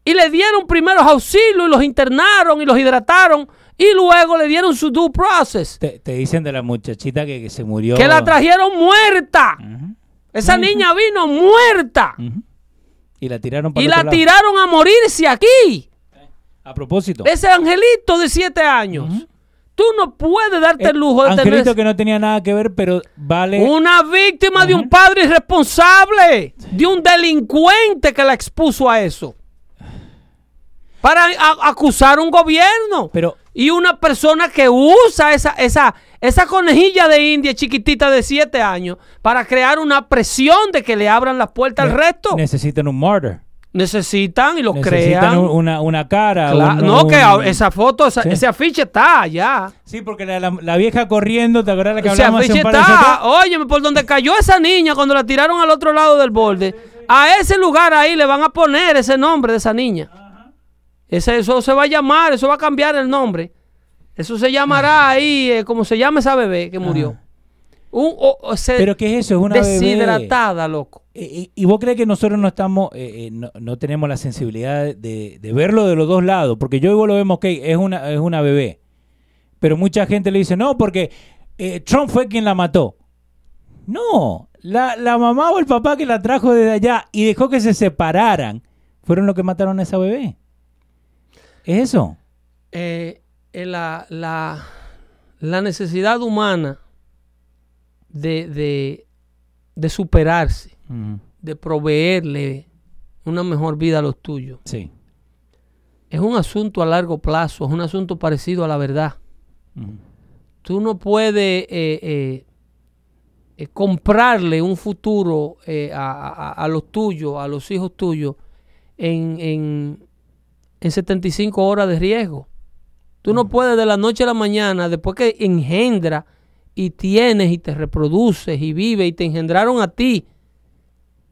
Speaker 2: y le dieron primeros auxilios y los internaron y los hidrataron y luego le dieron su due process.
Speaker 1: Te, te dicen de la muchachita que, que se murió.
Speaker 2: Que la trajeron muerta. Esa niña vino muerta.
Speaker 1: ujú. Y la tiraron para
Speaker 2: Y la
Speaker 1: lado.
Speaker 2: tiraron a morirse aquí.
Speaker 1: A propósito.
Speaker 2: Ese angelito de siete años. Tú no puedes darte
Speaker 1: eh,
Speaker 2: el lujo de
Speaker 1: Angelito
Speaker 2: tener
Speaker 1: que no tenía nada que ver, pero vale.
Speaker 2: una víctima de un padre irresponsable, de un delincuente que la expuso a eso. Para a- acusar a un gobierno.
Speaker 1: Pero
Speaker 2: Y una persona que usa esa, esa, esa conejilla de India chiquitita de 7 años para crear una presión de que le abran las puertas al resto.
Speaker 1: necesitan un murder.
Speaker 2: Necesitan y lo
Speaker 1: Necesitan
Speaker 2: crean.
Speaker 1: un- una, una cara.
Speaker 2: Claro,
Speaker 1: un-
Speaker 2: no, que
Speaker 1: un-
Speaker 2: esa foto, esa-
Speaker 1: Sí.
Speaker 2: ese afiche está ya.
Speaker 1: Sí, porque la, la- la vieja corriendo, ¿te acuerdas la que hablamos
Speaker 2: afiche está. Óyeme, por donde cayó esa niña cuando la tiraron al otro lado del borde, a ese lugar ahí le van a poner ese nombre de esa niña. Ese, eso se va a llamar, eso va a cambiar el nombre. Eso se llamará ahí, eh, como se llama esa bebé que murió.
Speaker 1: Ajá.
Speaker 2: Un, o- o se-
Speaker 1: ¿Pero qué es eso? Es una bebé.
Speaker 2: deshidratada, loco.
Speaker 1: Eh, ¿Y, y vos crees que nosotros no estamos, eh, eh, no, no tenemos la sensibilidad de, de verlo de los dos lados? Porque yo y vos lo vemos, ok, es una, es una bebé. Pero mucha gente le dice, no, porque eh, Trump fue quien la mató. No, la, la mamá o el papá que la trajo desde allá y dejó que se separaran, fueron los que mataron a esa bebé. ¿Es eso?
Speaker 2: Eh, eh, la, la, la necesidad humana de, de, de superarse, de proveerle una mejor vida a los tuyos.
Speaker 1: Sí.
Speaker 2: Es un asunto a largo plazo, es un asunto parecido a la verdad. Tú no puedes eh, eh, eh, comprarle un futuro eh, a, a- a los tuyos, a los hijos tuyos, en, en, en 75 horas de riesgo. Tú no puedes de la noche a la mañana, después que engendra y tienes y te reproduces y vives y te engendraron a ti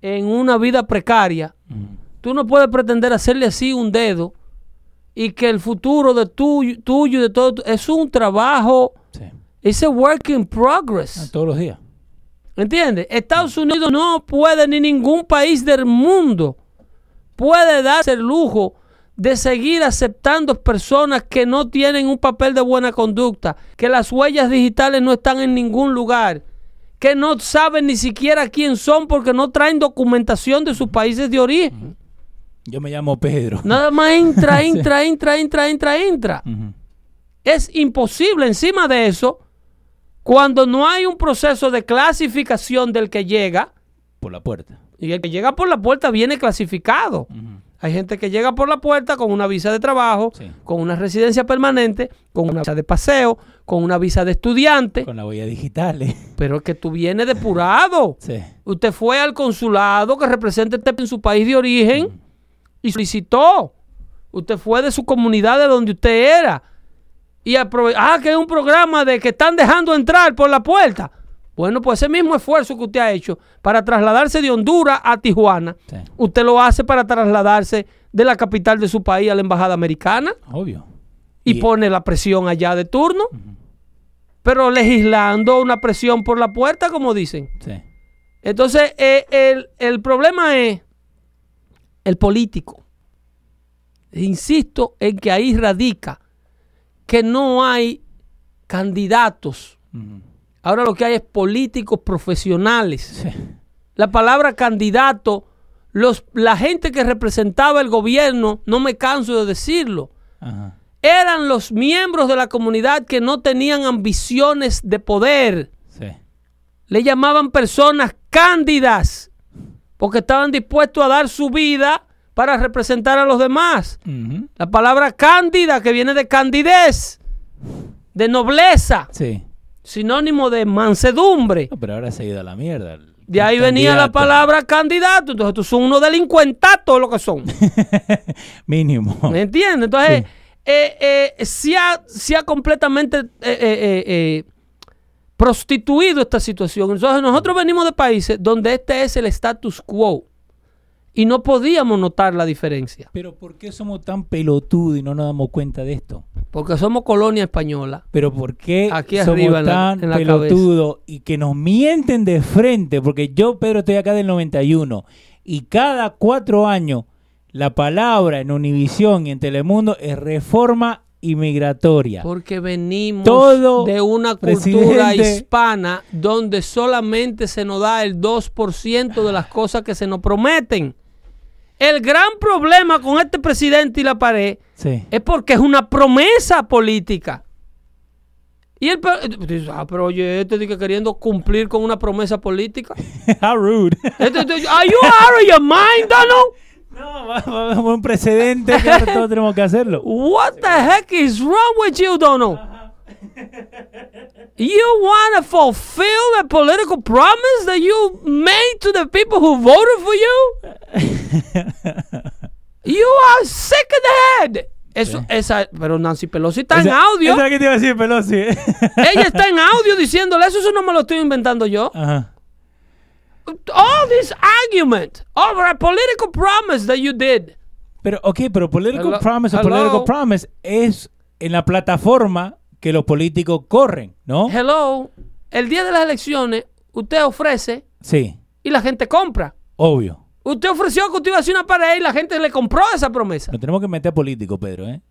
Speaker 2: en una vida precaria. Tú no puedes pretender hacerle así un dedo y que el futuro de tuyo, tuyo y de todo es un trabajo
Speaker 1: Sí.
Speaker 2: It's a work in progress.
Speaker 1: Todos los días.
Speaker 2: ¿Entiendes? Estados Unidos no puede, ni ningún país del mundo puede darse el lujo de seguir aceptando personas que no tienen un papel de buena conducta, que las huellas digitales no están en ningún lugar, que no saben ni siquiera quién son porque no traen documentación de sus países de origen.
Speaker 1: Yo me llamo Pedro.
Speaker 2: Nada más entra, entra, entra, entra, entra, entra. Es imposible encima de eso, cuando no hay un proceso de clasificación del que llega,
Speaker 1: Por la puerta.
Speaker 2: y el que llega por la puerta viene clasificado.
Speaker 1: Ujú.
Speaker 2: Hay gente que llega por la puerta con una visa de trabajo,
Speaker 1: Sí.
Speaker 2: con una residencia permanente, con una visa de paseo, con una visa de estudiante,
Speaker 1: Con la huella digital. eh.
Speaker 2: pero es que tú vienes depurado.
Speaker 1: Sí.
Speaker 2: Usted fue al consulado que representa usted en su país de origen y solicitó. Usted fue de su comunidad de donde usted era. Y aprove- ah, que es un programa de que están dejando entrar por la puerta. Bueno, pues ese mismo esfuerzo que usted ha hecho para trasladarse de Honduras a Tijuana,
Speaker 1: Sí.
Speaker 2: usted lo hace para trasladarse de la capital de su país a la embajada americana
Speaker 1: Obvio.
Speaker 2: y, pone la presión allá de turno, pero legislando una presión por la puerta, como dicen.
Speaker 1: Sí.
Speaker 2: Entonces, eh, el, el problema es el político. Insisto en que ahí radica que no hay candidatos. Ahora lo que hay es políticos profesionales.
Speaker 1: Sí.
Speaker 2: La palabra candidato, los, la gente que representaba el gobierno, no me canso de decirlo,
Speaker 1: Ajá.
Speaker 2: eran los miembros de la comunidad que no tenían ambiciones de poder.
Speaker 1: Sí.
Speaker 2: le llamaban personas cándidas, porque estaban dispuestos a dar su vida para representar a los demás. La palabra cándida, que viene de candidez, de nobleza,
Speaker 1: Sí.
Speaker 2: Sinónimo de mansedumbre.
Speaker 1: No, pero ahora se ha ido a la mierda.
Speaker 2: De ahí venía la palabra candidato. Entonces, tú son unos delincuentatos lo que son.
Speaker 1: Mínimo.
Speaker 2: ¿Me entiendes? Entonces,
Speaker 1: Sí.
Speaker 2: eh, eh, se, ha, se ha completamente eh, prostituido esta situación. Entonces, nosotros venimos de países donde este es el status quo y no podíamos notar la diferencia
Speaker 1: Pero ¿por qué somos tan pelotudos y no nos damos cuenta de esto?
Speaker 2: porque somos colonia española.
Speaker 1: Pero ¿por qué
Speaker 2: Aquí
Speaker 1: somos
Speaker 2: arriba en la-
Speaker 1: tan
Speaker 2: en la
Speaker 1: pelotudos y que nos mienten de frente? Porque yo, Pedro, estoy acá del 91 y cada cuatro años la palabra en Univisión y en Telemundo es reforma inmigratoria.
Speaker 2: Porque venimos
Speaker 1: Todo
Speaker 2: de una cultura hispana donde solamente se nos da el 2% de las cosas que se nos prometen. El gran problema con este presidente y la pared
Speaker 1: Sí.
Speaker 2: es porque es una promesa política. Y dices, ah, pero oye, este dice que queriendo cumplir con una promesa política.
Speaker 1: How rude.
Speaker 2: Este- este- Are you out of your mind, Donald?
Speaker 1: no, un precedente que todos tenemos que hacerlo.
Speaker 2: What the heck is wrong with you, Donald? You want to fulfill the political promise that you made to the people who voted for you? You are sick in the head. Eso, esa, pero Nancy Pelosi está en
Speaker 1: Esa-
Speaker 2: audio.
Speaker 1: Esa que te iba a decir, Pelosi.
Speaker 2: Ella está en audio diciéndole eso, eso no me lo estoy inventando yo.
Speaker 1: Ajá.
Speaker 2: All this argument over a political promise that you did.
Speaker 1: Pero, ok, pero political
Speaker 2: Hello-
Speaker 1: promise o political promise es en la plataforma que los políticos corren, ¿no?
Speaker 2: Hello, el día de las elecciones, usted ofrece
Speaker 1: Sí,
Speaker 2: y la gente compra.
Speaker 1: obvio.
Speaker 2: Usted ofreció que usted iba a hacer una pared y la gente le compró esa promesa.
Speaker 1: Nos tenemos que meter a políticos, Pedro, ¿eh?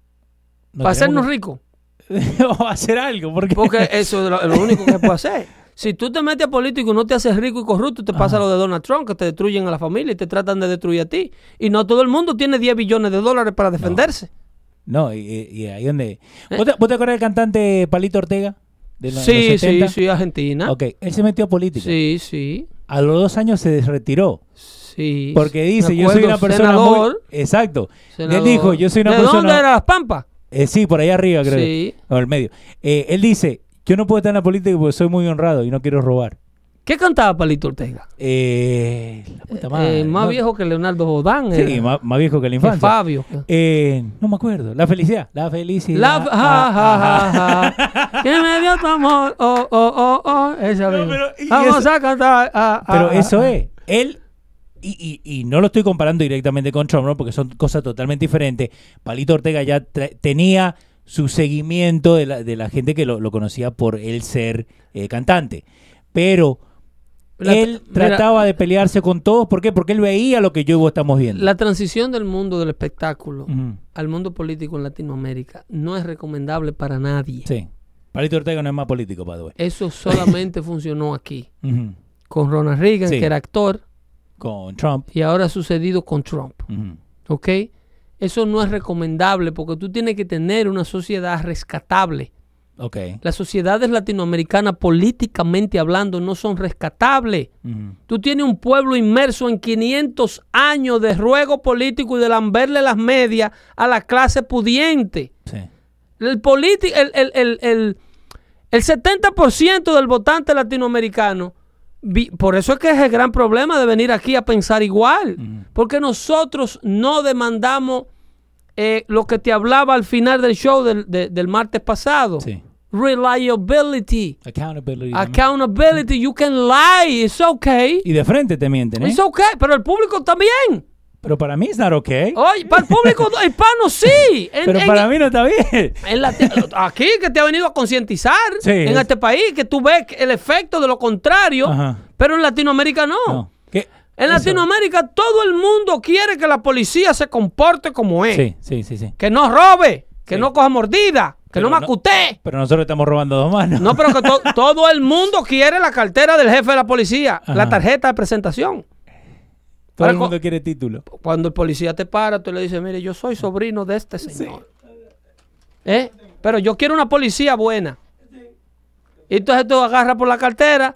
Speaker 1: Nos
Speaker 2: para hacernos
Speaker 1: tenemos
Speaker 2: ricos.
Speaker 1: que- o hacer algo, porque...
Speaker 2: Porque eso es lo, único que se puede hacer. Si tú te metes a político y no te haces rico y corrupto, te pasa lo de Donald Trump, que te destruyen a la familia y te tratan de destruir a ti. Y no todo el mundo tiene 10 billones de dólares para defenderse.
Speaker 1: No, y, y ahí donde... ¿Vos te, vos te acuerdas del cantante Palito Ortega? De
Speaker 2: sí,
Speaker 1: los 70?
Speaker 2: sí, sí, Argentina.
Speaker 1: Ok, él se metió a política.
Speaker 2: Sí, sí,
Speaker 1: A los dos años se retiró.
Speaker 2: sí.
Speaker 1: Porque dice, yo soy una persona
Speaker 2: senador,
Speaker 1: muy... Exacto.
Speaker 2: senador.
Speaker 1: Él dijo, yo soy una
Speaker 2: ¿De
Speaker 1: persona...
Speaker 2: dónde era Las Pampas?
Speaker 1: Eh, sí, por ahí arriba, creo.
Speaker 2: Sí.
Speaker 1: O el medio. Eh, él dice, yo no puedo estar en la política porque soy muy honrado y no quiero robar.
Speaker 2: ¿Qué cantaba Palito Ortega?
Speaker 1: Eh, la puta madre.
Speaker 2: Eh, más
Speaker 1: no-
Speaker 2: viejo que Leonardo Bodán.
Speaker 1: Sí,
Speaker 2: era.
Speaker 1: más, más viejo que la
Speaker 2: Que
Speaker 1: infancia.
Speaker 2: Fabio.
Speaker 1: Eh, no me acuerdo. La felicidad. La felicidad.
Speaker 2: La, ja,
Speaker 1: Ah,
Speaker 2: ja, ja, ja. Que me dio tu amor. Oh, oh, oh, oh. Esa
Speaker 1: No, pero,
Speaker 2: Vamos
Speaker 1: eso-
Speaker 2: a cantar. ah, ah,
Speaker 1: Pero
Speaker 2: ah,
Speaker 1: eso
Speaker 2: ah.
Speaker 1: es. Él, y, y, y no lo estoy comparando directamente con Trump, ¿no? porque son cosas totalmente diferentes. Palito Ortega ya tenía su seguimiento de la, de la gente que lo, lo conocía por él ser eh, cantante. Pero
Speaker 2: La-
Speaker 1: él
Speaker 2: mira,
Speaker 1: trataba de pelearse con todos. ¿Por qué? Porque él veía lo que yo y vos estamos viendo.
Speaker 2: La transición del mundo del espectáculo al mundo político en Latinoamérica no es recomendable para nadie.
Speaker 1: Sí. Palito Ortega no es más político, by the way.
Speaker 2: Eso solamente funcionó aquí. Con Ronald Reagan,
Speaker 1: Sí.
Speaker 2: que era actor,
Speaker 1: Con Trump.
Speaker 2: y ahora ha sucedido con Trump. ¿Ok? Eso no es recomendable porque tú tienes que tener una sociedad rescatable.
Speaker 1: Ok.
Speaker 2: Las sociedades latinoamericanas, políticamente hablando, no son rescatables. Tú tienes un pueblo inmerso en 500 años de ruego político y de lamberle las medias a la clase pudiente.
Speaker 1: Sí.
Speaker 2: El, el, el, el, el, el 70% del votante latinoamericano, por eso es que es el gran problema de venir aquí a pensar igual, porque nosotros no demandamos eh, lo que te hablaba al final del show del, de- del martes pasado.
Speaker 1: Sí.
Speaker 2: Reliability,
Speaker 1: Accountability.
Speaker 2: accountability, you can lie, it's okay.
Speaker 1: Y de frente te mienten, ¿eh?
Speaker 2: It's okay, pero el público también.
Speaker 1: Pero para mí es not okay.
Speaker 2: Oye, para el público hispano sí. En-
Speaker 1: Pero
Speaker 2: en-
Speaker 1: para mí no está bien.
Speaker 2: en la- aquí que te ha venido a concientizar
Speaker 1: Sí,
Speaker 2: en
Speaker 1: es-
Speaker 2: este país, que tú ves el efecto de lo contrario,
Speaker 1: Ajá.
Speaker 2: pero en Latinoamérica no.
Speaker 1: No.
Speaker 2: En
Speaker 1: Eso.
Speaker 2: Latinoamérica todo el mundo quiere que la policía se comporte como es.
Speaker 1: Sí, sí, sí, sí.
Speaker 2: Que no robe, que
Speaker 1: Sí.
Speaker 2: no coja mordida, que
Speaker 1: Pero
Speaker 2: no
Speaker 1: no-
Speaker 2: macutee.
Speaker 1: Pero nosotros estamos robando dos manos.
Speaker 2: No, pero que to- todo el mundo quiere la cartera del jefe de la policía, la tarjeta de presentación.
Speaker 1: Todo el mundo quiere título.
Speaker 2: Cuando el policía te para, tú le dices, mire, yo soy sobrino de este señor. ¿Eh? Pero yo quiero una policía buena. Y entonces tú agarras por la cartera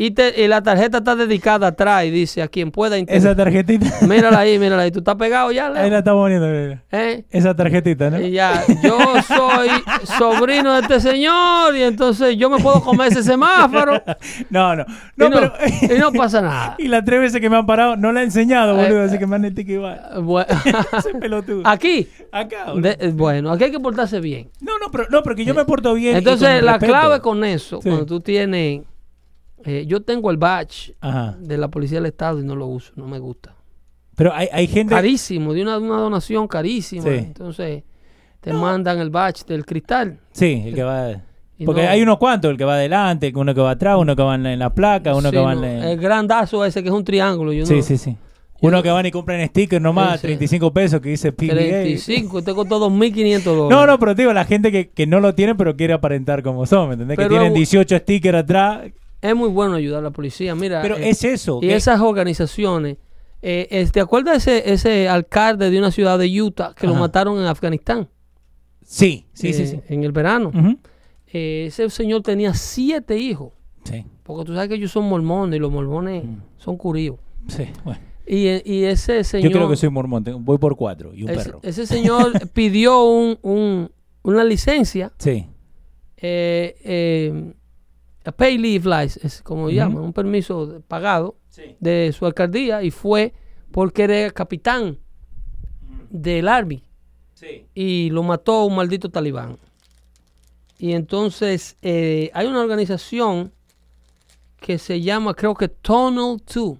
Speaker 2: y, te, y la tarjeta está dedicada atrás y dice a quien pueda
Speaker 1: Esa
Speaker 2: intervenir.
Speaker 1: tarjetita.
Speaker 2: Mírala ahí, mírala ahí. Tú estás pegado ya, Leo?
Speaker 1: Ahí la estamos poniendo. mira.
Speaker 2: ¿Eh?
Speaker 1: Esa tarjetita, ¿no?
Speaker 2: Y ya, yo soy sobrino de este señor y entonces yo me puedo comer ese semáforo
Speaker 1: No, no.
Speaker 2: y,
Speaker 1: No,
Speaker 2: no,
Speaker 1: pero.
Speaker 2: y no pasa nada.
Speaker 1: y las tres veces que me han parado no la he enseñado,
Speaker 2: Eh,
Speaker 1: boludo. Así que me han igual.
Speaker 2: Bueno,
Speaker 1: Ese pelotudo.
Speaker 2: aquí,
Speaker 1: Acá,
Speaker 2: de- eh, bueno, aquí hay que portarse bien.
Speaker 1: No, no, pero, no, porque yo me porto bien. y
Speaker 2: Entonces, la
Speaker 1: respeto.
Speaker 2: clave con eso,
Speaker 1: Sí.
Speaker 2: cuando tú tienes. Eh, yo tengo el badge
Speaker 1: Ajá.
Speaker 2: de la Policía del Estado y no lo uso, no me gusta.
Speaker 1: Pero hay, hay gente.
Speaker 2: Carísimo, de una, una donación carísima.
Speaker 1: Sí.
Speaker 2: Entonces, te mandan el badge del cristal.
Speaker 1: Sí, el que va. Porque
Speaker 2: no-
Speaker 1: hay unos cuantos, el que va adelante, uno que va atrás, uno que va en la, placa, uno
Speaker 2: Sí,
Speaker 1: que va
Speaker 2: no,
Speaker 1: en.
Speaker 2: El grandazo ese que es un triángulo. Yo
Speaker 1: Sí,
Speaker 2: no,
Speaker 1: sí, sí. Uno que van y compran sticker nomás,
Speaker 2: sí.
Speaker 1: 35 pesos, que dice PBA.
Speaker 2: 35, te costó 2.500 dólares.
Speaker 1: No, no, pero te digo, la gente que, que no lo tiene, pero quiere aparentar como son, ¿me entendés?
Speaker 2: Pero
Speaker 1: que tienen
Speaker 2: es bu-
Speaker 1: 18 stickers atrás.
Speaker 2: Es muy bueno ayudar a la policía. Mira,
Speaker 1: Pero
Speaker 2: eh,
Speaker 1: es eso.
Speaker 2: y esas organizaciones. Eh, es- ¿Te acuerdas ese, ese alcalde de una ciudad de Utah que lo mataron en Afganistán?
Speaker 1: Sí, sí, sí,
Speaker 2: Eh,
Speaker 1: sí.
Speaker 2: En el verano. Ese señor tenía siete hijos.
Speaker 1: Sí,
Speaker 2: Porque tú sabes que ellos son mormones y los mormones
Speaker 1: Mm.
Speaker 2: son curíos.
Speaker 1: sí, bueno.
Speaker 2: Y, y ese señor.
Speaker 1: Yo creo que soy mormón, voy por cuatro y un
Speaker 2: ese,
Speaker 1: perro.
Speaker 2: ese señor pidió un, un- una licencia,
Speaker 1: Sí,
Speaker 2: eh, eh, a pay leave license, como llaman, un permiso pagado
Speaker 1: sí.
Speaker 2: de su alcaldía y fue porque era capitán del Army
Speaker 1: sí.
Speaker 2: y lo mató un maldito talibán. Y entonces eh, hay una organización que se llama, creo que Tunnel 2.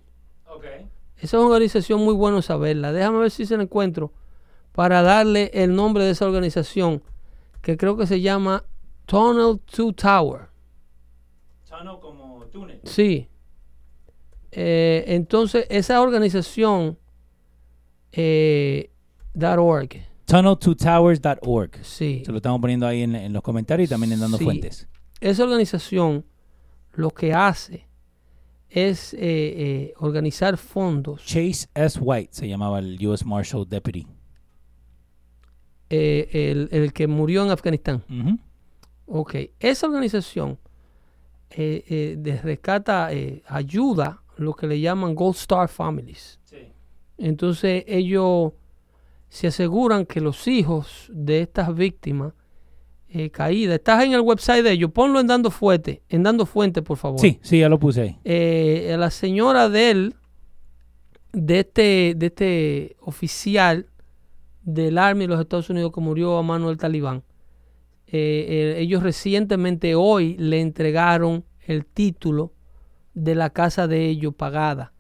Speaker 2: Esa es una organización muy bueno saberla. Déjame ver si se la encuentro para darle el nombre de esa organización, que creo que se llama Tunnel 2 Tower.
Speaker 1: Como túnel.
Speaker 2: Sí. Eh, entonces, esa organización, eh, .org,
Speaker 1: Tunnel2towers.org.
Speaker 2: sí.
Speaker 1: Se lo estamos poniendo ahí en, en los comentarios y también en Dando
Speaker 2: Sí.
Speaker 1: Fuentes.
Speaker 2: Esa organización lo que hace es eh, eh, organizar fondos.
Speaker 1: Chase S. White se llamaba el U.S. Marshal Deputy.
Speaker 2: eh, el, el que murió en Afganistán.
Speaker 1: Ujú.
Speaker 2: Ok, esa organización eh, eh, de rescata, eh, ayuda lo que le llaman Gold Star Families. Entonces ellos se aseguran que los hijos de estas víctimas eh, caídas, estás en el website de ellos, ponlo en Dando Fuente, en Dando Fuente, por favor.
Speaker 1: Sí, sí, ya lo puse ahí.
Speaker 2: Eh, la señora de él, de este, de este oficial del Army de los Estados Unidos que murió a mano del talibán, eh, eh, ellos recientemente hoy le entregaron el título de la casa de ellos pagada.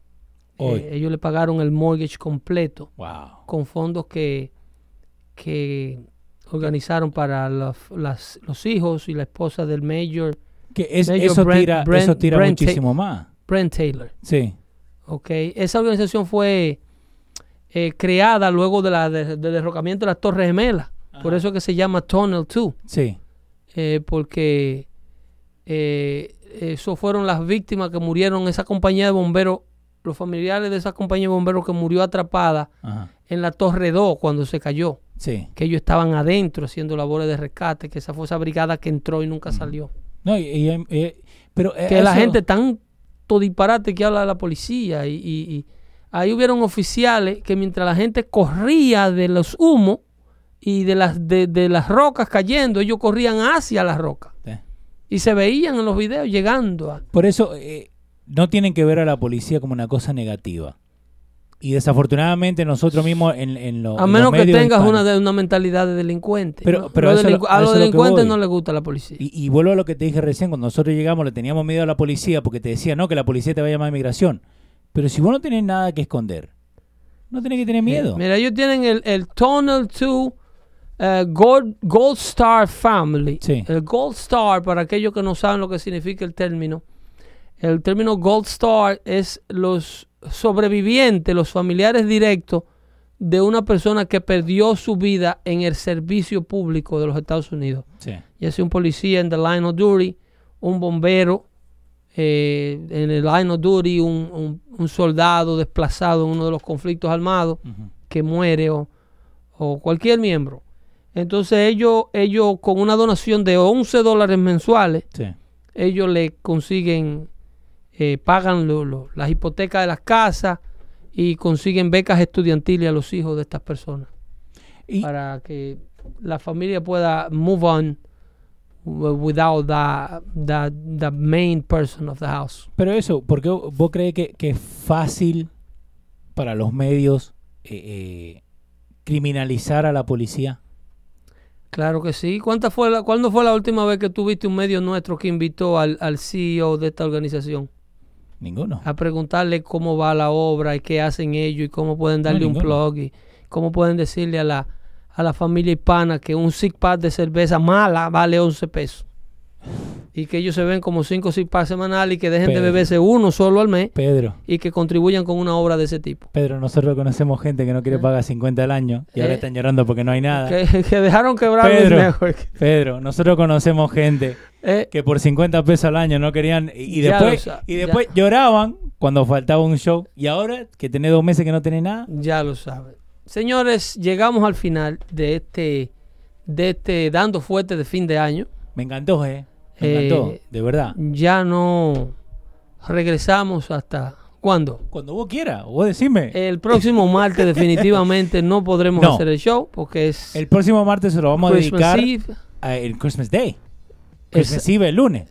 Speaker 1: Hoy.
Speaker 2: Eh, ellos le pagaron el mortgage completo
Speaker 1: Wow.
Speaker 2: con fondos que, que organizaron para los, las- los hijos y la esposa del Mayor
Speaker 1: Que es-
Speaker 2: Mayor
Speaker 1: eso
Speaker 2: Brent-
Speaker 1: tira,
Speaker 2: Brent-
Speaker 1: eso tira
Speaker 2: Brent
Speaker 1: muchísimo más.
Speaker 2: Brent Taylor.
Speaker 1: Sí,
Speaker 2: ¿ok? Esa organización fue eh, creada luego de la, de- del derrocamiento de las Torres Gemelas. Por eso que se llama Tunnel 2.
Speaker 1: sí.
Speaker 2: eh, porque eh, eso fueron las víctimas que murieron esa compañía de bomberos, los familiares de esa compañía de bomberos que murió atrapada
Speaker 1: Ajá.
Speaker 2: en la Torre 2 cuando se cayó,
Speaker 1: Sí.
Speaker 2: que ellos estaban adentro haciendo labores de rescate, que esa fue esa brigada que entró y nunca salió.
Speaker 1: No, y- y- eh, pero eh,
Speaker 2: Que la gente tanto disparate que habla de la policía y, y- y ahí hubieron oficiales que mientras la gente corría de los humos y de las, de, de las rocas cayendo, ellos corrían hacia las rocas.
Speaker 1: Sí.
Speaker 2: Y se veían en los videos llegando a...
Speaker 1: Por eso eh, no tienen que ver a la policía como una cosa negativa. Y desafortunadamente nosotros mismos en, en lo-
Speaker 2: A
Speaker 1: en
Speaker 2: menos
Speaker 1: los
Speaker 2: que tengas
Speaker 1: hispanos-
Speaker 2: una, de- una mentalidad de delincuente.
Speaker 1: Pero-
Speaker 2: No,
Speaker 1: pero lo-
Speaker 2: delincu-
Speaker 1: a
Speaker 2: a los
Speaker 1: lo
Speaker 2: delincuentes no les gusta la policía.
Speaker 1: Y, y vuelvo a lo que te dije recién, cuando nosotros llegamos le teníamos miedo a la policía porque te decía, no, que la policía te va a llamar a migración. Pero si vos no tenés nada que esconder, no tenés que tener miedo.
Speaker 2: Mira, ellos tienen el, el Tunnel 2 eh, Gold, Gold Star Family.
Speaker 1: Sí.
Speaker 2: El Gold Star, para aquellos que no saben lo que significa el término, el término Gold Star es los sobrevivientes, los familiares directos de una persona que perdió su vida en el servicio público de los Estados Unidos.
Speaker 1: Sí.
Speaker 2: ya sea un policía en the line of duty, un bombero eh, en el line of duty, un, un- un soldado desplazado en uno de los conflictos armados
Speaker 1: Ujú.
Speaker 2: que muere o, o cualquier miembro. Entonces ellos, ellos con una donación de 11 dólares mensuales,
Speaker 1: Sí.
Speaker 2: ellos le consiguen, eh, pagan lo- lo- las hipotecas de las casas y consiguen becas estudiantiles a los hijos de estas personas
Speaker 1: Y,
Speaker 2: para que la familia pueda move on without the, the, the main person of the house.
Speaker 1: pero eso, ¿por qué vos crees que, que es fácil para los medios eh, eh, criminalizar a la policía?
Speaker 2: Claro que sí. ¿Cuánta fue la, ¿Cuándo fue la última vez que tuviste un medio nuestro que invitó al, al CEO de esta organización
Speaker 1: Ninguno.
Speaker 2: a preguntarle cómo va la obra y qué hacen ellos y cómo pueden darle un plug y cómo pueden decirle a la, a la familia hispana que un six pack de cerveza mala vale 11 pesos? Y que ellos se ven como 5 six packs semanales y que dejen de beberse uno solo al mes
Speaker 1: Pedro,
Speaker 2: y que contribuyan con una obra de ese tipo.
Speaker 1: Pedro, nosotros conocemos gente que no quiere pagar 50 al año y ahora
Speaker 2: Eh,
Speaker 1: están llorando porque no hay nada.
Speaker 2: Que, que dejaron quebrar
Speaker 1: Pedro.
Speaker 2: Network.
Speaker 1: Pedro, nosotros conocemos gente
Speaker 2: Eh,
Speaker 1: que por 50 pesos al año no querían y, después,
Speaker 2: lo
Speaker 1: y después lloraban cuando faltaba un show y ahora que tenés dos meses que no tenés nada.
Speaker 2: ya lo saben. Señores, llegamos al final de este, de este Dando Fuerte de fin de año.
Speaker 1: Me encantó, eh. Me
Speaker 2: Eh,
Speaker 1: de verdad.
Speaker 2: Ya no regresamos hasta... ¿Cuándo?
Speaker 1: Cuando vos quieras, vos decime.
Speaker 2: El próximo martes definitivamente no podremos
Speaker 1: No.
Speaker 2: hacer el show porque es
Speaker 1: el próximo martes se lo vamos a dedicar a el Christmas Day.
Speaker 2: Es-
Speaker 1: Christmas Eve el lunes.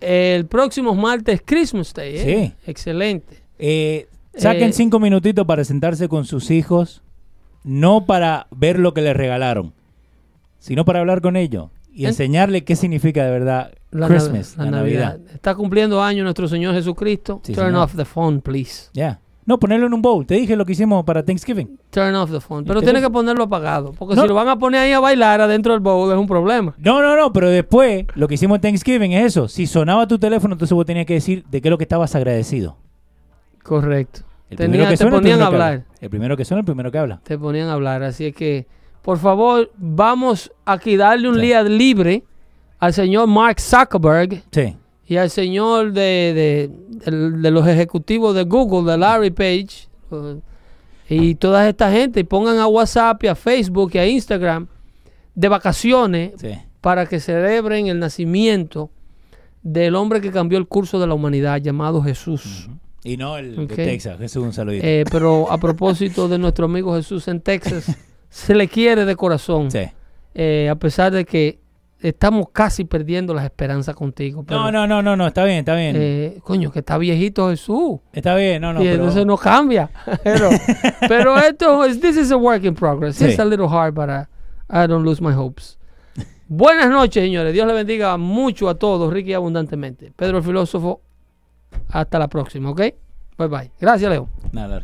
Speaker 2: El próximo martes es Christmas Day. ¿eh?
Speaker 1: Sí.
Speaker 2: Excelente.
Speaker 1: Eh, saquen
Speaker 2: Eh,
Speaker 1: cinco minutitos para sentarse con sus hijos, no para ver lo que les regalaron, sino para hablar con ellos y
Speaker 2: En-
Speaker 1: enseñarle qué significa de verdad
Speaker 2: La
Speaker 1: Christmas,
Speaker 2: Nav-
Speaker 1: la, Navidad.
Speaker 2: Está cumpliendo año nuestro Señor Jesucristo.
Speaker 1: Sí,
Speaker 2: Turn
Speaker 1: señor.
Speaker 2: off the phone, please.
Speaker 1: Ya. No, ponerlo en un bowl. Te dije lo que hicimos para Thanksgiving.
Speaker 2: Turn off the phone. Pero
Speaker 1: ¿Y
Speaker 2: tiene que ponerlo apagado. Porque
Speaker 1: No.
Speaker 2: si lo van a poner ahí a bailar adentro del bowl es un problema.
Speaker 1: No, no, no, pero después lo que hicimos en Thanksgiving es eso. Si sonaba tu teléfono, entonces vos tenías que decir de qué es lo que estabas agradecido.
Speaker 2: Correcto.
Speaker 1: El
Speaker 2: Tenía-
Speaker 1: primero que
Speaker 2: te
Speaker 1: suena, el
Speaker 2: ponían a
Speaker 1: primero que
Speaker 2: hablar.
Speaker 1: habla. El primero que suena, el primero que habla.
Speaker 2: Te ponían a hablar. Así es que, por favor, vamos aquí a darle un
Speaker 1: Sí.
Speaker 2: día libre al señor Mark Zuckerberg
Speaker 1: Sí.
Speaker 2: y al señor de, de, los ejecutivos de Google, de Larry Page, y toda esta gente, y pongan a WhatsApp y a Facebook y a Instagram de vacaciones
Speaker 1: Sí.
Speaker 2: para que celebren el nacimiento del hombre que cambió el curso de la humanidad llamado Jesús.
Speaker 1: Y no el de Texas. Jesús, un saludito.
Speaker 2: Eh, pero a propósito de nuestro amigo Jesús en Texas, se le quiere de corazón,
Speaker 1: sí.
Speaker 2: eh, a pesar de que estamos casi perdiendo las esperanzas contigo. pero,
Speaker 1: No, no, no, no, no, está bien, está bien.
Speaker 2: eh, coño, que está viejito Jesús.
Speaker 1: está bien, no, no,
Speaker 2: y
Speaker 1: pero...
Speaker 2: entonces no cambia. pero, pero esto es, this is a work in progress.
Speaker 1: Sí.
Speaker 2: It's a little hard, but I, I don't lose my hopes. Buenas noches, señores. Dios le bendiga mucho a todos, rico y abundantemente. Pedro el filósofo, hasta la próxima, ¿ok? Bye bye. Gracias, Leo.
Speaker 1: Nada,